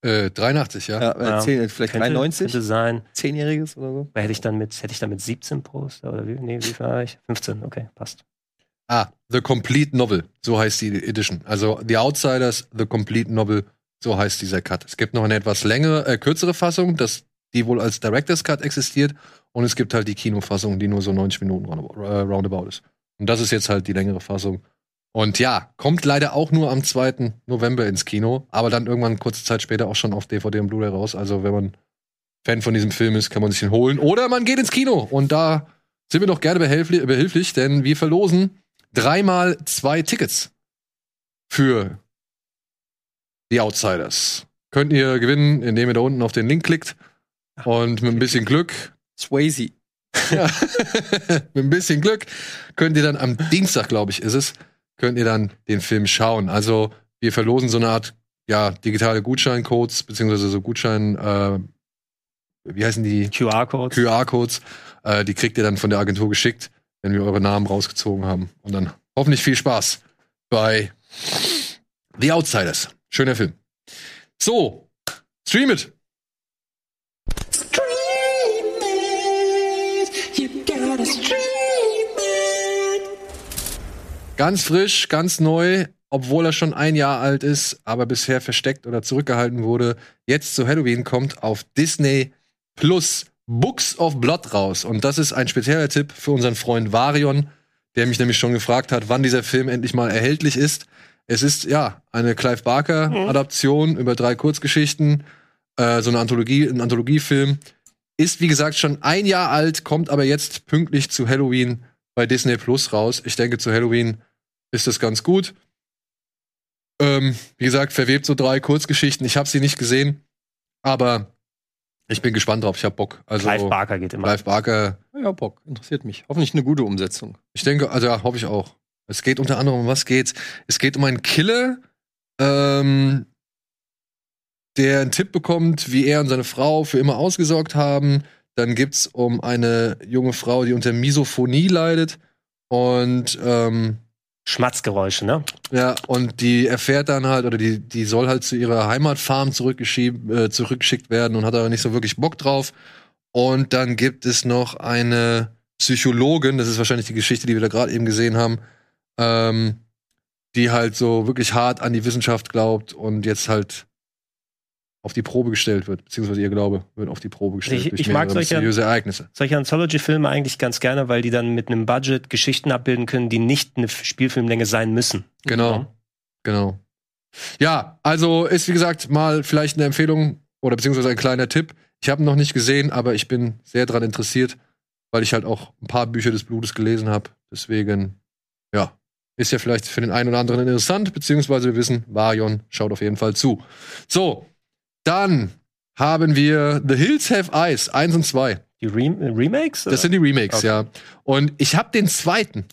A: Äh, 83, ja.
C: Ja, äh, zehn, vielleicht
B: Könnte-
C: 93?
B: Könnte sein.
C: Zehnjähriges oder so?
B: Hätte ich dann mit, hätte ich dann mit 17 Poster oder wie? Nee, wie viel war ich? 15, okay, passt.
A: Ah, The Complete Novel, so heißt die Edition. Also The Outsiders, The Complete Novel, so heißt dieser Cut. Es gibt noch eine etwas längere, äh, kürzere Fassung, das, die wohl als Director's Cut existiert. Und es gibt halt die Kinofassung, die nur so 90 Minuten roundabout, äh, roundabout ist. Und das ist jetzt halt die längere Fassung. Und ja, kommt leider auch nur am 2. November ins Kino, aber dann irgendwann kurze Zeit später auch schon auf DVD und Blu-ray raus. Also wenn man Fan von diesem Film ist, kann man sich ihn holen. Oder man geht ins Kino. Und da sind wir doch gerne behilflich, behilflich denn wir verlosen dreimal zwei Tickets für die Outsiders. Könnt ihr gewinnen, indem ihr da unten auf den Link klickt. Und mit ein bisschen Glück,
C: Swayze.
A: Ja, mit ein bisschen Glück könnt ihr dann am Dienstag, glaube ich, ist es, könnt ihr dann den Film schauen. Also wir verlosen so eine Art ja, digitale Gutscheincodes, beziehungsweise so Gutschein, äh, wie heißen die?
B: QR-Codes.
A: QR-Codes. Äh, die kriegt ihr dann von der Agentur geschickt, wenn wir eure Namen rausgezogen haben. Und dann hoffentlich viel Spaß bei The Outsiders. Schöner Film. So, stream it. Ganz frisch, ganz neu, obwohl er schon ein Jahr alt ist, aber bisher versteckt oder zurückgehalten wurde. Jetzt zu Halloween kommt auf Disney Plus Books of Blood raus. Und das ist ein spezieller Tipp für unseren Freund Varion, der mich nämlich schon gefragt hat, wann dieser Film endlich mal erhältlich ist. Es ist ja eine Clive Barker-Adaption über drei Kurzgeschichten, äh, so eine Anthologie, ein Anthologiefilm. Ist, wie gesagt, schon ein Jahr alt, kommt aber jetzt pünktlich zu Halloween bei Disney Plus raus. Ich denke, zu Halloween ist das ganz gut. Ähm, wie gesagt, verwebt so drei Kurzgeschichten. Ich habe sie nicht gesehen, aber ich bin gespannt drauf. Ich habe Bock. Also
B: Clive Barker geht immer.
A: Clive Barker.
C: Ja, Bock. Interessiert mich. Hoffentlich eine gute Umsetzung.
A: Ich denke, also ja, hoffe ich auch. Es geht unter anderem um was geht's? Es geht um einen Killer, ähm, der einen Tipp bekommt, wie er und seine Frau für immer ausgesorgt haben. Dann gibt's um eine junge Frau, die unter Misophonie leidet und ähm,
B: Schmatzgeräusche, ne?
A: ja, und die erfährt dann halt, oder die, die soll halt zu ihrer Heimatfarm äh, zurückgeschickt werden und hat aber nicht so wirklich Bock drauf. Und dann gibt es noch eine Psychologin, das ist wahrscheinlich die Geschichte, die wir da gerade eben gesehen haben, ähm, die halt so wirklich hart an die Wissenschaft glaubt und jetzt halt auf die Probe gestellt wird, beziehungsweise ihr Glaube wird auf die Probe gestellt
B: Ich- ich mag solche-
A: Ereignisse.
B: Solche Anthology-Filme eigentlich ganz gerne, weil die dann mit einem Budget Geschichten abbilden können, die nicht eine Spielfilmlänge sein müssen.
A: Genau. Genau. Ja, also ist wie gesagt mal vielleicht eine Empfehlung oder beziehungsweise ein kleiner Tipp. Ich habe ihn noch nicht gesehen, aber ich bin sehr daran interessiert, weil ich halt auch ein paar Bücher des Blutes gelesen habe. Deswegen, ja, ist ja vielleicht für den einen oder anderen interessant, beziehungsweise wir wissen, Varion schaut auf jeden Fall zu. So, dann haben wir The Hills Have Eyes 1 und 2.
B: Die Rem Remakes?
A: Das sind die Remakes,
B: Okay.
A: ja. Und ich habe den zweiten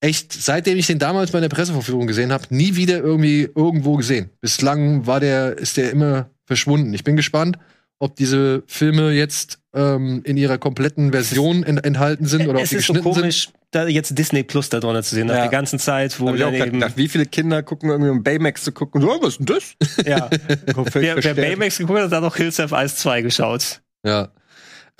A: echt, seitdem ich den damals bei der Pressevorführung gesehen habe, nie wieder irgendwie irgendwo gesehen. Bislang war der, ist der immer verschwunden. Ich bin gespannt, ob diese Filme jetzt ähm, in ihrer kompletten Version en enthalten sind oder ob
B: es
A: die
B: ist so
A: geschnitten sind.
B: komisch, da jetzt Disney Plus da drin zu sehen, nach
C: Ja.
B: der ganzen Zeit, wo
C: grad
B: eben,
C: gedacht, wie viele Kinder gucken irgendwie um Baymax zu gucken und so, oh, was ist denn das?
B: ja, wer, wer. Baymax geguckt hat, hat auch Hills Have Eyes 2 geschaut.
A: Ja.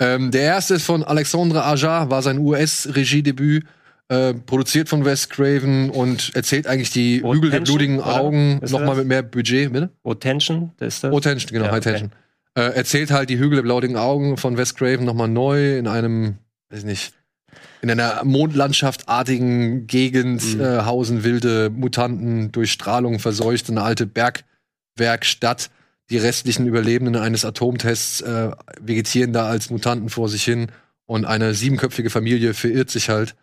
A: Ähm, der erste ist von Alexandre Aja, war sein US-Regiedebüt, äh, produziert von Wes Craven und erzählt eigentlich die
B: Oh,
A: Hügel der blutigen? Augen nochmal mit mehr Budget, bitte?
B: Oh, Tension, das ist das?
A: Oh, Tension, genau,
B: Ja,
A: High
B: okay.
A: Tension. Äh, erzählt halt die Hügel der blutigen Augen von Wes Craven nochmal neu in einem, weiß nicht, in einer mondlandschaftartigen Gegend
B: Mhm.
A: äh, hausen wilde Mutanten durch Strahlung verseucht, eine alte Bergwerkstatt. Die restlichen Überlebenden eines Atomtests äh, vegetieren da als Mutanten vor sich hin und eine siebenköpfige Familie verirrt sich halt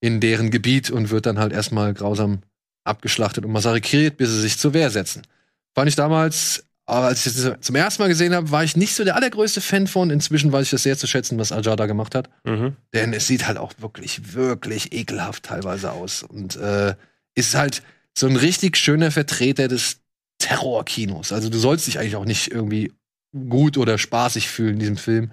A: in deren Gebiet und wird dann halt erstmal grausam abgeschlachtet und massakriert, bis sie sich zur Wehr setzen. Fand ich damals, aber als ich das zum ersten Mal gesehen habe, war ich nicht so der allergrößte Fan von. Inzwischen weiß ich das sehr zu schätzen, was Ajada gemacht hat.
B: Mhm.
A: Denn es sieht halt auch wirklich, wirklich ekelhaft teilweise aus. Und äh, ist halt so ein richtig schöner Vertreter des Terrorkinos. Also du sollst dich eigentlich auch nicht irgendwie gut oder spaßig fühlen in diesem Film.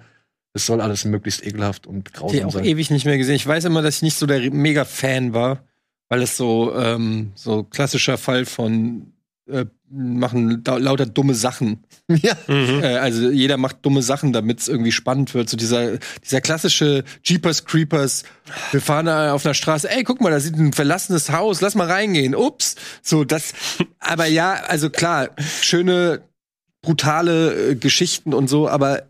A: Es soll alles möglichst ekelhaft und grausam
C: auch
A: sein.
C: ewig nicht mehr gesehen. Ich weiß immer, dass ich nicht so der Mega-Fan war, weil es so, ähm, so klassischer Fall von äh, machen da, lauter dumme Sachen.
A: Ja.
C: Äh, also jeder macht dumme Sachen, damit es irgendwie spannend wird. So dieser, dieser klassische Jeepers Creepers, wir fahren da auf einer Straße, ey, guck mal, da sieht ein verlassenes Haus, lass mal reingehen. Ups. So, das, aber ja, also klar, schöne, brutale äh, Geschichten und so, aber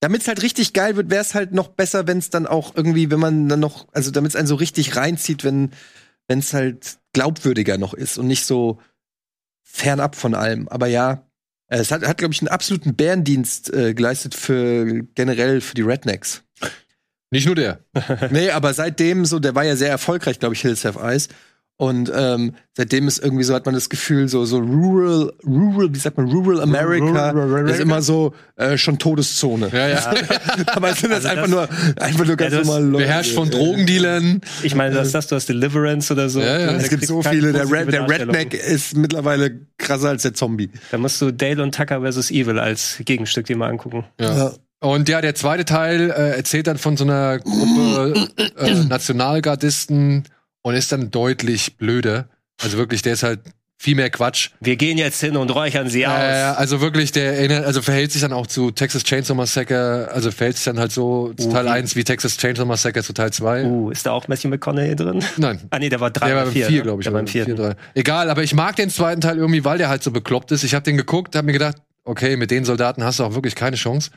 C: damit es halt richtig geil wird, wäre es halt noch besser, wenn es dann auch irgendwie, wenn man dann noch, also damit es einen so richtig reinzieht, wenn wenn es halt glaubwürdiger noch ist und nicht so fernab von allem. Aber ja, äh, es hat, hat glaube ich, einen absoluten Bärendienst äh, geleistet für generell für die Rednecks.
A: Nicht nur der.
C: nee, aber seitdem so, der war ja sehr erfolgreich, glaube ich, Hills Have Eyes. Und ähm, seitdem ist irgendwie so, hat man das Gefühl, so, so rural, rural, wie sagt man, rural America
B: Rural
C: ist immer so äh, schon Todeszone.
A: Ja, ja.
C: aber sind das
B: Also
C: einfach
B: das-
C: nur, einfach nur ganz
B: Ja,
C: normal Leute.
A: Beherrscht von Drogendealern.
B: Ich meine, das hast du hast Deliverance oder so.
A: Ja, ja.
C: Es gibt so viele. Der, Red, der. Redneck ist mittlerweile krasser als der Zombie.
B: Da musst du Dale und Tucker vs. Evil als Gegenstück dir mal angucken.
A: Ja. Und ja, der zweite Teil äh, erzählt dann von so einer Gruppe äh, Nationalgardisten und ist dann deutlich blöder. Also wirklich, der ist halt viel mehr Quatsch.
B: Wir gehen jetzt hin und räuchern sie
A: Äh,
B: aus.
A: also wirklich, der erinnert, also verhält sich dann auch zu Texas Chainsaw Massacre, also verhält sich dann halt so zu
B: Uh,
A: Teil
B: wie-
A: 1 wie Texas Chainsaw Massacre zu Teil 2.
B: Uh, ist da auch Matthew McConaughey drin?
A: Nein.
B: Ah nee, der war drei
A: Der war
B: oder
A: beim
B: vier,
A: vier,
B: ne?
A: glaube ich.
B: Der vierten.
A: vier, drei. Egal, aber ich mag den zweiten Teil irgendwie, weil der halt so bekloppt ist. Ich habe den geguckt, habe mir gedacht, okay, mit den Soldaten hast du auch wirklich keine Chance.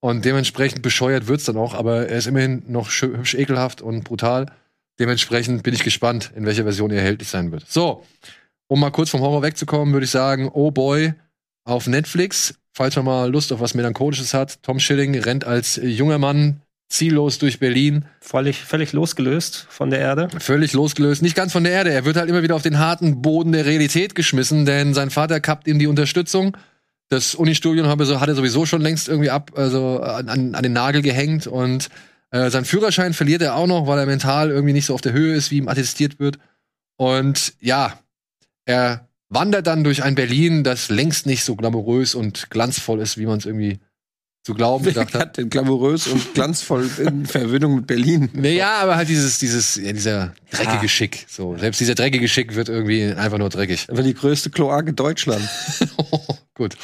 A: Und dementsprechend bescheuert wird's dann auch, aber er ist immerhin noch hübsch ekelhaft und brutal. Dementsprechend bin ich gespannt, in welcher Version er erhältlich sein wird. So, um mal kurz vom Horror wegzukommen, würde ich sagen, Oh Boy auf Netflix. Falls man mal Lust auf was Melancholisches hat. Tom Schilling rennt als junger Mann ziellos durch Berlin.
B: Völlig, völlig losgelöst von der Erde.
A: Völlig losgelöst, nicht ganz von der Erde. Er wird halt immer wieder auf den harten Boden der Realität geschmissen, denn sein Vater kappt ihm die Unterstützung. Das Unistudium hat er sowieso schon längst irgendwie ab, also an, an den Nagel gehängt und äh, seinen Führerschein verliert er auch noch, weil er mental irgendwie nicht so auf der Höhe ist, wie ihm attestiert wird. Und ja, er wandert dann durch ein Berlin, das längst nicht so glamourös und glanzvoll ist, wie man es irgendwie zu glauben gedacht hat.
C: hat den glamourös und glanzvoll in Verbindung mit Berlin.
A: Naja, aber halt dieses, dieses, ja, dieser dreckige
C: Ah.
A: Schick. So, selbst dieser dreckige Schick wird irgendwie einfach nur dreckig.
C: Aber die größte Kloake Deutschland.
A: Gut.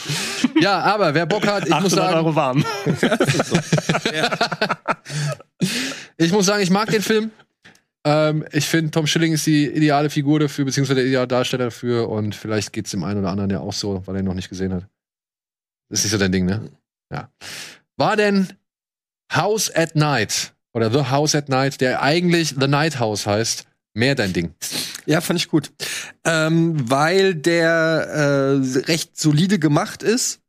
A: Ja, aber wer Bock hat, ich muss
B: 800
A: sagen,
B: Euro warm.
A: ich muss sagen, ich mag den Film. Ähm, ich finde, Tom Schilling ist die ideale Figur dafür, beziehungsweise der ideale Darsteller dafür. Und vielleicht geht's dem einen oder anderen ja auch so, weil er ihn noch nicht gesehen hat. Das ist nicht so dein Ding, ne? Ja. War denn House at Night oder The House at Night, der eigentlich The Night House heißt, mehr dein Ding?
C: Ja, fand ich gut. Ähm, weil der äh, recht solide gemacht ist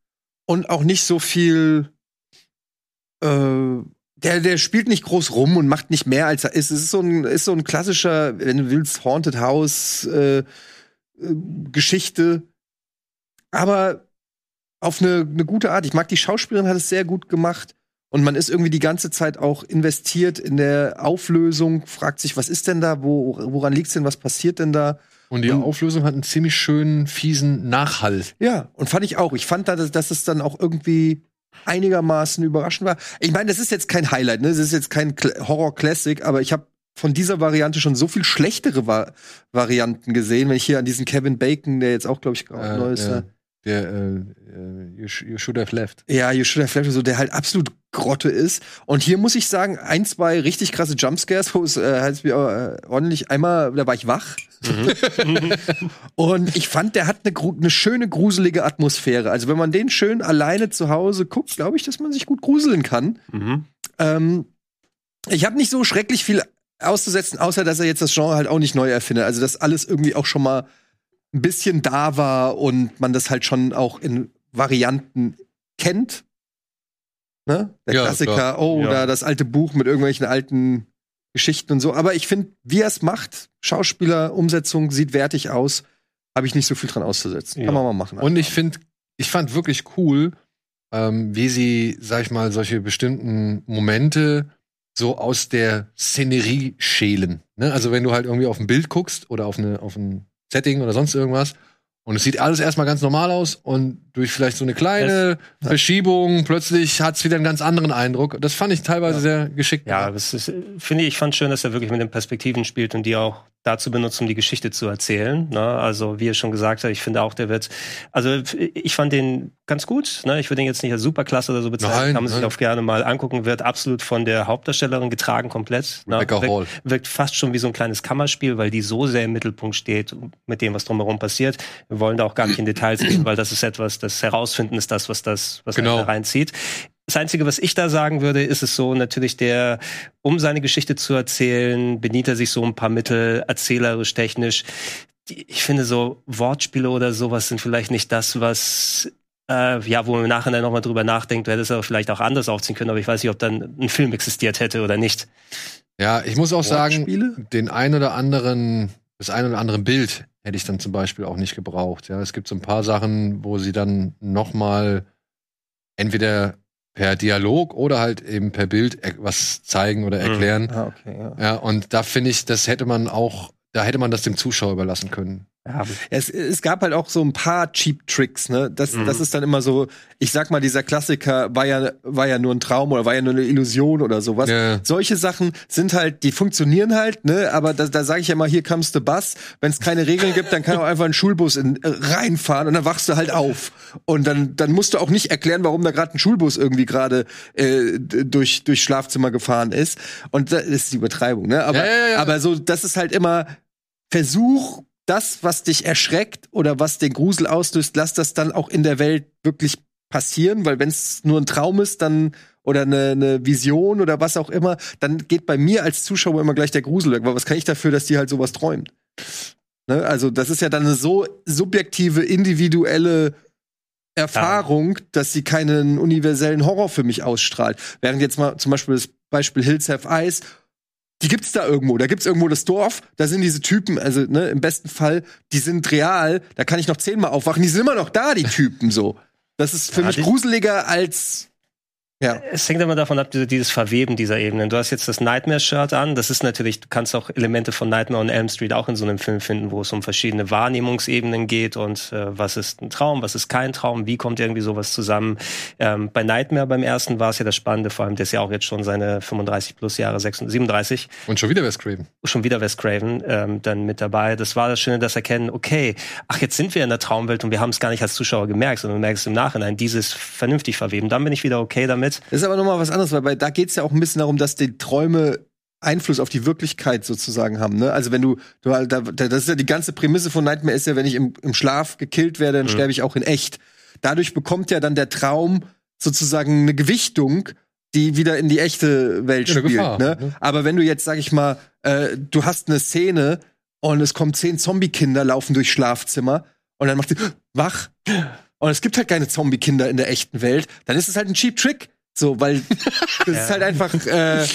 C: und auch nicht so viel. Äh, der, der spielt nicht groß rum und macht nicht mehr als er ist. Es ist so ein, ist so ein klassischer, wenn du willst, Haunted House äh, äh, Geschichte. Aber auf eine, eine gute Art. Ich mag die Schauspielerin, hat es sehr gut gemacht. Und man ist irgendwie die ganze Zeit auch investiert in der Auflösung, fragt sich, was ist denn da, wo, woran liegt's denn, was passiert denn da?
A: Und die
C: Und-
A: Auflösung hat einen ziemlich schönen, fiesen Nachhall.
C: Ja, und fand ich auch. Ich fand, da, dass es dann auch irgendwie einigermaßen überraschend war. Ich meine, das ist jetzt kein Highlight, ne? Das ist jetzt kein Horror-Classic, aber ich habe von dieser Variante schon so viel schlechtere Va Varianten gesehen, wenn ich hier an diesen Kevin Bacon, der jetzt auch, glaube ich, gerade
A: Äh,
C: neu ist.
A: ja.
C: ne?
A: Der äh, äh, you, sh you should have left.
C: Ja, You Should Have Left, so der halt absolut Grotte ist. Und hier muss ich sagen, ein, zwei richtig krasse Jumpscares, wo es äh, halt mir äh, ordentlich einmal, da war ich wach. Und ich fand, der hat eine, eine schöne, gruselige Atmosphäre. Also wenn man den schön alleine zu Hause guckt, glaube ich, dass man sich gut gruseln kann. Ähm, ich habe nicht so schrecklich viel auszusetzen, außer dass er jetzt das Genre halt auch nicht neu erfindet. Also dass alles irgendwie auch schon mal ein bisschen da war und man das halt schon auch in Varianten kennt. Ne? Der
A: Ja,
C: Klassiker,
A: klar.
C: oh,
B: Ja.
C: da das alte Buch mit irgendwelchen alten Geschichten und so. Aber ich finde, wie er es macht, Schauspieler, Umsetzung, sieht wertig aus, habe ich nicht so viel dran auszusetzen.
B: Ja.
C: Kann man mal machen.
A: Und ich finde, ich fand wirklich cool, ähm, wie sie, sag ich mal, solche bestimmten Momente so aus der Szenerie schälen. Ne? Also wenn du halt irgendwie auf ein Bild guckst oder auf, eine, auf ein Setting oder sonst irgendwas und es sieht alles erstmal ganz normal aus und durch vielleicht so eine kleine Verschiebung plötzlich hat es wieder einen ganz anderen Eindruck. Das fand ich teilweise sehr geschickt.
B: Ja, das ist, finde ich, ich fand schön, dass er wirklich mit den Perspektiven spielt und die auch dazu benutzt, um die Geschichte zu erzählen. Ne? Also, wie er schon gesagt hat, ich finde auch, der wird, also ich fand den ganz gut. Ne? Ich würde ihn jetzt nicht als Superklasse oder so bezeichnen,
A: Nein,
B: kann man sich
A: nein.
B: auch gerne mal angucken, wird absolut von der Hauptdarstellerin getragen, komplett. Ne?
A: Rebecca Hall.
B: Wirkt, wirkt fast schon wie so ein kleines Kammerspiel, weil die so sehr im Mittelpunkt steht mit dem, was drumherum passiert. Wir wollen da auch gar nicht in Details gehen, weil das ist etwas, das Herausfinden ist das, was das, was
A: Genau.
B: da reinzieht. Das Einzige, was ich da sagen würde, ist es so, natürlich der, um seine Geschichte zu erzählen, bedient er sich so ein paar Mittel, erzählerisch, technisch. Ich finde so Wortspiele oder sowas sind vielleicht nicht das, was äh, ja, wo man im Nachhinein nochmal drüber nachdenkt, du hättest aber vielleicht auch anders aufziehen können, aber ich weiß nicht, ob dann ein Film existiert hätte oder nicht.
A: Ja, ich muss auch
C: Wortspiele?
A: sagen, den ein oder anderen, das ein oder andere Bild hätte ich dann zum Beispiel auch nicht gebraucht. Ja, es gibt so ein paar Sachen, wo sie dann noch mal entweder per Dialog oder halt eben per Bild er- was zeigen oder erklären.
C: Ah, okay, ja.
A: Ja, und da finde ich, das hätte man auch, da hätte man das dem Zuschauer überlassen können.
B: Ja,
C: Es, es gab halt auch so ein paar Cheap Tricks, ne? Das,
B: Mhm.
C: das ist dann immer so, ich sag mal, dieser Klassiker war ja, war ja nur ein Traum oder war ja nur eine Illusion oder sowas.
A: Ja.
C: Solche Sachen sind halt, die funktionieren halt, ne? Aber da, da sage ich ja immer, hier comes the bus. Wenn es keine Regeln gibt, dann kann auch einfach ein Schulbus in, äh, reinfahren und dann wachst du halt auf. Und dann, dann musst du auch nicht erklären, warum da gerade ein Schulbus irgendwie gerade äh, durch, durch Schlafzimmer gefahren ist. Und das ist die Übertreibung, ne? Aber,
A: ja.
C: aber so, das ist halt immer Versuch, das, was dich erschreckt oder was den Grusel auslöst, lass das dann auch in der Welt wirklich passieren, weil wenn es nur ein Traum ist, dann oder eine, eine Vision oder was auch immer, dann geht bei mir als Zuschauer immer gleich der Grusel weg, weil was kann ich dafür, dass die halt sowas träumt? Ne? Also das ist ja dann eine so subjektive, individuelle Erfahrung, dass sie keinen universellen Horror für mich ausstrahlt. Während jetzt mal zum Beispiel das Beispiel Hills Have Eyes, die gibt's da irgendwo. Da gibt's irgendwo das Dorf, da sind diese Typen, also ne, im besten Fall, die sind real, da kann ich noch zehnmal aufwachen, die sind immer noch da, die Typen so. Das ist für
B: Ja,
C: mich gruseliger als ja.
B: Es hängt immer davon ab, diese- dieses Verweben dieser Ebenen. Du hast jetzt das Nightmare-Shirt an. Das ist natürlich, du kannst auch Elemente von Nightmare on Elm Street auch in so einem Film finden, wo es um verschiedene Wahrnehmungsebenen geht und äh, was ist ein Traum, was ist kein Traum, wie kommt irgendwie sowas zusammen. Ähm, bei Nightmare beim ersten war es ja das Spannende, vor allem, der ist ja auch jetzt schon seine 35 plus Jahre, 36, 37
A: Und schon wieder Wes Craven.
B: schon wieder Wes Craven ähm, dann mit dabei. Das war das Schöne, dass erkennen, okay, ach, jetzt sind wir in der Traumwelt und wir haben es gar nicht als Zuschauer gemerkt, sondern du merkst im Nachhinein, dieses vernünftig verweben. Dann bin ich wieder okay damit.
C: Das ist aber nochmal was anderes, weil bei, da geht's ja auch ein bisschen darum, dass die Träume Einfluss auf die Wirklichkeit sozusagen haben. Ne? Also wenn du, du halt da, da- das ist ja die ganze Prämisse von Nightmare ist ja, wenn ich im, im Schlaf gekillt werde, dann
B: Mhm.
C: sterbe ich auch in echt. Dadurch bekommt ja dann der Traum sozusagen eine Gewichtung, die wieder in die echte Welt
A: Ja,
C: spielt.
A: Gefahr,
C: ne?
A: ne?
C: Aber wenn du jetzt, sag ich mal, äh, du hast eine Szene und es kommen zehn Zombie-Kinder laufen durchs Schlafzimmer und dann macht sie wach und es gibt halt keine Zombie-Kinder in der echten Welt, dann ist es halt ein Cheap Trick. So, weil das ist halt einfach, äh,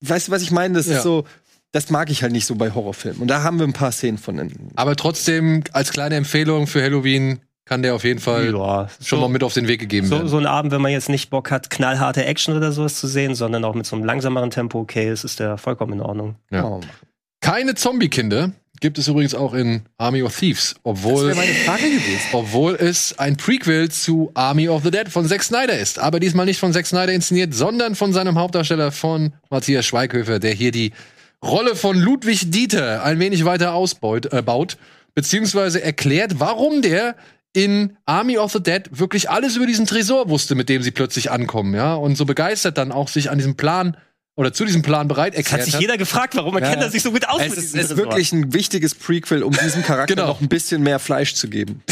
C: weißt du, was ich meine? Das
A: Ja.
C: ist so, das mag ich halt nicht so bei Horrorfilmen. Und da haben wir ein paar Szenen von. in-
A: Aber trotzdem, als kleine Empfehlung für Halloween, kann der auf jeden Fall
B: Ja,
A: schon mal mit auf den Weg gegeben
B: So,
A: werden.
B: so ein Abend, wenn man jetzt nicht Bock hat, knallharte Action oder sowas zu sehen, sondern auch mit so einem langsameren Tempo okay ist, ist der vollkommen in Ordnung.
A: Ja.
C: Oh,
A: Keine Zombie-Kinder gibt es übrigens auch in Army of Thieves, obwohl, obwohl es ein Prequel zu Army of the Dead von Zack Snyder ist. Aber diesmal nicht von Zack Snyder inszeniert, sondern von seinem Hauptdarsteller von Matthias Schweighöfer, der hier die Rolle von Ludwig Dieter ein wenig weiter ausbaut, äh, baut, beziehungsweise erklärt, warum der in Army of the Dead wirklich alles über diesen Tresor wusste, mit dem sie plötzlich ankommen, ja, und so begeistert dann auch sich an diesem Plan oder zu diesem Plan bereit erklärt
B: hat sich jeder gefragt, warum erkennt er sich so gut aus
C: Es
B: mit
C: ist,
B: diesem
C: es ist wirklich ein wichtiges Prequel, um diesem Charakter
A: Genau.
C: noch ein bisschen mehr Fleisch zu geben.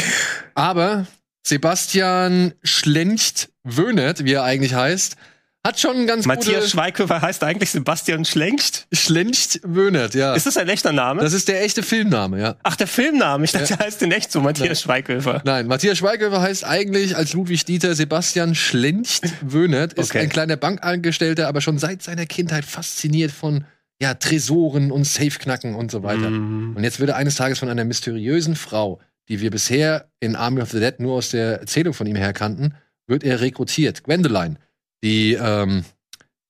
A: Aber Sebastian Schlencht-Wönert, wie er eigentlich heißt, hat schon ganz
B: Matthias. Schweighöfer heißt eigentlich Sebastian Schlenkst.
A: Schlencht-Wönert, ja.
B: Ist das ein echter Name?
A: Das ist der echte Filmname, ja.
B: Ach, der Filmname. Ich dachte, er heißt in echt so Matthias Schweighöfer.
A: Nein, Matthias Schweighöfer heißt eigentlich als Ludwig Dieter Sebastian Schlencht-Wönert, ist
B: Okay.
A: ein kleiner Bankangestellter, aber schon seit seiner Kindheit fasziniert von ja, Tresoren und Safeknacken und so weiter.
B: Mhm.
A: Und jetzt wird er eines Tages von einer mysteriösen Frau, die wir bisher in Army of the Dead nur aus der Erzählung von ihm her kannten, wird er rekrutiert. Gwendoline, die, ähm,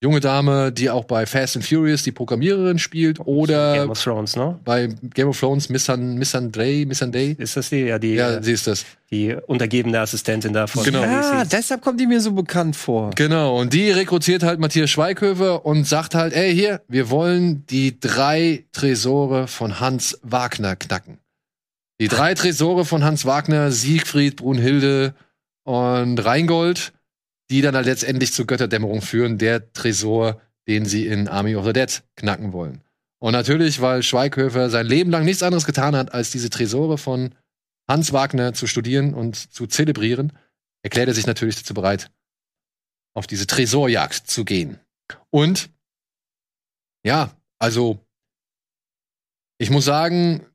A: junge Dame, die auch bei Fast and Furious die Programmiererin spielt oder
B: Game of Thrones, ne?
A: bei Game of Thrones Missan Missandei, Missandei.
B: Ist das die? Ja, die,
A: Ja, sie ist das.
B: die untergebene Assistentin da von
A: Genau.
C: Ah, deshalb kommt die mir so bekannt vor.
A: Genau, und die rekrutiert halt Matthias Schweighöfer und sagt halt, ey, hier, wir wollen die drei Tresore von Hans Wagner knacken. Die drei Tresore von Hans Wagner, Siegfried, Brunhilde und Rheingold, die dann halt letztendlich zur Götterdämmerung führen, der Tresor, den sie in Army of the Dead knacken wollen. Und natürlich, weil Schweighöfer sein Leben lang nichts anderes getan hat, als diese Tresore von Hans Wagner zu studieren und zu zelebrieren, erklärt er sich natürlich dazu bereit, auf diese Tresorjagd zu gehen. Und ja, also ich muss sagen,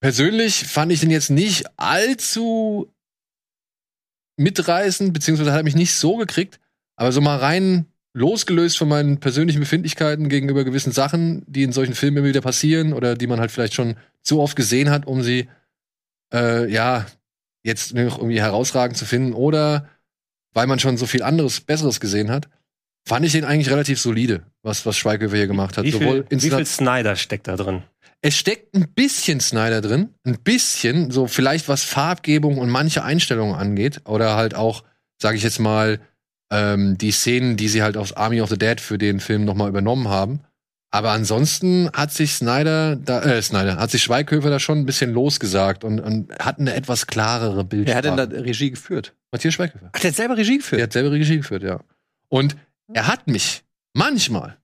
A: persönlich fand ich den jetzt nicht allzu mitreißend, beziehungsweise hat er mich nicht so gekriegt, aber so mal rein losgelöst von meinen persönlichen Befindlichkeiten gegenüber gewissen Sachen, die in solchen Filmen immer wieder passieren oder die man halt vielleicht schon zu oft gesehen hat, um sie äh, ja jetzt noch irgendwie herausragend zu finden oder weil man schon so viel anderes, Besseres gesehen hat, fand ich den eigentlich relativ solide, was, was Schweighöfer hier gemacht hat.
B: Wie
A: Sowohl
B: viel, wie viel Snyder steckt da drin?
A: Es steckt ein bisschen Snyder drin, ein bisschen, so vielleicht was Farbgebung und manche Einstellungen angeht oder halt auch, sage ich jetzt mal, ähm, die Szenen, die sie halt aus Army of the Dead für den Film nochmal übernommen haben. Aber ansonsten hat sich Snyder, da, äh, Snyder, hat sich Schweighöfer da schon ein bisschen losgesagt und, und hat eine etwas klarere Bildsprache.
C: Wer hat denn da Regie geführt?
A: Matthias Schweighöfer.
C: Ach, der hat selber Regie
A: Der
C: geführt.
A: hat selber Regie geführt, ja. Und er hat mich manchmal,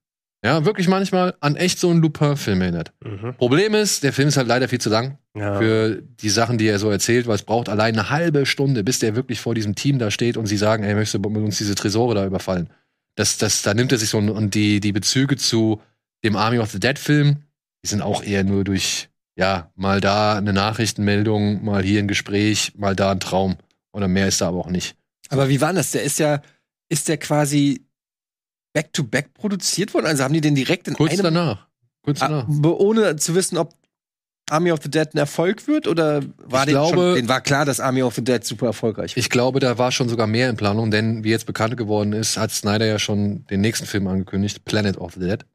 A: ja, wirklich manchmal an echt so einen Lupin-Film erinnert.
B: Mhm.
A: Problem ist, der Film ist halt leider viel zu lang
B: Ja.
A: für die Sachen, die er so erzählt, weil es braucht allein eine halbe Stunde, bis der wirklich vor diesem Team da steht und sie sagen, ey, möchtest du mit uns diese Tresore da überfallen? Das, das, da nimmt er sich so ein- und die, die Bezüge zu dem Army of the Dead Film, die sind auch eher nur durch, ja, mal da eine Nachrichtenmeldung, mal hier ein Gespräch, mal da ein Traum. Oder mehr ist da aber auch nicht.
C: Aber wie war das? Der ist ja, ist der quasi back-to-back produziert worden? Also haben die den direkt in
A: Kurz
C: einem
A: danach. Kurz
C: Ah,
A: danach.
C: ohne zu wissen, ob Army of the Dead ein Erfolg wird oder war
A: Ich
C: denen
A: glaube-
C: schon, denen war klar, dass Army of the Dead super erfolgreich wird?
A: Ich glaube, da war schon sogar mehr in Planung, denn wie jetzt bekannt geworden ist, hat Snyder ja schon den nächsten Film angekündigt, Planet of the Dead.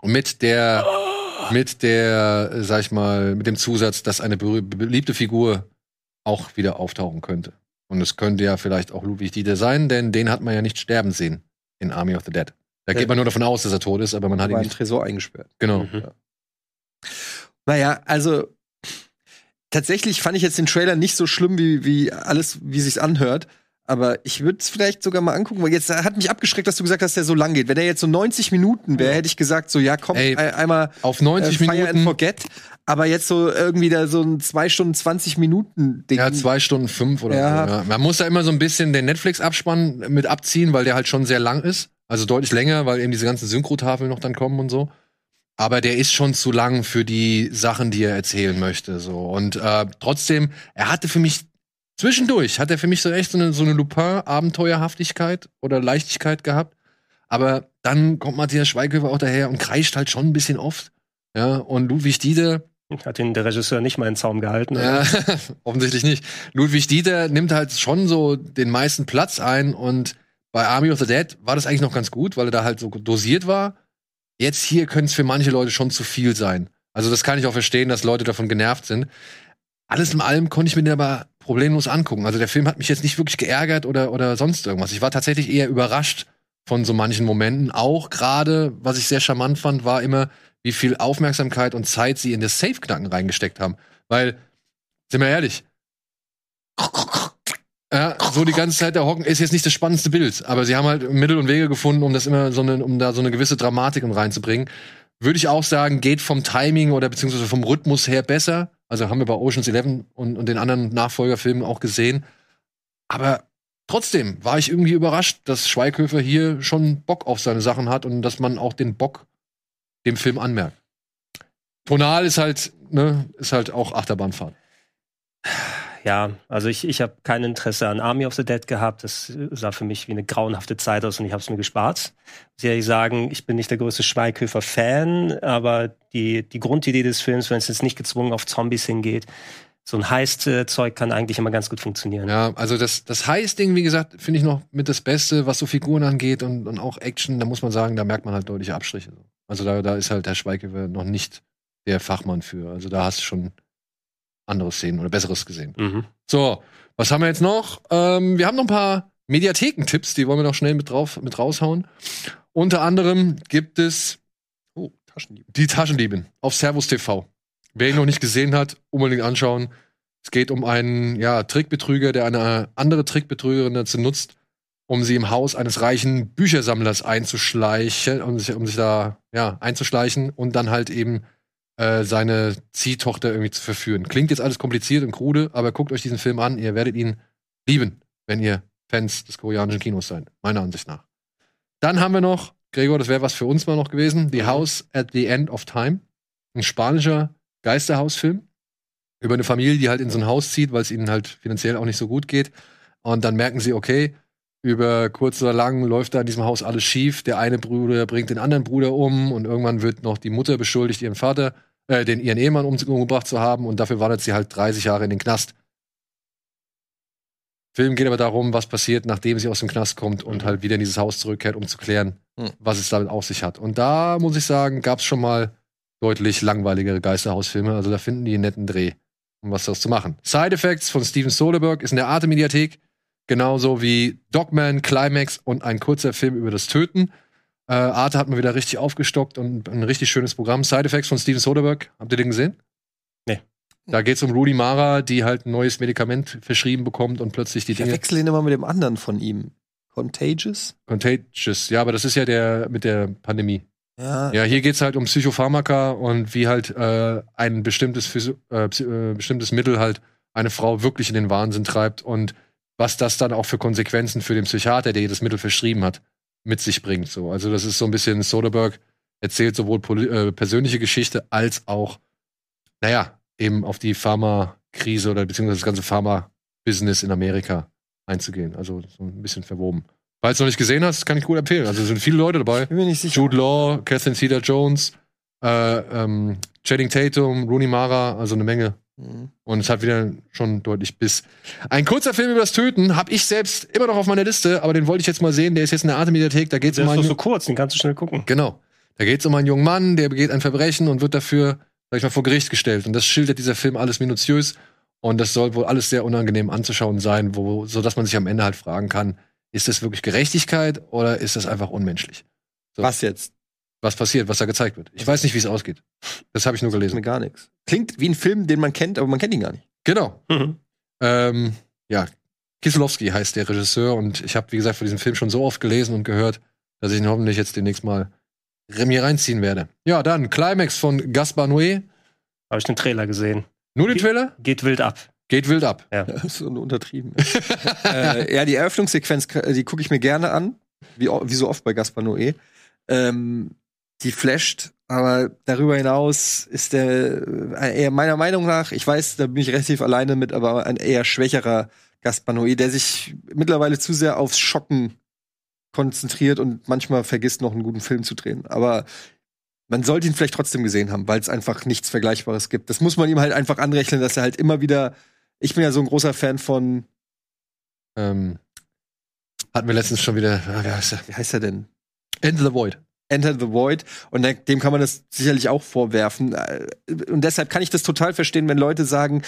A: Und mit der, mit der, sag ich mal, mit dem Zusatz, dass eine beliebte Figur auch wieder auftauchen könnte. Und es könnte ja vielleicht auch Ludwig Dieter sein, denn den hat man ja nicht sterben sehen in Army of the Dead. Da
C: Ja.
A: geht man nur davon aus, dass er tot ist, aber man hat ihn
C: war im
A: nicht.
C: Tresor eingesperrt.
A: Genau.
B: Mhm.
C: Naja, also tatsächlich fand ich jetzt den Trailer nicht so schlimm, wie, wie alles, wie sich's anhört. Aber ich würde es vielleicht sogar mal angucken, weil jetzt hat mich abgeschreckt, dass du gesagt hast, der so lang geht. Wenn er jetzt so 90 Minuten wäre, hätte ich gesagt, so ja, komm,
A: Ey,
C: ein- einmal
A: Auf 90
C: äh, Fire and
A: Minuten.
C: Forget. Aber jetzt so irgendwie da so ein 2 Stunden 20 Minuten Ding.
A: Ja, zwei Stunden fünf oder
C: Ja.
A: so. Ja. Man muss da immer so ein bisschen den Netflix-Abspann mit abziehen, weil der halt schon sehr lang ist. Also deutlich länger, weil eben diese ganzen Synchrotafeln noch dann kommen und so. Aber der ist schon zu lang für die Sachen, die er erzählen möchte. So. Und äh, trotzdem, er hatte für mich zwischendurch, hat er für mich so echt so eine, so eine Lupin-Abenteuerhaftigkeit oder Leichtigkeit gehabt. Aber dann kommt Matthias Schweighöfer auch daher und kreischt halt schon ein bisschen oft. Ja, und Ludwig Dieter,
B: Hat den der Regisseur nicht mal in Zaum gehalten.
A: ja,
B: oder?
A: offensichtlich nicht. Ludwig Dieter nimmt halt schon so den meisten Platz ein und bei Army of the Dead war das eigentlich noch ganz gut, weil er da halt so dosiert war. Jetzt hier könnte es für manche Leute schon zu viel sein. Also das kann ich auch verstehen, dass Leute davon genervt sind. Alles in allem konnte ich mir den aber problemlos angucken. Also der Film hat mich jetzt nicht wirklich geärgert oder, oder sonst irgendwas. Ich war tatsächlich eher überrascht von so manchen Momenten. Auch gerade, was ich sehr charmant fand, war immer, wie viel Aufmerksamkeit und Zeit sie in das Safe-Knacken reingesteckt haben. Weil, sind wir ehrlich, ja, so die ganze Zeit da hocken ist jetzt nicht das spannendste Bild, aber sie haben halt Mittel und Wege gefunden, um das immer so eine, um da so eine gewisse Dramatik reinzubringen. Würde ich auch sagen, geht vom Timing oder beziehungsweise vom Rhythmus her besser. Also haben wir bei Ocean's Eleven und, und den anderen Nachfolgerfilmen auch gesehen. Aber trotzdem war ich irgendwie überrascht, dass Schweighöfer hier schon Bock auf seine Sachen hat und dass man auch den Bock dem Film anmerkt. Tonal ist halt, ne, ist halt auch Achterbahnfahren.
B: Ja, also ich, ich habe kein Interesse an Army of the Dead gehabt. Das sah für mich wie eine grauenhafte Zeit aus und ich habe es mir gespart. Muss ich ehrlich sagen, ich bin nicht der größte Schweighöfer-Fan, aber die, die Grundidee des Films, wenn es jetzt nicht gezwungen auf Zombies hingeht, so ein Heist-Zeug kann eigentlich immer ganz gut funktionieren.
A: Ja, also das, das Heist-Ding, wie gesagt, finde ich noch mit das Beste, was so Figuren angeht und, und auch Action. Da muss man sagen, da merkt man halt deutliche Abstriche. Also da, da ist halt der Schweigewehr noch nicht der Fachmann für. Also da hast du schon andere Szenen oder Besseres gesehen.
B: Mhm.
A: So, was haben wir jetzt noch? Ähm, wir haben noch ein paar Mediathekentipps, die wollen wir noch schnell mit drauf mit raushauen. Unter anderem gibt es
C: Oh, Taschendieb.
A: die Taschendiebin auf Servus TV. Wer ihn noch nicht gesehen hat, unbedingt anschauen. Es geht um einen ja, Trickbetrüger, der eine andere Trickbetrügerin dazu nutzt, um sie im Haus eines reichen Büchersammlers einzuschleichen, um sich, um sich da ja, einzuschleichen und dann halt eben äh, seine Ziehtochter irgendwie zu verführen. Klingt jetzt alles kompliziert und krude, aber guckt euch diesen Film an, ihr werdet ihn lieben, wenn ihr Fans des koreanischen Kinos seid, meiner Ansicht nach. Dann haben wir noch, Gregor, das wäre was für uns mal noch gewesen, The House at the End of Time. Ein spanischer Geisterhausfilm über eine Familie, die halt in so ein Haus zieht, weil es ihnen halt finanziell auch nicht so gut geht. Und dann merken sie, okay, über kurz oder lang läuft da in diesem Haus alles schief. Der eine Bruder bringt den anderen Bruder um und irgendwann wird noch die Mutter beschuldigt, ihren Vater, äh, den ihren Ehemann umgebracht zu haben und dafür wandert sie halt 30 Jahre in den Knast. Film geht aber darum, was passiert, nachdem sie aus dem Knast kommt und halt wieder in dieses Haus zurückkehrt, um zu klären,
C: Hm.
A: was es damit auf sich hat. Und da muss ich sagen, gab es schon mal deutlich langweiligere Geisterhausfilme. Also da finden die einen netten Dreh, um was daraus zu machen. Side Effects von Steven Soderbergh ist in der Arte-Mediathek. Genauso wie Dogman, Climax und ein kurzer Film über das Töten. Äh, Arte hat mal wieder richtig aufgestockt und ein richtig schönes Programm. Side Effects von Steven Soderbergh. Habt ihr den gesehen?
B: Nee.
A: Da geht es um Rudy Mara, die halt ein neues Medikament verschrieben bekommt und plötzlich die
C: Ich
A: Dinge.
C: verwechsel ihn immer mit dem anderen von ihm. Contagious?
A: Contagious. Ja, aber das ist ja der mit der Pandemie.
C: Ja.
A: Ja, hier geht's halt um Psychopharmaka und wie halt äh, ein bestimmtes, Physio äh, äh, bestimmtes Mittel halt eine Frau wirklich in den Wahnsinn treibt und was das dann auch für Konsequenzen für den Psychiater, der ihr das Mittel verschrieben hat, mit sich bringt. So. Also das ist so ein bisschen Soderbergh erzählt sowohl äh, persönliche Geschichte als auch, naja, eben auf die Pharmakrise oder beziehungsweise das ganze Pharma-Business in Amerika einzugehen. Also so ein bisschen verwoben. Falls du noch nicht gesehen hast, kann ich gut empfehlen. Also es sind viele Leute dabei.
C: Bin mir nicht sicher.
A: Jude Law, Catherine Zeta-Jones, äh, ähm, Channing Tatum, Rooney Mara, also eine Menge.
C: Mhm.
A: Und es hat wieder schon deutlich Biss. Ein kurzer Film über das Töten habe ich selbst immer noch auf meiner Liste, aber den wollte ich jetzt mal sehen. Der ist jetzt in der Arte-Mediathek. Da geht es
B: Der
A: um
B: ist doch
A: einen,
B: so kurz, den kannst du schnell gucken.
A: genau. Da geht es um einen jungen Mann, der begeht ein Verbrechen und wird dafür, sag ich mal, vor Gericht gestellt. Und das schildert dieser Film alles minutiös. Und das soll wohl alles sehr unangenehm anzuschauen sein, wo, so dass man sich am Ende halt fragen kann, ist das wirklich Gerechtigkeit oder ist das einfach unmenschlich? So.
C: Was jetzt?
A: Was passiert, was da gezeigt wird. Ich weiß nicht, wie es ausgeht. Das habe ich nur
C: Mir
A: gelesen.
C: gar nichts. Klingt wie ein Film, den man kennt, aber man kennt ihn gar nicht.
A: Genau.
B: Mhm.
A: Ähm, ja, Kieselowski heißt der Regisseur und ich habe, wie gesagt, von diesem Film schon so oft gelesen und gehört, dass ich ihn hoffentlich jetzt demnächst mal mir reinziehen werde. Ja, dann Climax von Gaspar Noé.
B: Habe ich den Trailer gesehen.
A: Nur den Trailer?
B: Geht wild ab.
A: Geht wild ab.
B: Ja.
C: Das ist so untertrieben. äh, ja, die Eröffnungssequenz, die gucke ich mir gerne an, wie, wie so oft bei Gaspar Noé. Ähm, die flasht, aber darüber hinaus ist der äh, eher meiner Meinung nach, ich weiß, da bin ich relativ alleine mit, aber ein eher schwächerer Gaspar Noé, der sich mittlerweile zu sehr aufs Schocken konzentriert und manchmal vergisst, noch einen guten Film zu drehen. Aber man sollte ihn vielleicht trotzdem gesehen haben, weil es einfach nichts Vergleichbares gibt. Das muss man ihm halt einfach anrechnen, dass er halt immer wieder. Ich bin ja so ein großer Fan von.
A: Ähm, hatten wir letztens schon wieder, ah, wie heißt er?
C: Wie heißt er denn?
A: Enter the Void.
C: Enter the Void. Und dem kann man das sicherlich auch vorwerfen. Äh, Und deshalb kann ich das total verstehen, wenn Leute sagen,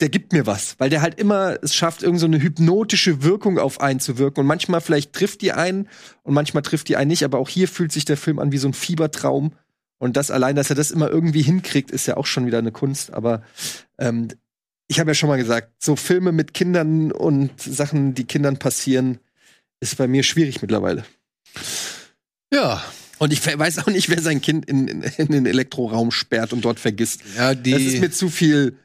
C: der gibt mir was, weil der halt immer es schafft, irgend so eine hypnotische Wirkung auf einen zu wirken. Und manchmal vielleicht trifft die einen und manchmal trifft die einen nicht. Aber auch hier fühlt sich der Film an wie so ein Fiebertraum. Und das allein, dass er das immer irgendwie hinkriegt, ist ja auch schon wieder eine Kunst. Aber ähm, ich habe ja schon mal gesagt, so Filme mit Kindern und Sachen, die Kindern passieren, ist bei mir schwierig mittlerweile.
A: Ja.
C: Und ich weiß auch nicht, wer sein Kind in, in, in den Elektroraum sperrt und dort vergisst.
A: Ja, die,
C: das ist mir zu viel.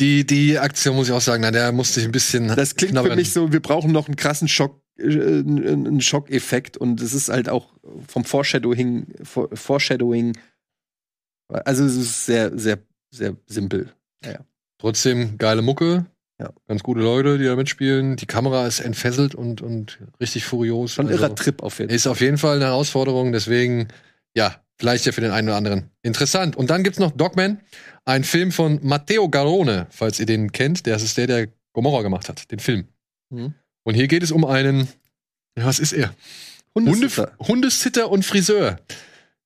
A: die, die Aktion muss ich auch sagen, na, der musste ich ein bisschen.
C: Das klingt
A: knabbern.
C: für mich so, wir brauchen noch einen krassen Schock, äh, einen einen Schockeffekt. Und es ist halt auch vom Foreshadowing, For- Foreshadowing. Also es ist sehr, sehr, sehr simpel. Ja, ja.
A: Trotzdem geile Mucke.
C: Ja.
A: Ganz gute Leute, die da mitspielen. Die Kamera ist entfesselt und, und richtig furios.
C: Schon ein
A: Also,
C: irrer Trip auf jeden Fall.
A: Ist auf jeden Fall eine Herausforderung. Deswegen, ja, Vielleicht ja für den einen oder anderen interessant. Und dann gibt's noch Dogman, ein Film von Matteo Garrone, falls ihr den kennt. Der ist der, der Gomorra gemacht hat, den Film.
C: Mhm.
A: Und hier geht es um einen, was ist er?
C: Hundesitter.
A: Hunde, Hundesitter und Friseur.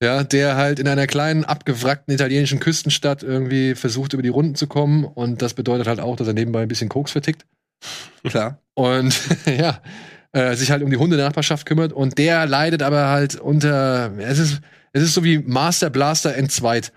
A: Ja, der halt in einer kleinen, abgewrackten italienischen Küstenstadt irgendwie versucht, über die Runden zu kommen. Und das bedeutet halt auch, dass er nebenbei ein bisschen Koks vertickt.
C: Klar.
A: Und ja, äh, sich halt um die Hundenachbarschaft kümmert. Und der leidet aber halt unter. Es ist, es ist so wie Master Blaster entzweit.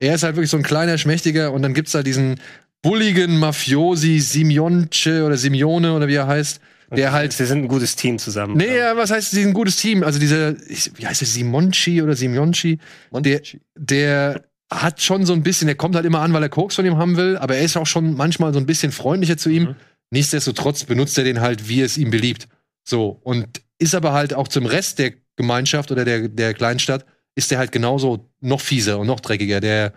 A: Er ist halt wirklich so ein kleiner, schmächtiger. Und dann gibt's da diesen bulligen Mafiosi Simionce oder Simeone oder wie er heißt. Der halt.
B: Sie sind ein gutes Team zusammen.
A: Nee, ja, was heißt, sie sind ein gutes Team? Also dieser, ich- wie heißt der, Simonci oder Simonci? Der, der hat schon so ein bisschen, der kommt halt immer an, weil er Koks von ihm haben will, aber er ist auch schon manchmal so ein bisschen freundlicher zu ihm. Nichtsdestotrotz benutzt er den halt, wie es ihm beliebt. So. Und ist aber halt auch zum Rest der Gemeinschaft oder der, der Kleinstadt, ist der halt genauso noch fieser und noch dreckiger. Der,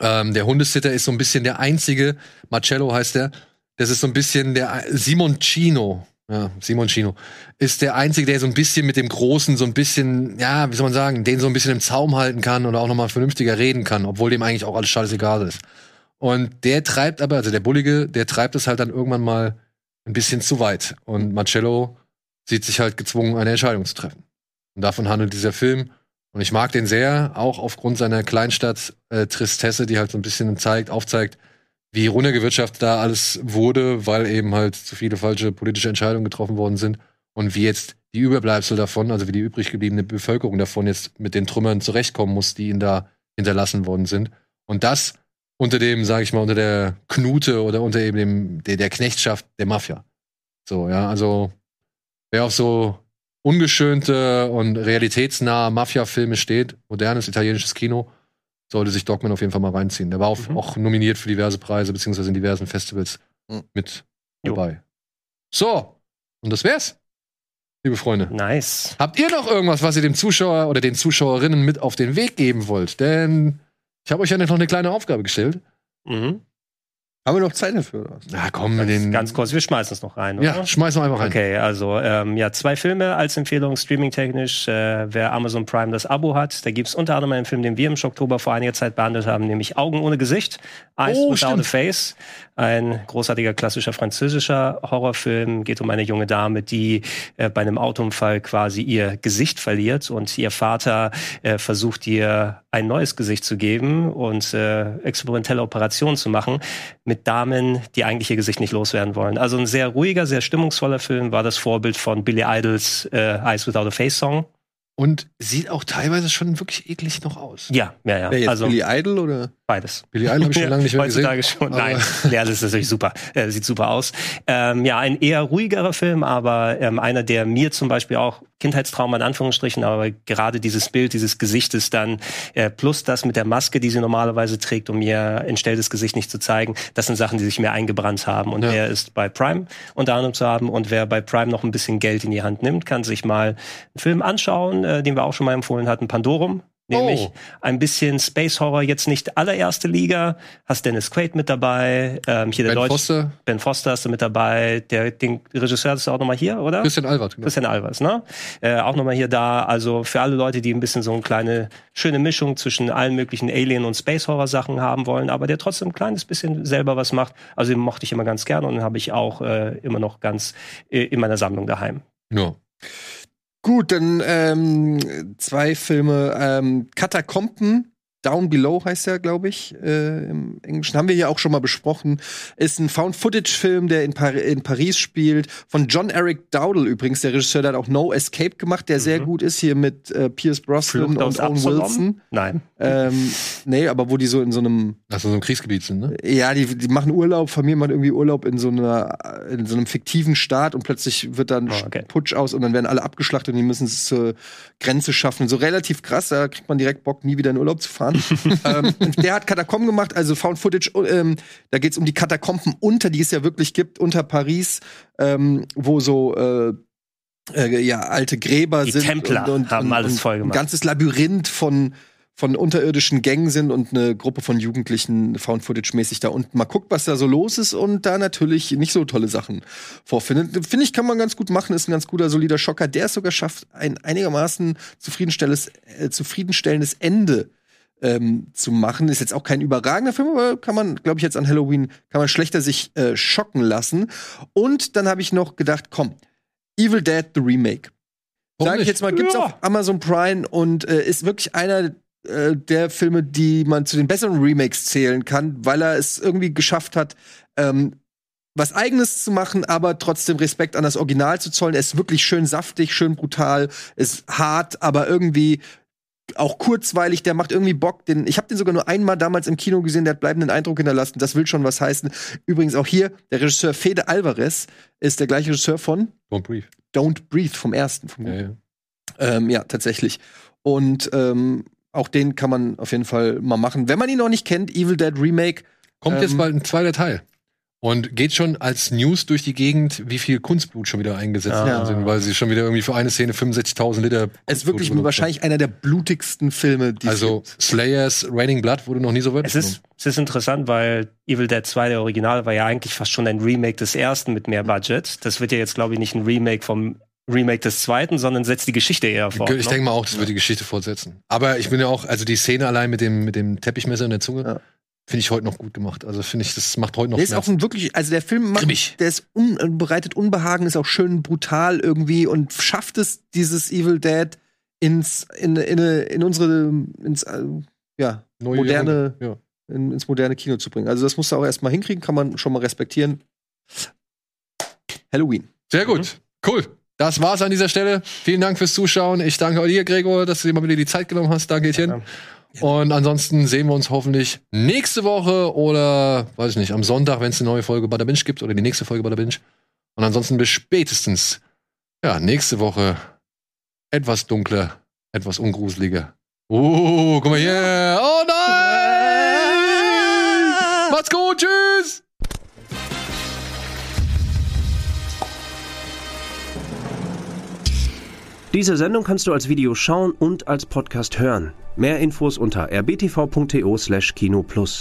A: ähm, der Hundesitter ist so ein bisschen der einzige, Marcello heißt der, das ist so ein bisschen der Simoncino. Ja, Simoncino. Ist der Einzige, der so ein bisschen mit dem Großen so ein bisschen, ja, wie soll man sagen, den so ein bisschen im Zaum halten kann oder auch nochmal vernünftiger reden kann, obwohl dem eigentlich auch alles scheißegal ist. Und der treibt aber, also der Bullige, der treibt es halt dann irgendwann mal ein bisschen zu weit. Und Marcello sieht sich halt gezwungen, eine Entscheidung zu treffen. Und davon handelt dieser Film. Und ich mag den sehr, auch aufgrund seiner Kleinstadt-Tristesse, die halt so ein bisschen zeigt, aufzeigt, wie runtergewirtschaftet da alles wurde, weil eben halt zu viele falsche politische Entscheidungen getroffen worden sind. Und wie jetzt die Überbleibsel davon, also wie die übrig gebliebene Bevölkerung davon jetzt mit den Trümmern zurechtkommen muss, die ihnen da hinterlassen worden sind. Und das unter dem, sage ich mal, unter der Knute oder unter eben dem, der, der Knechtschaft der Mafia. So, ja, also wer auf so ungeschönte und realitätsnahe Mafia-Filme steht, modernes italienisches Kino, sollte sich Dogman auf jeden Fall mal reinziehen. Der war auch, auch nominiert für diverse Preise, beziehungsweise in diversen Festivals
C: Mhm.
A: mit dabei. So, und das wär's, liebe Freunde.
B: Nice.
A: Habt ihr noch irgendwas, was ihr dem Zuschauer oder den Zuschauerinnen mit auf den Weg geben wollt? Denn ich habe euch ja noch eine kleine Aufgabe gestellt.
B: Mhm.
C: Haben wir noch Zeit dafür? Oder? was?
A: Na komm,
B: Ganz,
A: den,
B: ganz kurz, wir schmeißen es noch rein, oder?
A: ja, schmeiß mal einfach rein.
B: Okay, also ähm, ja, zwei Filme als Empfehlung, streamingtechnisch. Äh, wer Amazon Prime das Abo hat, da gibt's unter anderem einen Film, den wir im Oktober vor einiger Zeit behandelt haben, nämlich Augen ohne Gesicht, Eyes
A: Oh,
B: Without
A: stimmt.
B: a Face. Ein großartiger klassischer französischer Horrorfilm. Geht um eine junge Dame, die äh, bei einem Autounfall quasi ihr Gesicht verliert und ihr Vater äh, versucht ihr ein neues Gesicht zu geben und äh, experimentelle Operationen zu machen mit Damen, die eigentlich ihr Gesicht nicht loswerden wollen. Also ein sehr ruhiger, sehr stimmungsvoller Film, war das Vorbild von Billy Idols äh, Eyes Without a Face Song.
A: Und sieht auch teilweise schon wirklich eklig noch aus.
B: Ja, ja, ja.
C: Wer jetzt
B: also
C: Billy Idol oder?
B: beides.
A: Billy Idol habe ich schon lange nicht mehr
B: Heutzutage
A: gesehen.
B: schon. Nein, ja, das ist natürlich super. Äh, sieht super aus. Ähm, ja, ein eher ruhigerer Film, aber ähm, einer, der mir zum Beispiel auch Kindheitstrauma in Anführungsstrichen, aber gerade dieses Bild dieses Gesichtes dann, äh, plus das mit der Maske, die sie normalerweise trägt, um ihr entstelltes Gesicht nicht zu zeigen, das sind Sachen, die sich mir eingebrannt haben. Und
A: Ja.
B: wer ist bei Prime unter anderem zu haben und wer bei Prime noch ein bisschen Geld in die Hand nimmt, kann sich mal einen Film anschauen, äh, den wir auch schon mal empfohlen hatten, Pandorum. Nämlich
A: Oh.
B: ein bisschen Space Horror, jetzt nicht allererste Liga. Hast Dennis Quaid mit dabei, ähm, hier der
A: Ben
B: Deutsche.
A: Foster,
B: Ben Foster ist da mit dabei. Der, den Regisseur ist auch nochmal hier, oder?
A: Christian Albert. Genau.
B: Christian Albers, ne? Äh, auch nochmal hier da. Also für alle Leute, die ein bisschen so eine kleine, schöne Mischung zwischen allen möglichen Alien- und Space-Horror-Sachen haben wollen, aber der trotzdem ein kleines bisschen selber was macht. Also den mochte ich immer ganz gerne und den habe ich auch äh, immer noch ganz äh, in meiner Sammlung daheim.
A: Ja.
C: Gut, dann ähm, zwei Filme. Ähm, Katakomben, Down Below heißt er, glaube ich, äh, im Englischen. Haben wir hier auch schon mal besprochen. Ist ein Found-Footage-Film, der in, Par in Paris spielt. Von John Eric Dowdle übrigens, der Regisseur, der hat auch No Escape gemacht, der sehr gut ist, hier mit äh, Pierce Brosnan
B: Flucht aus
C: und Owen
B: Absalom?
C: Wilson.
B: Nein.
C: Ähm, nee, aber wo die so in so einem
A: Also so ein Kriegsgebiet sind, ne?
C: ja, die, die machen Urlaub, Familie macht irgendwie Urlaub in so einer, in so einem fiktiven Staat und plötzlich wird dann
B: Oh, okay.
C: Putsch aus und dann werden alle abgeschlachtet und die müssen es zur Grenze schaffen. So relativ krass, da kriegt man direkt Bock, nie wieder in Urlaub zu fahren. ähm, und der hat Katakomben gemacht, also Found Footage, ähm, da geht's um die Katakomben unter, die es ja wirklich gibt, unter Paris, ähm, wo so äh, äh, ja, alte Gräber
B: Die
C: sind
B: Templer haben alles voll
C: Ein
B: gemacht.
C: ganzes Labyrinth von von unterirdischen Gängen sind und eine Gruppe von Jugendlichen Found-Footage-mäßig da unten mal guckt, was da so los ist und da natürlich nicht so tolle Sachen vorfindet. Finde ich, kann man ganz gut machen, ist ein ganz guter, solider Schocker, der es sogar schafft, ein einigermaßen zufriedenstellendes, äh, zufriedenstellendes Ende ähm, zu machen. Ist jetzt auch kein überragender Film, aber kann man, glaube ich, jetzt an Halloween, kann man schlechter sich äh, schocken lassen. Und dann habe ich noch gedacht, komm, Evil Dead, The Remake.
A: Warum
C: Sag ich jetzt mal, gibt's
A: Ja.
C: auf Amazon Prime und äh, ist wirklich einer äh, der Filme, die man zu den besseren Remakes zählen kann, weil er es irgendwie geschafft hat, ähm, was eigenes zu machen, aber trotzdem Respekt an das Original zu zollen. Er ist wirklich schön saftig, schön brutal, ist hart, aber irgendwie auch kurzweilig, der macht irgendwie Bock. Den, ich habe den sogar nur einmal damals im Kino gesehen, der hat bleibenden Eindruck hinterlassen. Das will schon was heißen. Übrigens auch hier, der Regisseur Fede Alvarez ist der gleiche Regisseur von
A: Don't Breathe.
C: Don't Breathe vom ersten. Vom
A: Ja, ja.
C: ähm, ja, tatsächlich. Und ähm, auch den kann man auf jeden Fall mal machen. Wenn man ihn noch nicht kennt, Evil Dead Remake.
A: Kommt
C: ähm,
A: jetzt bald ein zweiter Teil. Und geht schon als News durch die Gegend, wie viel Kunstblut schon wieder eingesetzt
C: Ja.
A: worden sind, weil sie schon wieder irgendwie für eine Szene 65.000 Liter.
C: Es ist wirklich wahrscheinlich einer der blutigsten Filme, die
A: haben.
C: es
A: Also
C: gibt.
A: Slayers Raining Blood wurde noch nie so weit
B: Es ist, es ist interessant, weil Evil Dead 2, der Original, war ja eigentlich fast schon ein Remake des ersten mit mehr Budget. Das wird ja jetzt, glaube ich, nicht ein Remake vom Remake des zweiten, sondern setzt die Geschichte eher fort.
A: Ich denke mal auch, das wird die Geschichte fortsetzen. Aber ich bin ja auch, also die Szene allein mit dem, mit dem Teppichmesser in der Zunge, finde ich heute noch gut gemacht. Also finde ich, das macht heute noch
C: Der ist
A: Schmerz.
C: auch ein wirklich, also der Film macht, der ist un, äh, bereitet Unbehagen, ist auch schön brutal irgendwie und schafft es, dieses Evil Dead ins, in, in, in unsere, ins, äh, ja,
A: Neue
C: moderne,
A: Jahrhundert,
C: in, ins moderne Kino zu bringen. Also das musst du auch erstmal hinkriegen, kann man schon mal respektieren. Halloween.
A: Sehr gut. Cool. Das war's an dieser Stelle. Vielen Dank fürs Zuschauen. Ich danke dir, Gregor, dass du dir mal wieder die Zeit genommen hast. Danke, Etienne. Und ansonsten sehen wir uns hoffentlich nächste Woche oder, weiß ich nicht, am Sonntag, wenn es eine neue Folge Bada Binge gibt oder die nächste Folge Bada Binge. Und ansonsten bis spätestens, ja, nächste Woche etwas dunkler, etwas ungruseliger. Oh, guck mal hier. Oh nein! Macht's gut, tschüss!
P: Diese Sendung kannst du als Video schauen und als Podcast hören. Mehr Infos unter rbtv.to/kinoplus.